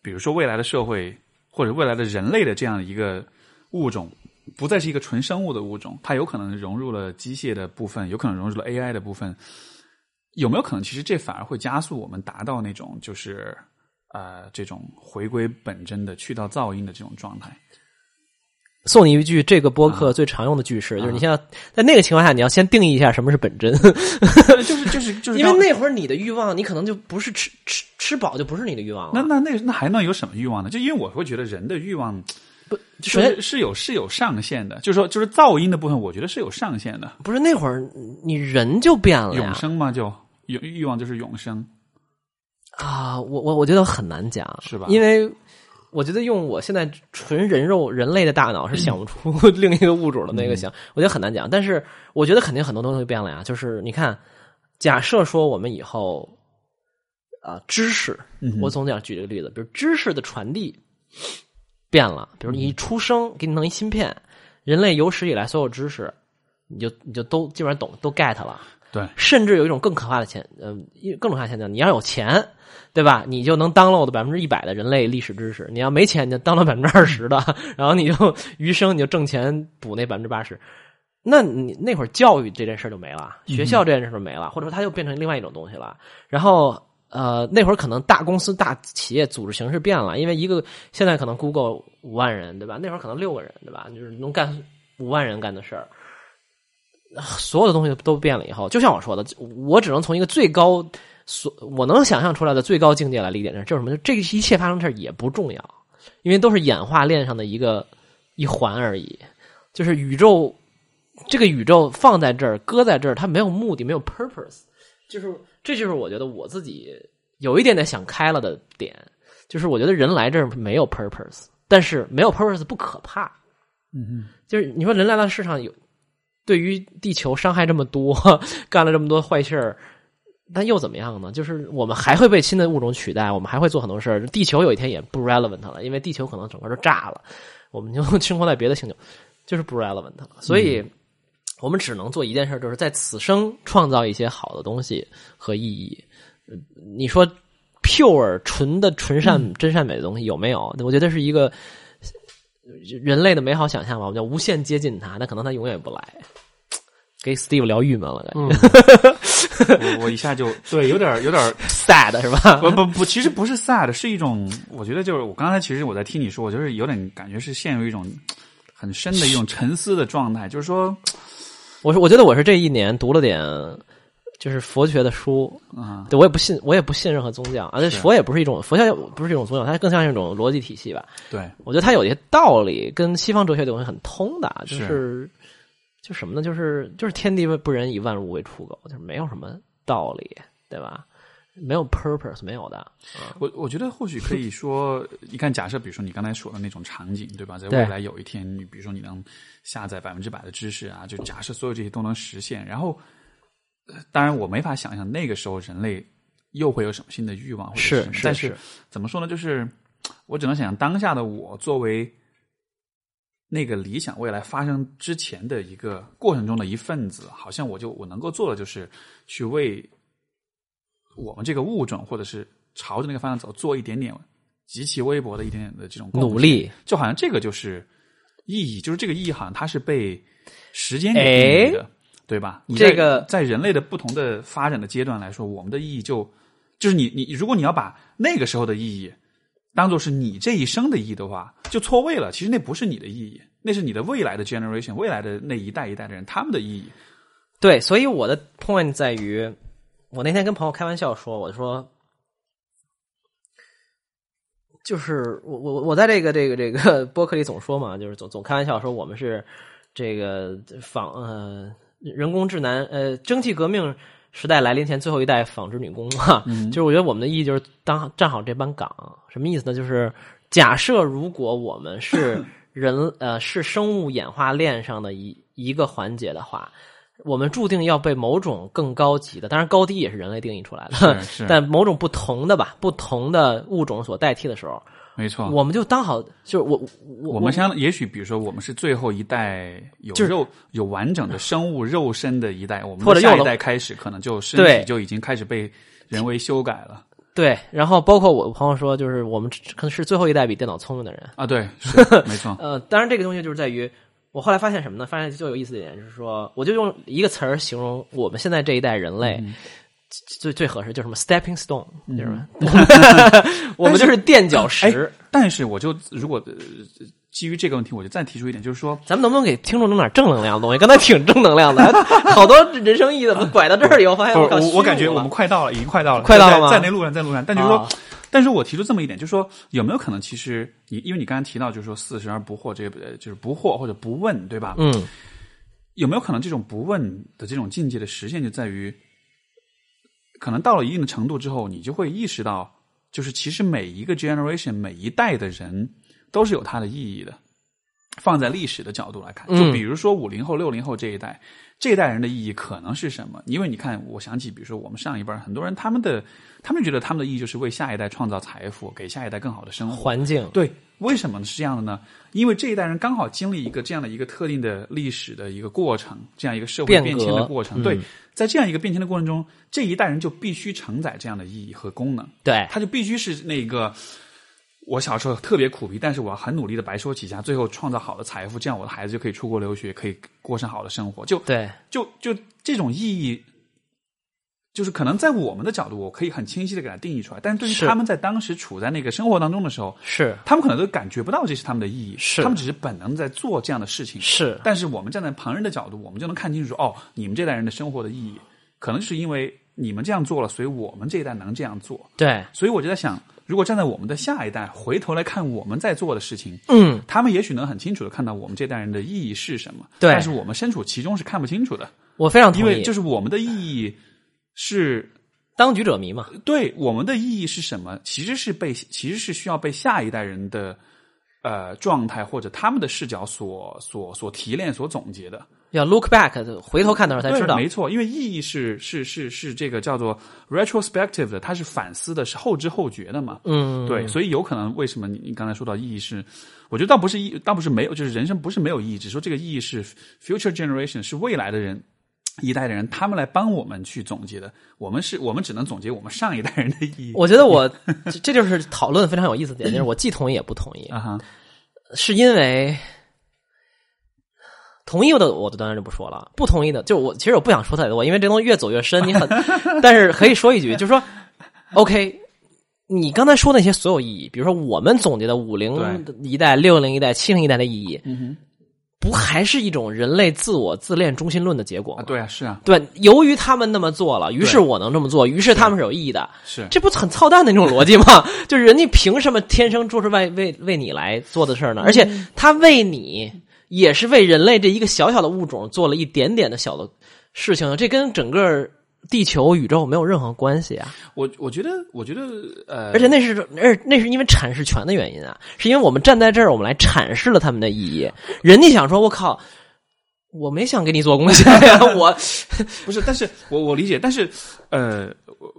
比如说未来的社会或者未来的人类的这样一个物种，不再是一个纯生物的物种，它有可能融入了机械的部分，有可能融入了 AI 的部分，有没有可能其实这反而会加速我们达到那种就是呃这种回归本真的去到噪音的这种状态？送你一句这个播客最常用的句式，就是你现在在那个情况下，你要先定义一下什么是本真，就是就是就是，因为那会儿你的欲望，你可能就不是吃吃吃饱就不是你的欲望了。那那那那还能有什么欲望呢？就因为我会觉得人的欲望不是是有是有上限的，就是说就是噪音的部分，我觉得是有上限的。不是那会儿你人就变了永生嘛，就有欲望就是永生啊！我我我觉得很难讲，是吧？因为。我觉得用我现在纯人肉人类的大脑是想不出 (laughs) 另一个物种的那个想，我觉得很难讲。但是我觉得肯定很多东西会变了呀。就是你看，假设说我们以后啊知识，我总得举这个例子，比如知识的传递变了，比如你一出生给你弄一芯片，人类有史以来所有知识，你就你就都基本上懂都 get 了。对，甚至有一种更可怕的现，呃，更可怕的现象，你要有钱，对吧？你就能 download 百分之一百的人类历史知识。你要没钱，你就 download 百分之二十的，(laughs) 然后你就余生你就挣钱补那百分之八十。那你那会儿教育这件事就没了，学校这件事就没了，或者说它又变成另外一种东西了。然后呃，那会儿可能大公司、大企业组织形式变了，因为一个现在可能 Google 五万人，对吧？那会儿可能六个人，对吧？就是能干五万人干的事儿。所有的东西都变了以后，就像我说的，我只能从一个最高所我能想象出来的最高境界来理解这，就是什么？就这一切发生事也不重要，因为都是演化链上的一个一环而已。就是宇宙这个宇宙放在这儿，搁在这儿，它没有目的，没有 purpose。就是这就是我觉得我自己有一点点想开了的点，就是我觉得人来这儿没有 purpose，但是没有 purpose 不可怕。嗯嗯，就是你说人来到世上有。对于地球伤害这么多，(laughs) 干了这么多坏事儿，但又怎么样呢？就是我们还会被新的物种取代，我们还会做很多事儿。地球有一天也不 relevant 了，因为地球可能整个都炸了，我们就 (laughs) 生活在别的星球，就是不 relevant 了。所以，我们只能做一件事，就是在此生创造一些好的东西和意义。你说 pure 纯的纯善真善美的东西有没有？我觉得是一个。人类的美好想象吧，我们叫无限接近它，那可能它永远不来。给 Steve 聊郁闷了，感觉。(laughs) 我我一下就 (laughs) 对，有点有点 sad 是吧？不不不，其实不是 sad，是一种，我觉得就是我刚才其实我在听你说，我就是有点感觉是陷入一种很深的一种沉思的状态，就是说，我是我觉得我是这一年读了点。就是佛学的书啊，对我也不信，我也不信任何宗教，而且佛也不是一种佛教，不是一种宗教，它更像是一种逻辑体系吧。对，我觉得它有一些道理跟西方哲学的东西很通的，就是就什么呢？就是就是天地不仁，以万物为刍狗，就是没有什么道理，对吧？没有 purpose，没有的。我我觉得或许可以说，你看，假设比如说你刚才说的那种场景，对吧？在未来有一天，你比如说你能下载百分之百的知识啊，就假设所有这些都能实现，然后。当然，我没法想象那个时候人类又会有什么新的欲望，是，但是怎么说呢？就是我只能想象当下的我，作为那个理想未来发生之前的一个过程中的一份子，好像我就我能够做的就是去为我们这个物种，或者是朝着那个方向走，做一点点极其微薄的一点点的这种努力，就好像这个就是意义，就是这个意义好像它是被时间给定义的。对吧？这个在人类的不同的发展的阶段来说，我们的意义就就是你你，如果你要把那个时候的意义当做是你这一生的意义的话，就错位了。其实那不是你的意义，那是你的未来的 generation，未来的那一代一代的人他们的意义。对，所以我的 point 在于，我那天跟朋友开玩笑说，我说，就是我我我在这个这个这个 (laughs) 播客里总说嘛，就是总总开玩笑说我们是这个仿呃。人工智能，呃，蒸汽革命时代来临前最后一代纺织女工哈，(laughs) 就是我觉得我们的意义就是当站好这班岗，什么意思呢？就是假设如果我们是 (laughs) 人，呃，是生物演化链上的一一个环节的话，我们注定要被某种更高级的，当然高低也是人类定义出来的，(laughs) 但某种不同的吧，不同的物种所代替的时候。没错，我们就当好，就是我我我们相也许比如说我们是最后一代有肉有完整的生物肉身的一代，我们下一代开始可能就身体就已经开始被人为修改了对，然后包括我朋友说，就是我们可能是最后一代比电脑聪明的人。啊，对，是 (laughs) 没错，呃，当然这个东西就是在于，我后来发现什么呢？发现最有意思的一点就是说，我就用一个词儿形容我们现在这一代人类。最最合适就是什么 stepping stone，就是 (laughs) 我们就是垫脚石。但是我就如果、呃基于这个问题，我就再提出一点，就是说，咱们能不能给听众弄点正能量的东西？刚才挺正能量的，好多人生意义怎么拐到这儿以后发现我我感觉我们快到了，已经快到了，快到了吗在在那路上，在路上。但就是说，啊但是我提出这么一点，就是说，有没有可能，其实你因为你刚才提到，就是说四十而不惑，这个呃就是不惑或者不问，对吧？嗯，有没有可能这种不问的这种境界的实现，就在于，可能到了一定的程度之后，你就会意识到，就是其实每一个 generation 每一代的人都是有它的意义的。放在历史的角度来看，嗯就比如说五零后、六零后这一代，这一代人的意义可能是什么？因为你看，我想起，比如说我们上一辈很多人，他们的他们觉得他们的意义就是为下一代创造财富，给下一代更好的生活。环境对，为什么是这样的呢？因为这一代人刚好经历一个这样的一个特定的历史的一个过程，这样一个社会变变迁的过程。嗯对，在这样一个变迁的过程中，这一代人就必须承载这样的意义和功能，对他就必须是那个。我小时候特别苦逼，但是我要很努力的白手起家，最后创造好的财富，这样我的孩子就可以出国留学，可以过上好的生活。就对就就这种意义，就是可能在我们的角度，我可以很清晰的给它定义出来。但是对于他们在当时处在那个生活当中的时候，是他们可能都感觉不到这是他们的意义，是他们只是本能在做这样的事情。是但是我们站在旁人的角度，我们就能看清楚说，哦，你们这代人的生活的意义，可能是因为你们这样做了，所以我们这一代能这样做。对，所以我就在想，如果站在我们的下一代回头来看我们在做的事情，嗯，他们也许能很清楚的看到我们这代人的意义是什么。对但是我们身处其中是看不清楚的，我非常同意，因为就是我们的意义是当局者迷嘛。对我们的意义是什么？其实是被其实是需要被下一代人的呃状态或者他们的视角所所所提炼、所总结的。要 look back，回头看的时候才，知道。没错，因为意义是是是是这个叫做 retrospective 的，它是反思的，是后知后觉的嘛。嗯，对，所以有可能为什么你你刚才说到意义是，我觉得倒不是意，倒不是没有，就是人生不是没有意义，只是说这个意义是 future generation 是未来的人一代的人，他们来帮我们去总结的。我们是我们只能总结我们上一代人的意义。我觉得我这这就是讨论非常有意思的点，就是我既同意也不同意，(laughs) 啊哈，是因为同意的我当然就不说了，不同意的就我其实我不想说太多，因为这东西越走越深，你很，但是可以说一句，就是说，OK。你刚才说那些所有意义，比如说我们总结的五零一代、六零一代、七零一代的意义，嗯不还是一种人类自我自恋中心论的结果哼，啊，吗？对啊，是啊，对，由于他们那么做了，于是我能这么做，于是他们是有意义的。是这不很操蛋的那种逻辑吗？(laughs) 就是人家凭什么天生就是为为为你来做的事儿呢？而且他为你也是为人类这一个小小的物种做了一点点的小的事情，这跟整个地球宇宙没有任何关系啊！我我觉得，我觉得，呃，而且那是，而那是因为阐释权的原因啊，是因为我们站在这儿，我们来阐释了他们的意义。人家想说，我靠，我没想给你做贡献呀，(laughs) 我不是，但是我我理解，但是呃，我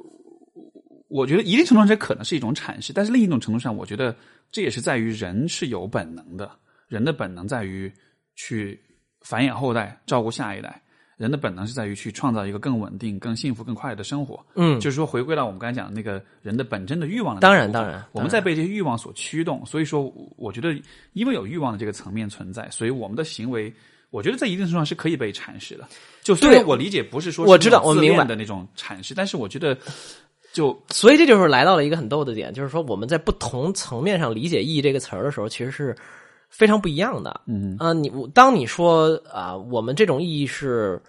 我觉得一定程度上这可能是一种阐释，但是另一种程度上，我觉得这也是在于人是有本能的，人的本能在于去繁衍后代，照顾下一代。人的本能是在于去创造一个更稳定、更幸福、更快乐的生活。嗯，就是说，回归到我们刚才讲的那个人的本真的欲望当然当然我们在被这些欲望所驱动，所以说，我觉得因为有欲望的这个层面存在，所以我们的行为，我觉得在一定程度上是可以被阐释的。就虽然对我理解不是说我知道我明白的那种阐释，但是我觉得就所以这就是来到了一个很逗的点，就是说我们在不同层面上理解“意义”这个词儿的时候，其实是非常不一样的。嗯啊、你我当你说啊、我们这种意义是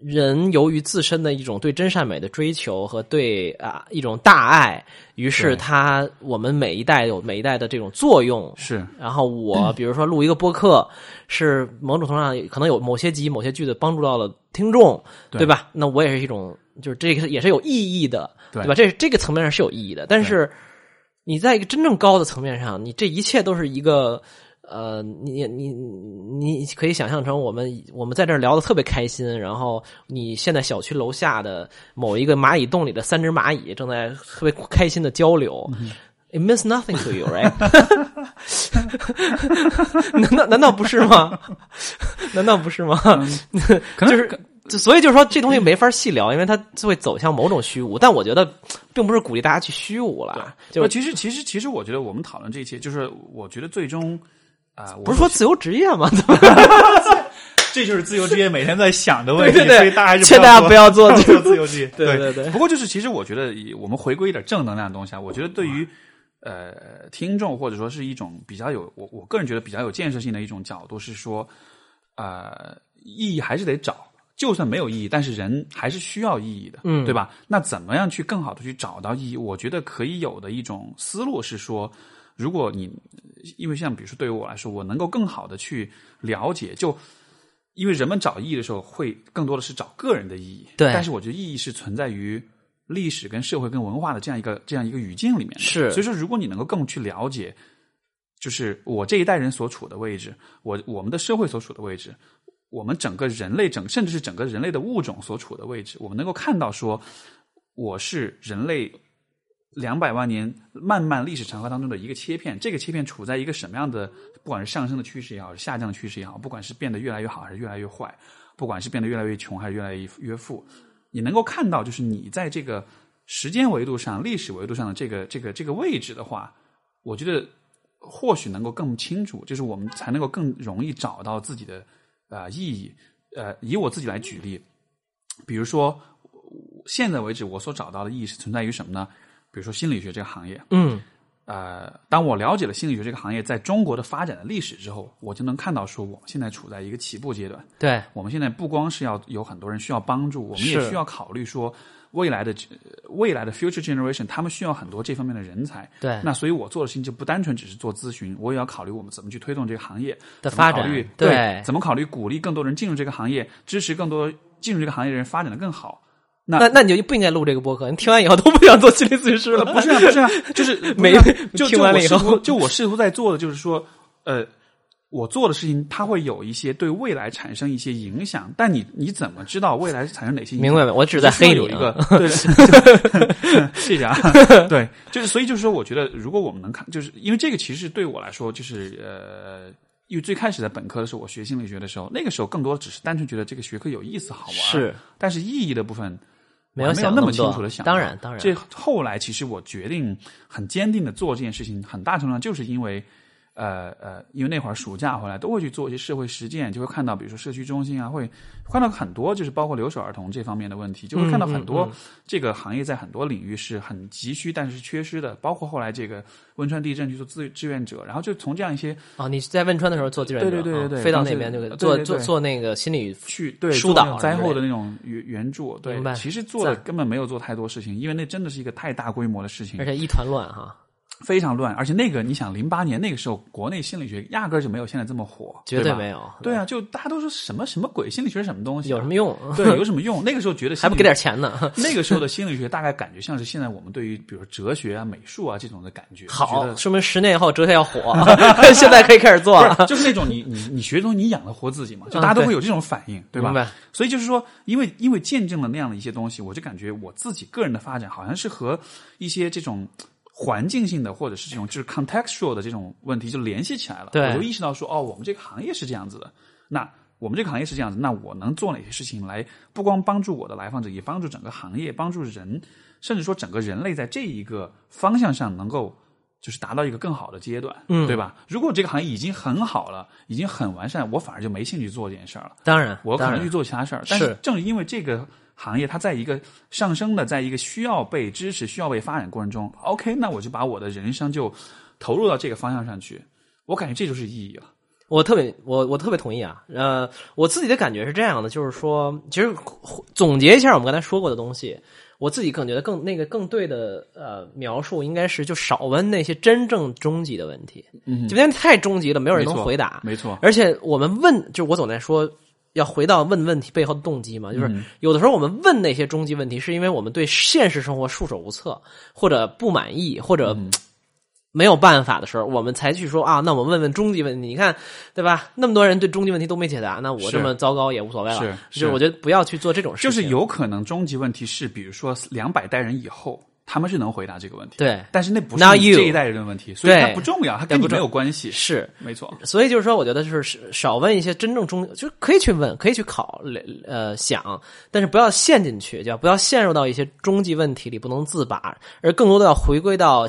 人由于自身的一种对真善美的追求和对啊、一种大爱，于是对他我们每一代有每一代的这种作用。是然后我比如说录一个播客，是某种程度上可能有某些集、某些句子帮助到了听众，对对吧？那我也是一种，就是这个也是有意义的，对吧？这这个层面上是有意义的，但是你在一个真正高的层面上，你这一切都是一个。呃，你你你可以想象成我们我们在这儿聊的特别开心，然后你现在小区楼下的某一个蚂蚁洞里的三只蚂蚁正在特别开心的交流。It means nothing to you, right？(laughs) 难道难道不是吗？难道不是吗？(laughs) 就是所以就是说这东西没法细聊，因为它会走向某种虚无。但我觉得并不是鼓励大家去虚无了，就其实其实其实我觉得我们讨论这一切，就是我觉得最终啊，我不是说自由职业吗？(laughs) (laughs) 这就是自由职业每天在想的问题，所以大家还是劝大家不要做 (laughs) 自由职业。对对对。不过就是，其实我觉得，我们回归一点正能量的东西啊，我觉得对于呃听众或者说是一种比较有我我个人觉得比较有建设性的一种角度是说，呃，意义还是得找，就算没有意义，但是人还是需要意义的，嗯，对吧？那怎么样去更好的去找到意义？我觉得可以有的一种思路是说，如果你因为像比如说对于我来说，我能够更好的去了解就。因为人们找意义的时候，会更多的是找个人的意义。对，但是我觉得意义是存在于历史、跟社会、跟文化的这样一个这样一个语境里面的。是，所以说，如果你能够更去了解，就是我这一代人所处的位置，我我们的社会所处的位置，我们整个人类整甚至是整个人类的物种所处的位置，我们能够看到说，我是人类。两百万年漫漫历史长河当中的一个切片，这个切片处在一个什么样的？不管是上升的趋势也好，是下降的趋势也好，不管是变得越来越好还是越来越坏，不管是变得越来越穷还是越来越越富，你能够看到，就是你在这个时间维度上、历史维度上的这个这个这个位置的话，我觉得或许能够更清楚，就是我们才能够更容易找到自己的啊意义。呃，以我自己来举例，比如说现在为止，我所找到的意义是存在于什么呢？比如说心理学这个行业，嗯，呃，当我了解了心理学这个行业在中国的发展的历史之后，我就能看到说，我们现在处在一个起步阶段。对，我们现在不光是要有很多人需要帮助，我们也需要考虑说，未来的未来的 future generation，他们需要很多这方面的人才。对，那所以我做的事情就不单纯只是做咨询，我也要考虑我们怎么去推动这个行业的发展。对，怎么考虑鼓励更多人进入这个行业，支持更多进入这个行业的人发展的更好。那那你就不应该录这个播客。你听完以后都不想做心理咨询师了？不是啊，不是啊，(laughs) 就是没就听完了以后，就我试图在做的就是说，呃，我做的事情它会有一些对未来产生一些影响，但你你怎么知道未来产生哪些？影响？明白没？我只在黑有一个 (laughs) 对，(laughs) 谢谢啊。对，就是所以就是说，我觉得如果我们能看，就是因为这个其实对我来说，就是呃，因为最开始在本科的时候，我学心理学的时候，那个时候更多只是单纯觉得这个学科有意思好玩，是，但是意义的部分。没有想那么清楚的想，当然当然。这后来其实我决定很坚定的做这件事情，很大程度上就是因为。呃呃，因为那会儿暑假回来都会去做一些社会实践，就会看到，比如说社区中心啊，会看到很多就是包括留守儿童这方面的问题，就会看到很多这个行业在很多领域是很急需，但是缺失的。包括后来这个汶川地震去做志志愿者，然后就从这样一些啊，你在汶川的时候做志愿者，对对对对，飞到那边就做做做那个心理去对疏导灾后的那种援援助，对，其实做的根本没有做太多事情，因为那真的是一个太大规模的事情，而且一团乱哈。非常乱，而且那个你想，零八年那个时候，国内心理学压根儿就没有现在这么火，绝对没有。对啊，就大家都说什么什么鬼，心理学什么东西，有什么用？对，有什么用？那个时候觉得还不给点钱呢。(laughs) 那个时候的心理学大概感觉像是现在我们对于比如说哲学啊、美术啊这种的感觉。好，说明十年以后哲学要火，(laughs) 现在可以开始做了。就是那种你你你学东西，你养得活自己嘛？就大家都会有这种反应，对吧？所以就是说，因为因为见证了那样的一些东西，我就感觉我自己个人的发展好像是和一些这种。环境性的或者是这种就是 contextual 的这种问题就联系起来了，我就意识到说，哦，我们这个行业是这样子的，那我们这个行业是这样子，那我能做哪些事情来不光帮助我的来访者，也帮助整个行业，帮助人，甚至说整个人类在这一个方向上能够就是达到一个更好的阶段，嗯，对吧？如果这个行业已经很好了，已经很完善，我反而就没兴趣做这件事儿了。当然，我可能去做其他事儿，但是正因为这个。行业它在一个上升的，在一个需要被支持、需要被发展过程中，OK，那我就把我的人生就投入到这个方向上去，我感觉这就是意义了。我特别，我我特别同意啊。呃，我自己的感觉是这样的，就是说，其实总结一下我们刚才说过的东西，我自己可能觉得更那个更对的呃描述应该是，就少问那些真正终极的问题。嗯，这边太终极了，没有人能回答。没错，而且我们问，就我总在说。要回到问问题背后的动机嘛？就是有的时候我们问那些终极问题，是因为我们对现实生活束手无策，或者不满意，或者没有办法的时候，我们才去说啊，那我们问问终极问题。你看，对吧？那么多人对终极问题都没解答，那我这么糟糕也无所谓了。是，我觉得不要去做这种事情。就是有可能终极问题是，比如说两百代人以后。他们是能回答这个问题。对，但是那不是你这一代人的问题，所以对它不重要，它跟你没有关系。是。没错，所以就是说，我觉得就是少问一些真正中，就是可以去问，可以去考，呃，想，但是不要陷进去，就不要陷入到一些终极问题里不能自拔，而更多的要回归到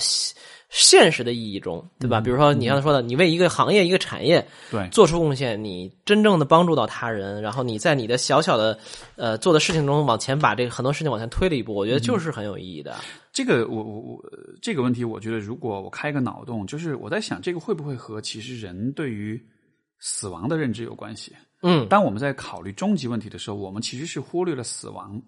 现现实的意义中，对吧？比如说你刚才说的，你为一个行业、一个产业对，做出贡献，你真正的帮助到他人，然后你在你的小小的呃做的事情中往前把这个很多事情往前推了一步，我觉得就是很有意义的。这个我我我这个问题，我觉得如果我开个脑洞，就是我在想，这个会不会和其实人对于死亡的认知有关系？嗯，当我们在考虑终极问题的时候，我们其实是忽略了死亡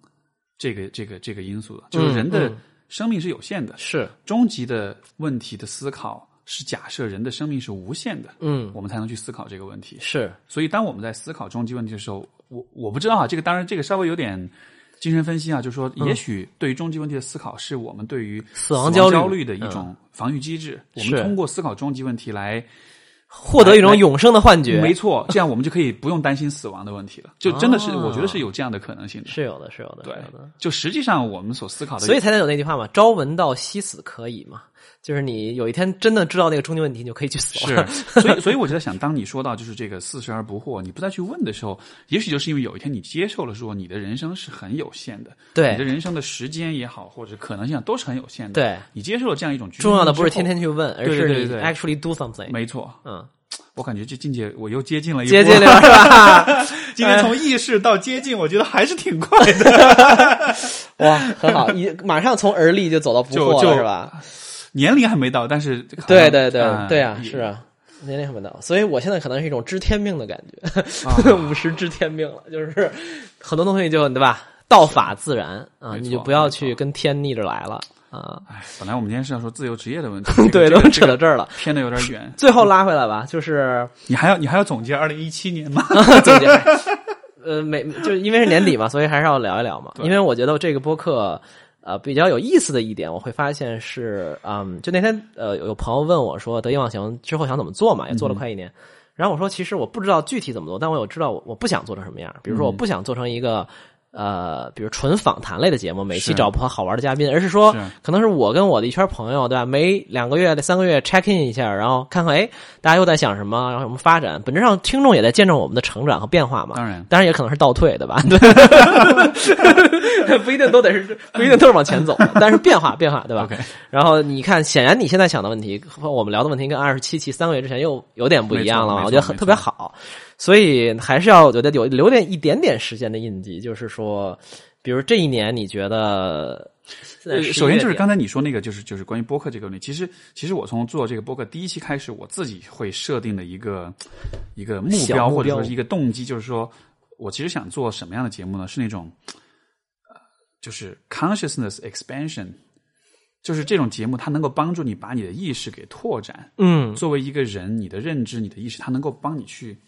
这个这个这个因素的，就是人的嗯生命是有限的，是，终极的问题的思考是假设人的生命是无限的，嗯，我们才能去思考这个问题。是，所以，当我们在思考终极问题的时候，我我不知道啊，这个当然这个稍微有点精神分析啊，就是说，也许对于终极问题的思考，是我们对于嗯死亡亡焦虑。的一种防御机制。我们通过思考终极问题来，获得一种永生的幻觉，没错，这样我们就可以不用担心死亡的问题了。就真的是，哦我觉得是有这样的可能性的。是有的，是有的，对的。，就实际上我们所思考的，所以才能有那句话嘛，“朝闻道，夕死可以”嘛，就是你有一天真的知道那个终极问题，你就可以去死了。是，所以所以我就在 (laughs) 想，当你说到就是这个四十而不惑，你不再去问的时候，也许就是因为有一天你接受了说你的人生是很有限的，对你的人生的时间也好，或者可能性都是很有限的。对，你接受了这样一种重要的不是天天去问，而是你对对对对 actually do something。没错，嗯，我感觉这境界我又接近了一步接近了 (laughs) 是吧？今天从意识到接近，我觉得还是挺快的。哇，很好，你马上从而立就走到不惑了是吧？年龄还没到，但是对对对啊对啊，是啊。年龄还没到，所以我现在可能是一种知天命的感觉，啊 (laughs) 五十知天命了，就是很多东西就对吧，道法自然啊，你就不要去跟天逆着来了啊。哎，本来我们今天是要说自由职业的问题，(laughs) 对，这个都扯到这儿了。偏的有点远。最后拉回来吧，就是 (laughs) 你还要你还要总结二零一七年吗？总结，呃，每就因为是年底嘛，所以还是要聊一聊嘛。因为我觉得这个播客呃比较有意思的一点，我会发现是，嗯，就那天呃有有朋友问我说，得意忘形之后想怎么做嘛，也做了快一年。然后我说，其实我不知道具体怎么做，但我有知道我我不想做成什么样。比如说，我不想做成一个。呃，比如纯访谈类的节目，每期找不好玩的嘉宾，而是说是，可能是我跟我的一圈朋友，对吧？每两个月、三个月 check in 一下，然后看看，哎，大家又在想什么，然后什么发展。本质上，听众也在见证我们的成长和变化嘛。当然当然也可能是倒退，对吧？(laughs) 对，(laughs) 不一定都得是，不一定都是往前走，但是变化，变化，对吧然后你看，显然你现在想的问题和我们聊的问题跟二十七期三个月之前又有点不一样了我觉得很特别好，所以还是要我觉得有留点一点点时间的印记，就是说，比如这一年你觉得现在呃，11首先就是刚才你说那个，就是就是关于播客这个问题。其实其实我从做这个播客第一期开始，我自己会设定的一个一个目标或者说是一个动机，就是说我其实想做什么样的节目呢？是那种呃，就是 consciousness expansion，就是这种节目它能够帮助你把你的意识给拓展。嗯作为一个人，你的认知、你的意识，它能够帮你去。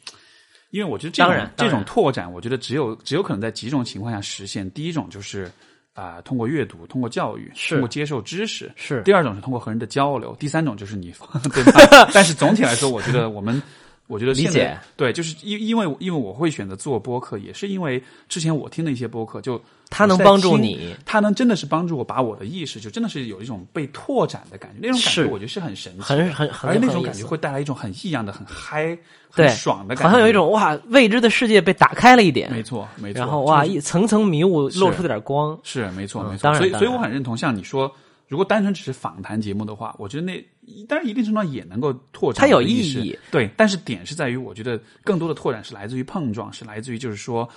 因为我觉得这当种这种拓展，我觉得只有只有可能在几种情况下实现。第一种就是啊、通过阅读，通过教育，通过接受知识；是第二种是通过和人的交流；第三种就是你，对吧？但是总体来说，我觉得我们，我觉得理解。对，就是因因为因为我会选择做播客，也是因为之前我听的一些播客，就我在它能帮助你它能真的是帮助我把我的意识，就真的是有一种被拓展的感觉，那种感觉我觉得是很神奇，很很很而那种感觉会带来一种很异样的、很嗨、很爽的感觉，好像有一种哇，未知的世界被打开了一点，没错没错，然后哇，就是一层层迷雾露出点光，是没错嗯没错，所以所以我很认同，像你说，如果单纯只是访谈节目的话，我觉得那当然一定程度上也能够拓展它有意义，对，但是点是在于，我觉得更多的拓展是来自于碰撞，是来自于就是说，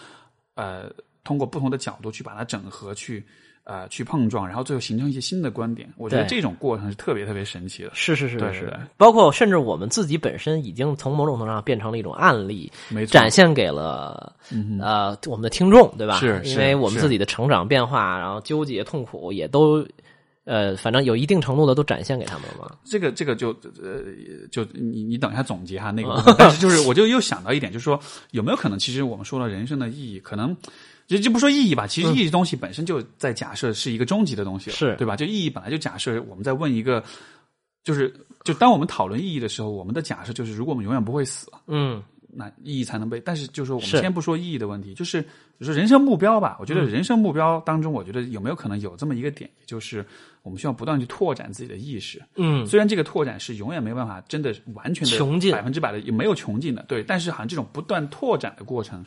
呃，通过不同的角度去把它整合，去呃去碰撞，然后最后形成一些新的观点。我觉得这种过程是特别特别神奇的。是是是是包括甚至我们自己本身已经从某种程度上变成了一种案例，没错，展现给了呃我们的听众，对吧？是是因为我们自己的成长变化，然后纠结痛苦也都呃，反正有一定程度的都展现给他们了嘛。这个这个就呃就你你等一下总结哈那个部分，但是就是我就又想到一点，就是说有没有可能，其实我们说了人生的意义，可能就就不说意义吧，其实意义东西本身就在假设是一个终极的东西了，是对吧？就意义本来就假设我们在问一个，就是就当我们讨论意义的时候，我们的假设就是如果我们永远不会死，嗯，那意义才能被。但是就是说，我们先不说意义的问题，就是比如说人生目标吧。我觉得人生目标当中，我觉得有没有可能有这么一个点，就是我们需要不断去拓展自己的意识。嗯，虽然这个拓展是永远没办法真的完全的穷尽百分之百的，也没有穷尽的，对。但是好像这种不断拓展的过程，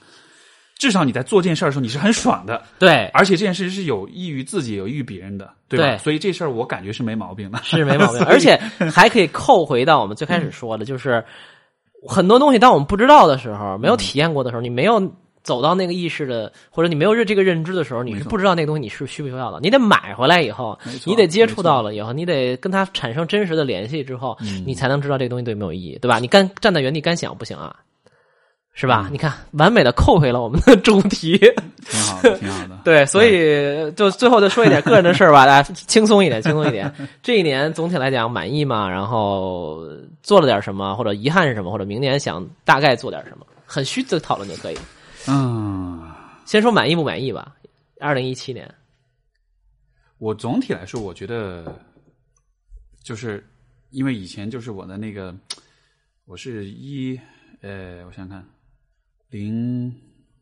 至少你在做这件事儿的时候，你是很爽的，对，而且这件事是有益于自己、有益于别人的，对吧？对所以这事儿我感觉是没毛病的。是没毛病，而且还可以扣回到我们最开始说的，就是很多东西，当我们不知道的时候，没有体验过的时候，你没有走到那个意识的，或者你没有认这个认知的时候，你是不知道那个东西你是需不需要的。你得买回来以后你得接触到了以后，你得跟它产生真实的联系之后，嗯你才能知道这个东西对没有意义，对吧？你干站在原地干想不行啊。是吧？嗯你看，完美的扣回了我们的主题。挺好的，挺好的。(laughs) 对，所以就最后再说一点个人的事儿吧，(laughs) 大家轻松一点，轻松一点。这一年总体来讲满意吗？然后做了点什么，或者遗憾是什么，或者明年想大概做点什么，很虚的讨论就可以。嗯，先说满意不满意吧。二零一七年，我总体来说，我觉得就是因为以前就是我的那个，我是一呃，我想想看，零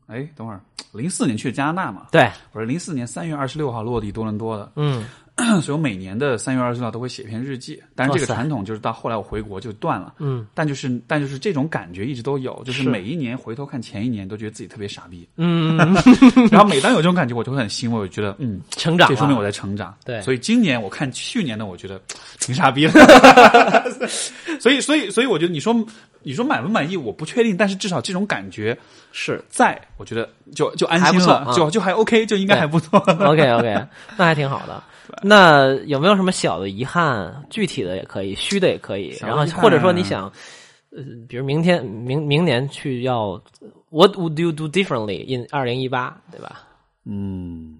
哎，等会儿零四年去加拿大嘛，对，我是零四年三月二十六号落地多伦多的，嗯，(clears throat) 所以我每年的三月二十四号都会写一篇日记。但是这个传统就是到后来我回国就断了，嗯但就是但就是这种感觉一直都有，就是是每一年回头看前一年都觉得自己特别傻逼，嗯，(laughs) 然后每当有这种感觉，我就会很欣慰，我觉得嗯，成长了这说明我在成长。对所以今年我看去年的，我觉得挺傻逼的。(laughs) 所以，所以，所以，我觉得你说你说满不满意，我不确定，但是至少这种感觉是在，我觉得就就安心了，就就还 OK，就应该还不错。OK OK，(laughs) 那还挺好的。那有没有什么小的遗憾？具体的也可以，虚的也可以。然后或者说你想，呃，比如明天明明年去要，What would you do differently in 二零一八，对吧？嗯，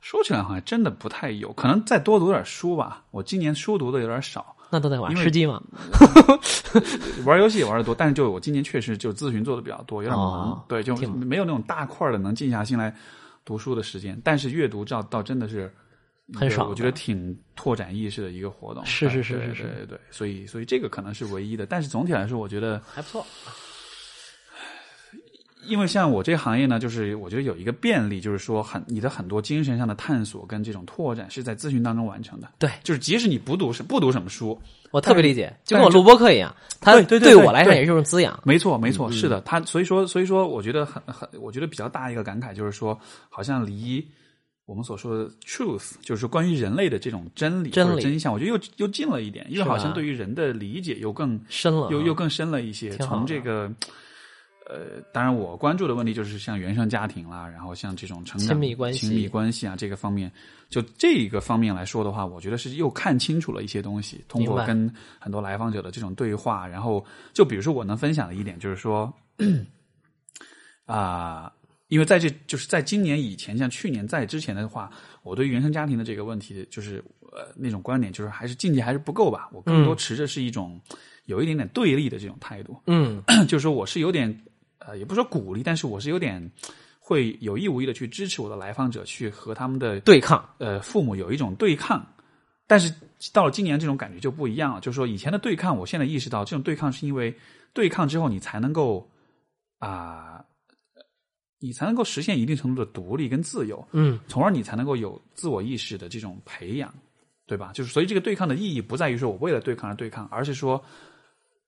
说起来好像真的不太有，可能再多读点书吧。我今年书读的有点少，那都在玩吃鸡嘛？(laughs) 玩游戏也玩的多，但是就我今年确实就咨询做的比较多，有点忙，哦对，就没有那种大块的能静下心来读书的时间。但是阅读照倒真的是很少我觉得挺拓展意识的一个活动。是是是是是对对对，所以所以这个可能是唯一的，但是总体来说，我觉得还不错。因为像我这个行业呢，就是我觉得有一个便利，就是说很你的很多精神上的探索跟这种拓展是在咨询当中完成的。对就是即使你不读什不读什么书，我特别理解，就跟我录播课一样，它对对我来讲对也是一种滋养。没错，没错，嗯是的，他所以说，所以说，我觉得很很，我觉得比较大一个感慨就是说，好像离我们所说的 truth，就是关于人类的这种真理真理真相，我觉得又又近了一点，因为好像对于人的理解又更深了啊又又更深了一些。从这个呃，当然我关注的问题就是像原生家庭啦，然后像这种成长、亲密关系亲密关系啊这个方面，就这个方面来说的话，我觉得是又看清楚了一些东西。通过跟很多来访者的这种对话，然后就比如说我能分享的一点就是说，啊、因为在这就是在今年以前，像去年在之前的话，我对原生家庭的这个问题，就是呃那种观点，就是还是境界还是不够吧。我更多持着是一种、有一点点对立的这种态度，嗯，(clears throat) 就是说我是有点呃，也不是说鼓励，但是我是有点会有意无意的去支持我的来访者去和他们的对抗，呃父母有一种对抗，但是到了今年这种感觉就不一样了，就是说以前的对抗，我现在意识到这种对抗是因为对抗之后你才能够啊、你才能够实现一定程度的独立跟自由，嗯，从而你才能够有自我意识的这种培养，对吧？就是所以这个对抗的意义不在于说我为了对抗而对抗，而是说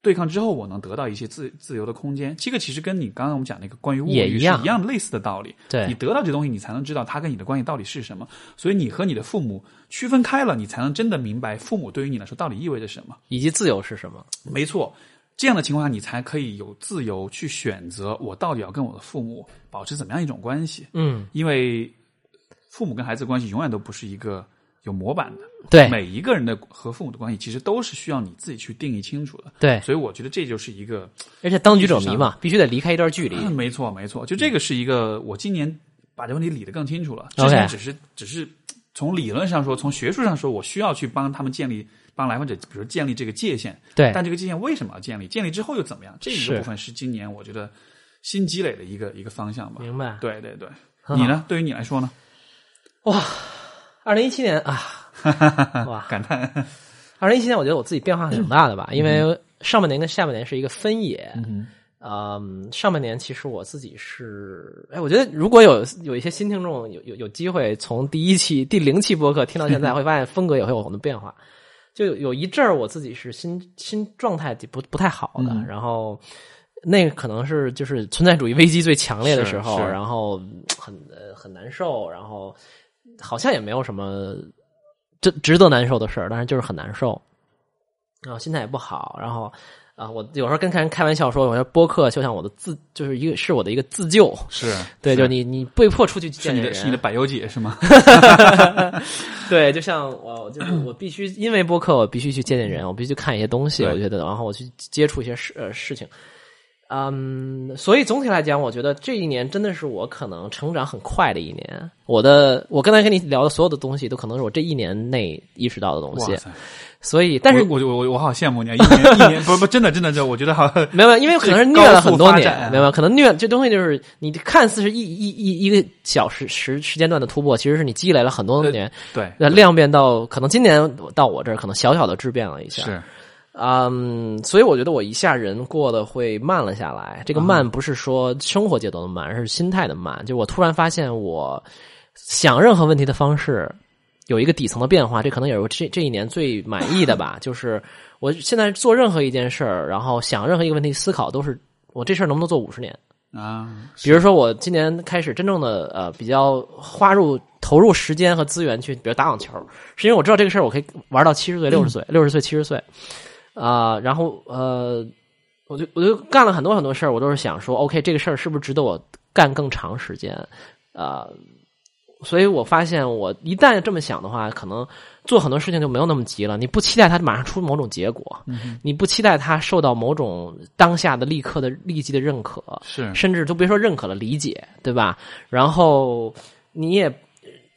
对抗之后我能得到一些自自由的空间。这个其实跟你刚刚我们讲那个关于物欲是也一样类似的道理。对你得到这东西，你才能知道他跟你的关系到底是什么。所以你和你的父母区分开了，你才能真的明白父母对于你来说到底意味着什么。以及自由是什么？没错，这样的情况下，你才可以有自由去选择我到底要跟我的父母保持怎么样一种关系。嗯，因为父母跟孩子关系永远都不是一个有模板的，对每一个人的和父母的关系其实都是需要你自己去定义清楚的。对，所以我觉得这就是一个，而且当局者迷嘛，必须得离开一段距离。嗯没错没错，就这个是一个我今年把这问题理得更清楚了。之前只是只是从理论上说，从学术上说，我需要去帮他们建立。帮来访者，比如建立这个界限，对但这个界限为什么要建立？建立之后又怎么样？这一个部分是今年我觉得新积累的一个一个方向吧。明白。对对对，你呢？对于你来说呢？二零一七年啊，(laughs) 哇，感叹，二零一七年我觉得我自己变化挺大的吧，因为上半年跟下半年是一个分野。嗯嗯，上半年其实我自己是，哎，我觉得如果有有一些新听众有有有机会从第一期第零期播客听到现在，(laughs) 会发现风格也会有很多变化。就有有一阵儿我自己是心心状态不不太好的，然后那个可能是就是存在主义危机最强烈的时候，然后很呃很难受，然后好像也没有什么值值得难受的事儿，但是就是很难受，然后心态也不好，然后啊，我有时候跟人开玩笑说，我说播客就像我的自，就是一个是我的一个自救，是对，是就是你你被迫出去见见人，你的是你的百忧解是吗？(laughs) (laughs) 对，就像我，就是我必须因为播客，我必须去见见人，我必须去看一些东西，我觉得，然后我去接触一些事呃事情。嗯，所以总体来讲，我觉得这一年真的是我可能成长很快的一年。我的，我刚才跟你聊的所有的东西，都可能是我这一年内意识到的东西！所以，但是我我我我好羡慕你啊！一年一年不不真的真的就，我觉得好 (laughs) 没有，因为可能是虐了很多年，没有，可能虐这东西就是你看似是一一一一个小时时时间段的突破，其实是你积累了很多年，对那，量变到可能今年到我这儿，可能小小的质变了一下，是嗯，所以我觉得我一下人过得会慢了下来。这个啊慢不是说生活节奏的慢，而是心态的慢。就我突然发现，我想任何问题的方式有一个底层的变化，这可能也是我这这一年最满意的吧。(laughs) 就是我现在做任何一件事儿，然后想任何一个问题，思考都是我这事儿能不能做五十年。啊，比如说，我今年开始真正的呃比较花入投入时间和资源去，比如打网球，是因为我知道这个事儿我可以玩到七十岁、六十岁、六十岁、七十岁，啊、然后呃，我就我就干了很多很多事儿，我都是想说，OK，这个事儿是不是值得我干更长时间？啊、所以我发现，我一旦这么想的话，可能做很多事情就没有那么急了。你不期待它马上出某种结果，你不期待它受到某种当下的立刻的立即的认可，是甚至都别说认可了，理解，对吧？然后你也，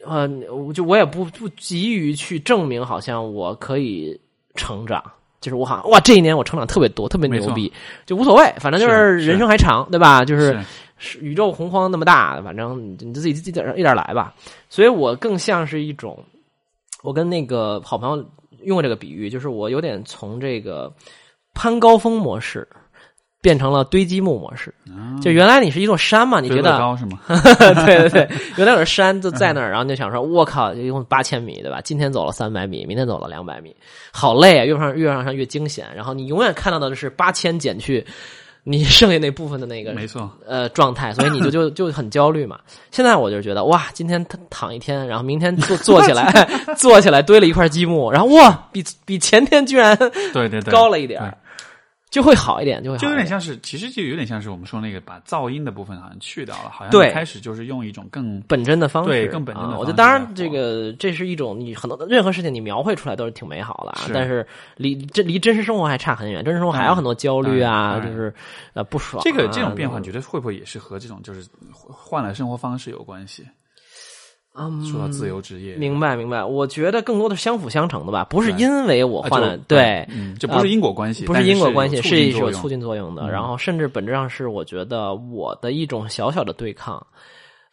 呃，就我也不不急于去证明，好像我可以成长，就是我好像哇，这一年我成长特别多，特别牛逼，就无所谓，反正就是是人生还长，对吧？就是宇宙洪荒那么大，反正你自己自己一点一点来吧。所以我更像是一种，我跟那个好朋友用过这个比喻，就是我有点从这个攀高峰模式变成了堆积木模式。就原来你是一座山嘛，你觉得高是吗？对 (laughs) 对对，原来有山就在那儿，然后就想说，我靠，一共八千米，对吧？今天走了三百米，明天走了两百米，好累啊！越上越往上越惊险，然后你永远看到的是八千减去你剩下那部分的那个没错，呃状态，所以你就就就很焦虑嘛。现在我就觉得哇，今天躺躺一天，然后明天坐坐起来，(laughs) 坐起来堆了一块积木，然后哇，比比前天居然对对对，高了一点儿，就会好一点，就会好。就有点像是，其实就有点像是我们说那个把噪音的部分好像去掉了，好像对开始就是用一种更本真的方式，对更本真的啊。方式我觉得当然这个这是一种你很多任何事情你描绘出来都是挺美好的啊，是但是离这离真实生活还差很远，真实生活还有很多焦虑啊，就是呃不爽啊。这个这种变化，你觉得会不会也是和这种就是换了生活方式有关系？嗯说到自由职业，明白明白，我觉得更多的是相辅相成的吧，不是因为我啊换了对。嗯，这不是因果关系，不是因果关系，是有促进作用的。嗯然后，甚至本质上是我觉得我的一种小小的对抗，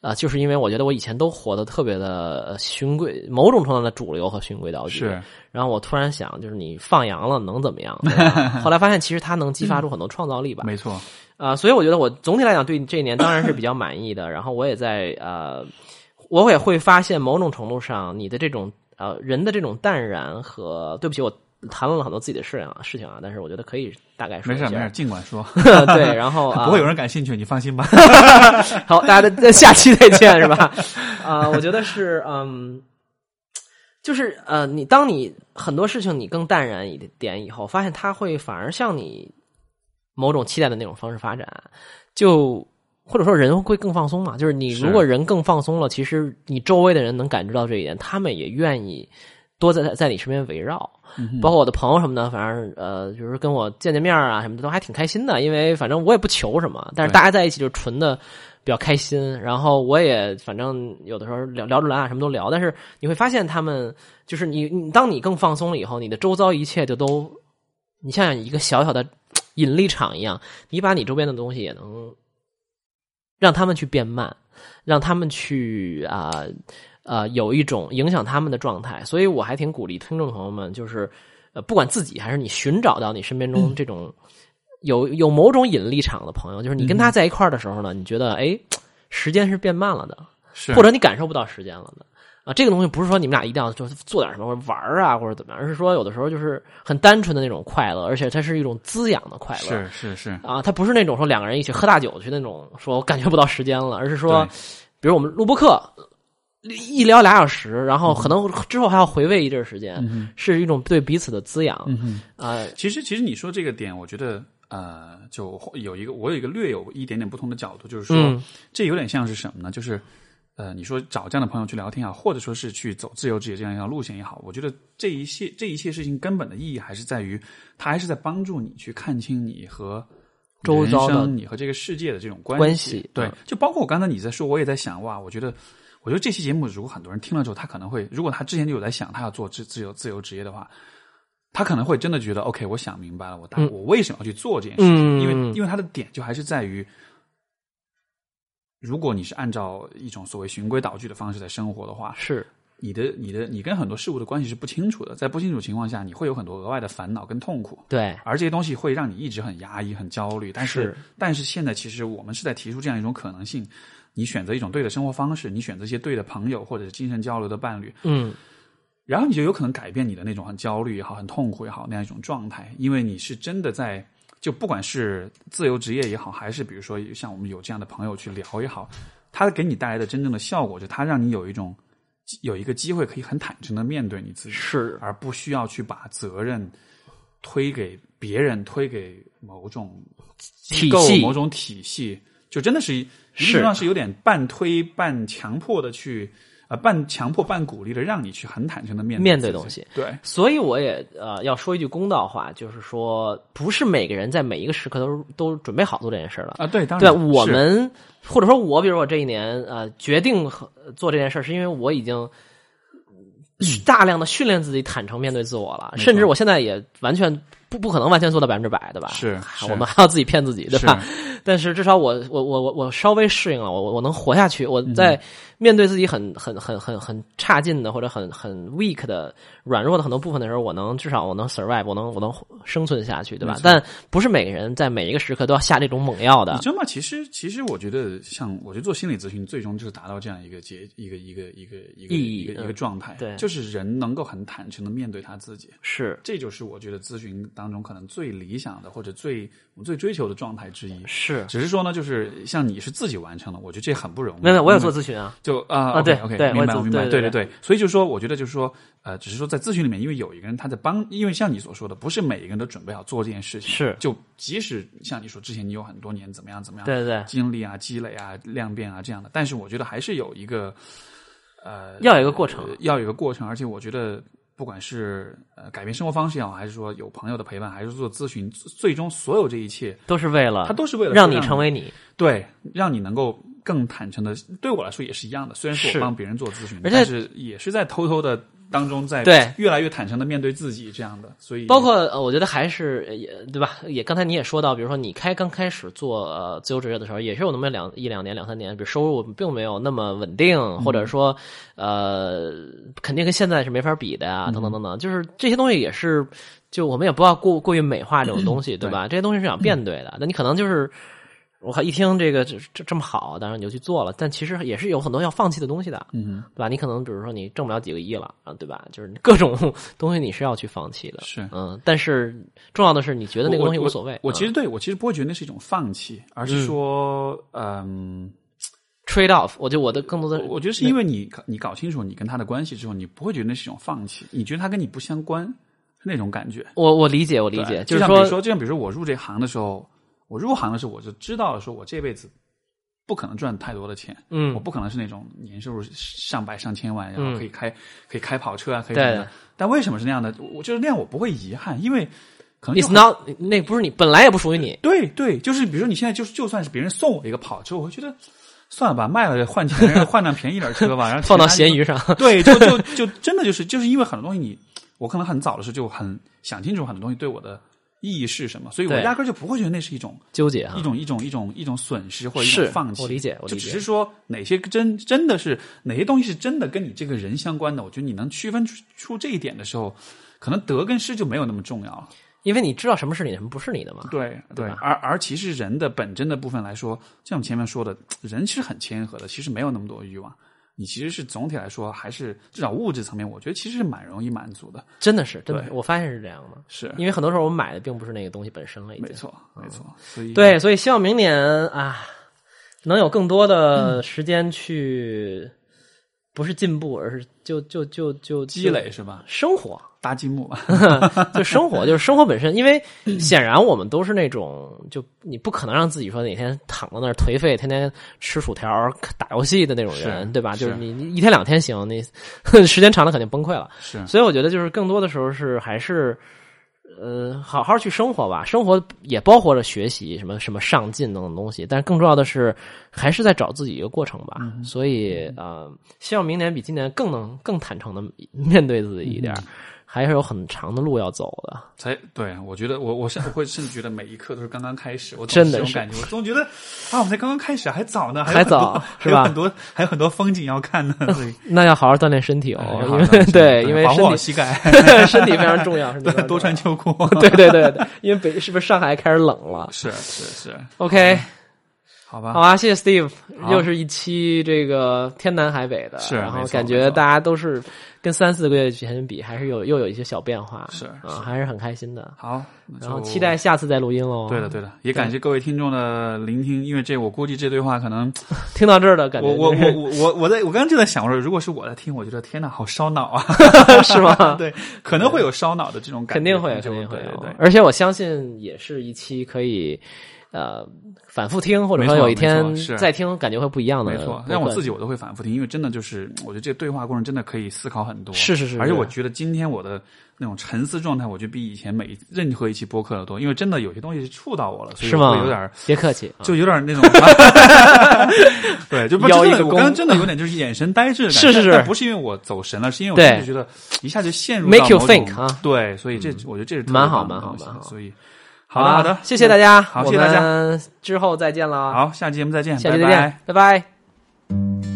啊、就是因为我觉得我以前都活得特别的呃循规，某种程度上的主流和循规蹈矩。是。然后我突然想，就是你放羊了能怎么样？(laughs) 后来发现，其实它能激发出很多创造力吧。没错，啊、所以我觉得我总体来讲对这一年当然是比较满意的。然后我也在呃，我也会发现某种程度上你的这种呃人的这种淡然和对不起我。谈论了很多自己的事情啊，事情啊，但是我觉得可以大概说。没事没事，(laughs) 尽管说，对，然后啊，不会有人感兴趣，你放心吧。好，大家的下期再见，是吧？啊、(laughs) 我觉得是，嗯，就是呃，你当你很多事情你更淡然一点以后，发现它会反而向你某种期待的那种方式发展，就或者说人会更放松嘛。就是你如果人更放松了，其实你周围的人能感知到这一点，他们也愿意多在在你身边围绕。包括我的朋友什么的，反正呃，就是跟我见见面啊什么的，都还挺开心的。因为反正我也不求什么，但是大家在一起就纯的比较开心。然后我也反正有的时候聊聊着来啊，什么都聊。但是你会发现，他们就是你，你当你更放松了以后，你的周遭一切就都，你像一个小小的引力场一样，你把你周边的东西也能让他们去变慢，让他们去啊。呃，有一种影响他们的状态，所以我还挺鼓励听众朋友们，就是呃，不管自己还是你寻找到你身边中这种有有某种引力场的朋友，就是你跟他在一块儿的时候呢，你觉得哎，时间是变慢了的，是或者你感受不到时间了的。啊，这个东西不是说你们俩一定要就做点什么或者玩儿啊或者怎么样，而是说有的时候就是很单纯的那种快乐，而且它是一种滋养的快乐。是是是，啊，它不是那种说两个人一起喝大酒去那种，说我感觉不到时间了，而是说，比如我们录播课一聊俩小时，然后可能之后还要回味一阵时间，是一种对彼此的滋养。啊、其实，其实你说这个点，我觉得呃，就有一个我有一个略有一点点不同的角度，就是说，嗯这有点像是什么呢？就是呃，你说找这样的朋友去聊天啊，或者说是去走自由职业这样一条路线也好，我觉得这一切这一切事情根本的意义还是在于，它还是在帮助你去看清你和。周遭的你和这个世界的这种关关系对嗯，就包括我刚才你在说，我也在想，哇，我觉得，我觉得这期节目如果很多人听了之后，他可能会，如果他之前就有在想他要做自自由自由职业的话，他可能会真的觉得，OK，我想明白了，我大、嗯我为什么要去做这件事情？嗯因为因为他的点就还是在于，如果你是按照一种所谓循规蹈矩的方式在生活的话，是你的你的你跟很多事物的关系是不清楚的，在不清楚情况下，你会有很多额外的烦恼跟痛苦。对，而这些东西会让你一直很压抑、很焦虑。但是，是但是现在其实我们是在提出这样一种可能性：你选择一种对的生活方式，你选择一些对的朋友或者是精神交流的伴侣，嗯，然后你就有可能改变你的那种很焦虑也好、很痛苦也好那样一种状态，因为你是真的在。就不管是自由职业也好，还是比如说像我们有这样的朋友去聊也好，它给你带来的真正的效果，就它让你有一种有一个机会可以很坦诚的面对你自己，是而不需要去把责任推给别人，推给某种机构体系某种体系，就真的是一定是程度上是有点半推半强迫的去呃半强迫半鼓励的让你去很坦诚的面面对东西。对，所以我也呃要说一句公道话，就是说，不是每个人在每一个时刻都都准备好做这件事了。啊，对，当对然对我们，或者说我，比如我这一年呃决定和做这件事，是因为我已经大量的训练自己坦诚面对自我了，甚至我现在也完全不不可能完全做到百分之百，对吧？是是我们还要自己骗自己，对吧？但是至少我我我我我稍微适应了，我我我能活下去。我嗯在面对自己很很很很很差劲的或者很很 weak 的软弱的很多部分的时候，我能至少我能 survive，我能我能生存下去，对吧但不是每个人在每一个时刻都要下这种猛药的你。知道吗？其实，其实我觉得，像我觉得做心理咨询，最终就是达到这样一个结，一个一个一个一个意义一个一嗯个状态，对就是人能够很坦诚的面对他自己，是这就是我觉得咨询当中可能最理想的或者最最追求的状态之一。是，只是说呢，就是像你是自己完成的，我觉得这很不容易。没有，我有做咨询啊。就啊啊对 OK，对明白明白，对对对对。所以就是说，我觉得就是说，呃，只是说在咨询里面，因为有一个人他在帮，因为像你所说的，不是每一个人都准备好做这件事情。是就即使像你说之前你有很多年怎么样怎么样，对对对经历啊、积累啊、量变啊这样的，但是我觉得还是有一个呃，要有一个过程呃要有一个过程，而且我觉得。不管是呃改变生活方式也好，还是说有朋友的陪伴，还是做咨询，最终所有这一切，都是为了他都是为了让你成为你，对，让你能够更坦诚的，对我来说也是一样的。虽然是是我帮别人做咨询，而且但是也是在偷偷的当中，在对越来越坦诚的面对自己这样的。所以包括呃，我觉得还是呃也对吧？也刚才你也说到，比如说你开刚开始做呃自由职业的时候，也是有那么两一两年、两三年，比如收入并没有那么稳定，或者说呃，肯定跟现在是没法比的呀，等等等等，就是这些东西也是，就我们也不要过过于美化这种 (clears throat) 东西，对吧？这些东西是想 (clears throat) 面对的，那你可能就是。我靠！一听这个这这这么好，当然你就去做了，但其实也是有很多要放弃的东西的，嗯对吧？你可能比如说你挣不了几个亿了啊，对吧？就是各种 (laughs) 东西你是要去放弃的，是嗯。但是重要的是，你觉得那个东西无所谓。我我其实嗯对我其实不会觉得那是一种放弃，而是说，嗯，trade off，我觉得我的更多的，我觉得是因为你你搞清楚你跟他的关系之后，你不会觉得那是一种放弃，你觉得他跟你不相关，是那种感觉。我我理解，我理解，就是像比如，说，就像比如说我入这行的时候，我入行的时候我就知道了，说我这辈子不可能赚太多的钱，嗯我嗯，不可能是那种年收入上百上千万，然后嗯可以开、可以开跑车啊，可以对什么的。但为什么是那样的？我就是那样，我不会遗憾，因为可能就 it's not 那不是你本来也不属于你，对对，就是比如说你现在就是就算是别人送我一个跑车，我会觉得算了吧，卖了换钱，换辆便宜点车吧，(laughs) 然后放到闲鱼上，对，就就就真的就是就是因为很多东西你，我可能很早的时候就很想清楚很多东西对我的意义是什么，所以我压根儿就不会觉得那是一种纠结啊一，种一种一种一种损失或者一种放弃。我理解我理解就只是说哪些真真的是哪些东西是真的跟你这个人相关的，我觉得你能区分出出这一点的时候，可可能得跟失就没有那么重要了。因为你知道什么是你的，什么不是你的嘛。对对吧而而其实人的本真的部分来说，像我们前面说的，人其实很谦和的，其实没有那么多欲望。你其实是总体来说，还是至少物质层面，我觉得其实是蛮容易满足的。真的是，真的我发现是这样的。是，因为很多时候我们买的并不是那个东西本身了，已经没。错，没错。所以对，所以希望明年啊，能有更多的时间去，不是进步，而是就就就就积累是吧？生活，搭积木，(laughs) 就生活，就是生活本身。因为显然我们都是那种，就你不可能让自己说哪天躺在那儿颓废，天天吃薯条、打游戏的那种人，对吧？就是是你你一天两天行，你 (laughs) 时间长了肯定崩溃了。是所以我觉得就是更多的时候是还是。呃，好好去生活吧，生活也包括着学习，什么什么上进等等东西，但是更重要的是，还是在找自己一个过程吧。所以呃，希望明年比今年更能更坦诚的面对自己一点儿，还是有很长的路要走的。才对，我觉得我我甚我会甚至觉得每一刻都是刚刚开始，我真的是是这种感觉，我总觉得啊，我们才刚刚开始，还早呢，还还早是吧还有很多还有很多风景要看呢，(laughs) 那要好好锻炼身体哦，哎因为 (laughs) 对，因为保护身体好膝盖，(laughs) 身体非常重要，身体非常重要多穿秋裤，对对对对，因为北是不是上海开始冷了是是是，？OK，好吧，好啊，谢谢 Steve，又是一期这个天南海北的，是然后感觉大家都是跟三四个月前比，还是有又有一些小变化，是啊，还是很开心的。好，然后期待下次再录音喽。对的，对的，也感谢各位听众的聆听，因为这我估计这对话可能 (laughs) 听到这儿的感觉我我就是我我我我在我刚刚就在想，我说如果是我在听，我觉得天哪，好烧脑啊，(laughs) 是吗？对，可能会有烧脑的这种感觉，肯定会，就肯定会有对对对。而且我相信也是一期可以呃反复听，或者说有一天再听，感觉会不一样的。没错，让我自己我都会反复听，因为真的就是，我觉得这个对话过程真的可以思考很多。是是是是而且我觉得今天我的那种沉思状态，我觉得比以前每任何一期播客的多，因为真的有些东西是触到我了，所以？我会有点别客气，啊就有点那种，(laughs) 对，就不邀一个功真的我刚刚真的有点就是眼神呆滞的感觉，是是是不是因为我走神了，是因为我对真的觉得一下就陷入 Make you think，啊对，所以这我觉得这是蛮好蛮好东西蛮好所以好的，好的，谢谢大家，好，谢谢大家，之后再见了，好，下期节目再见，下期再见，拜拜。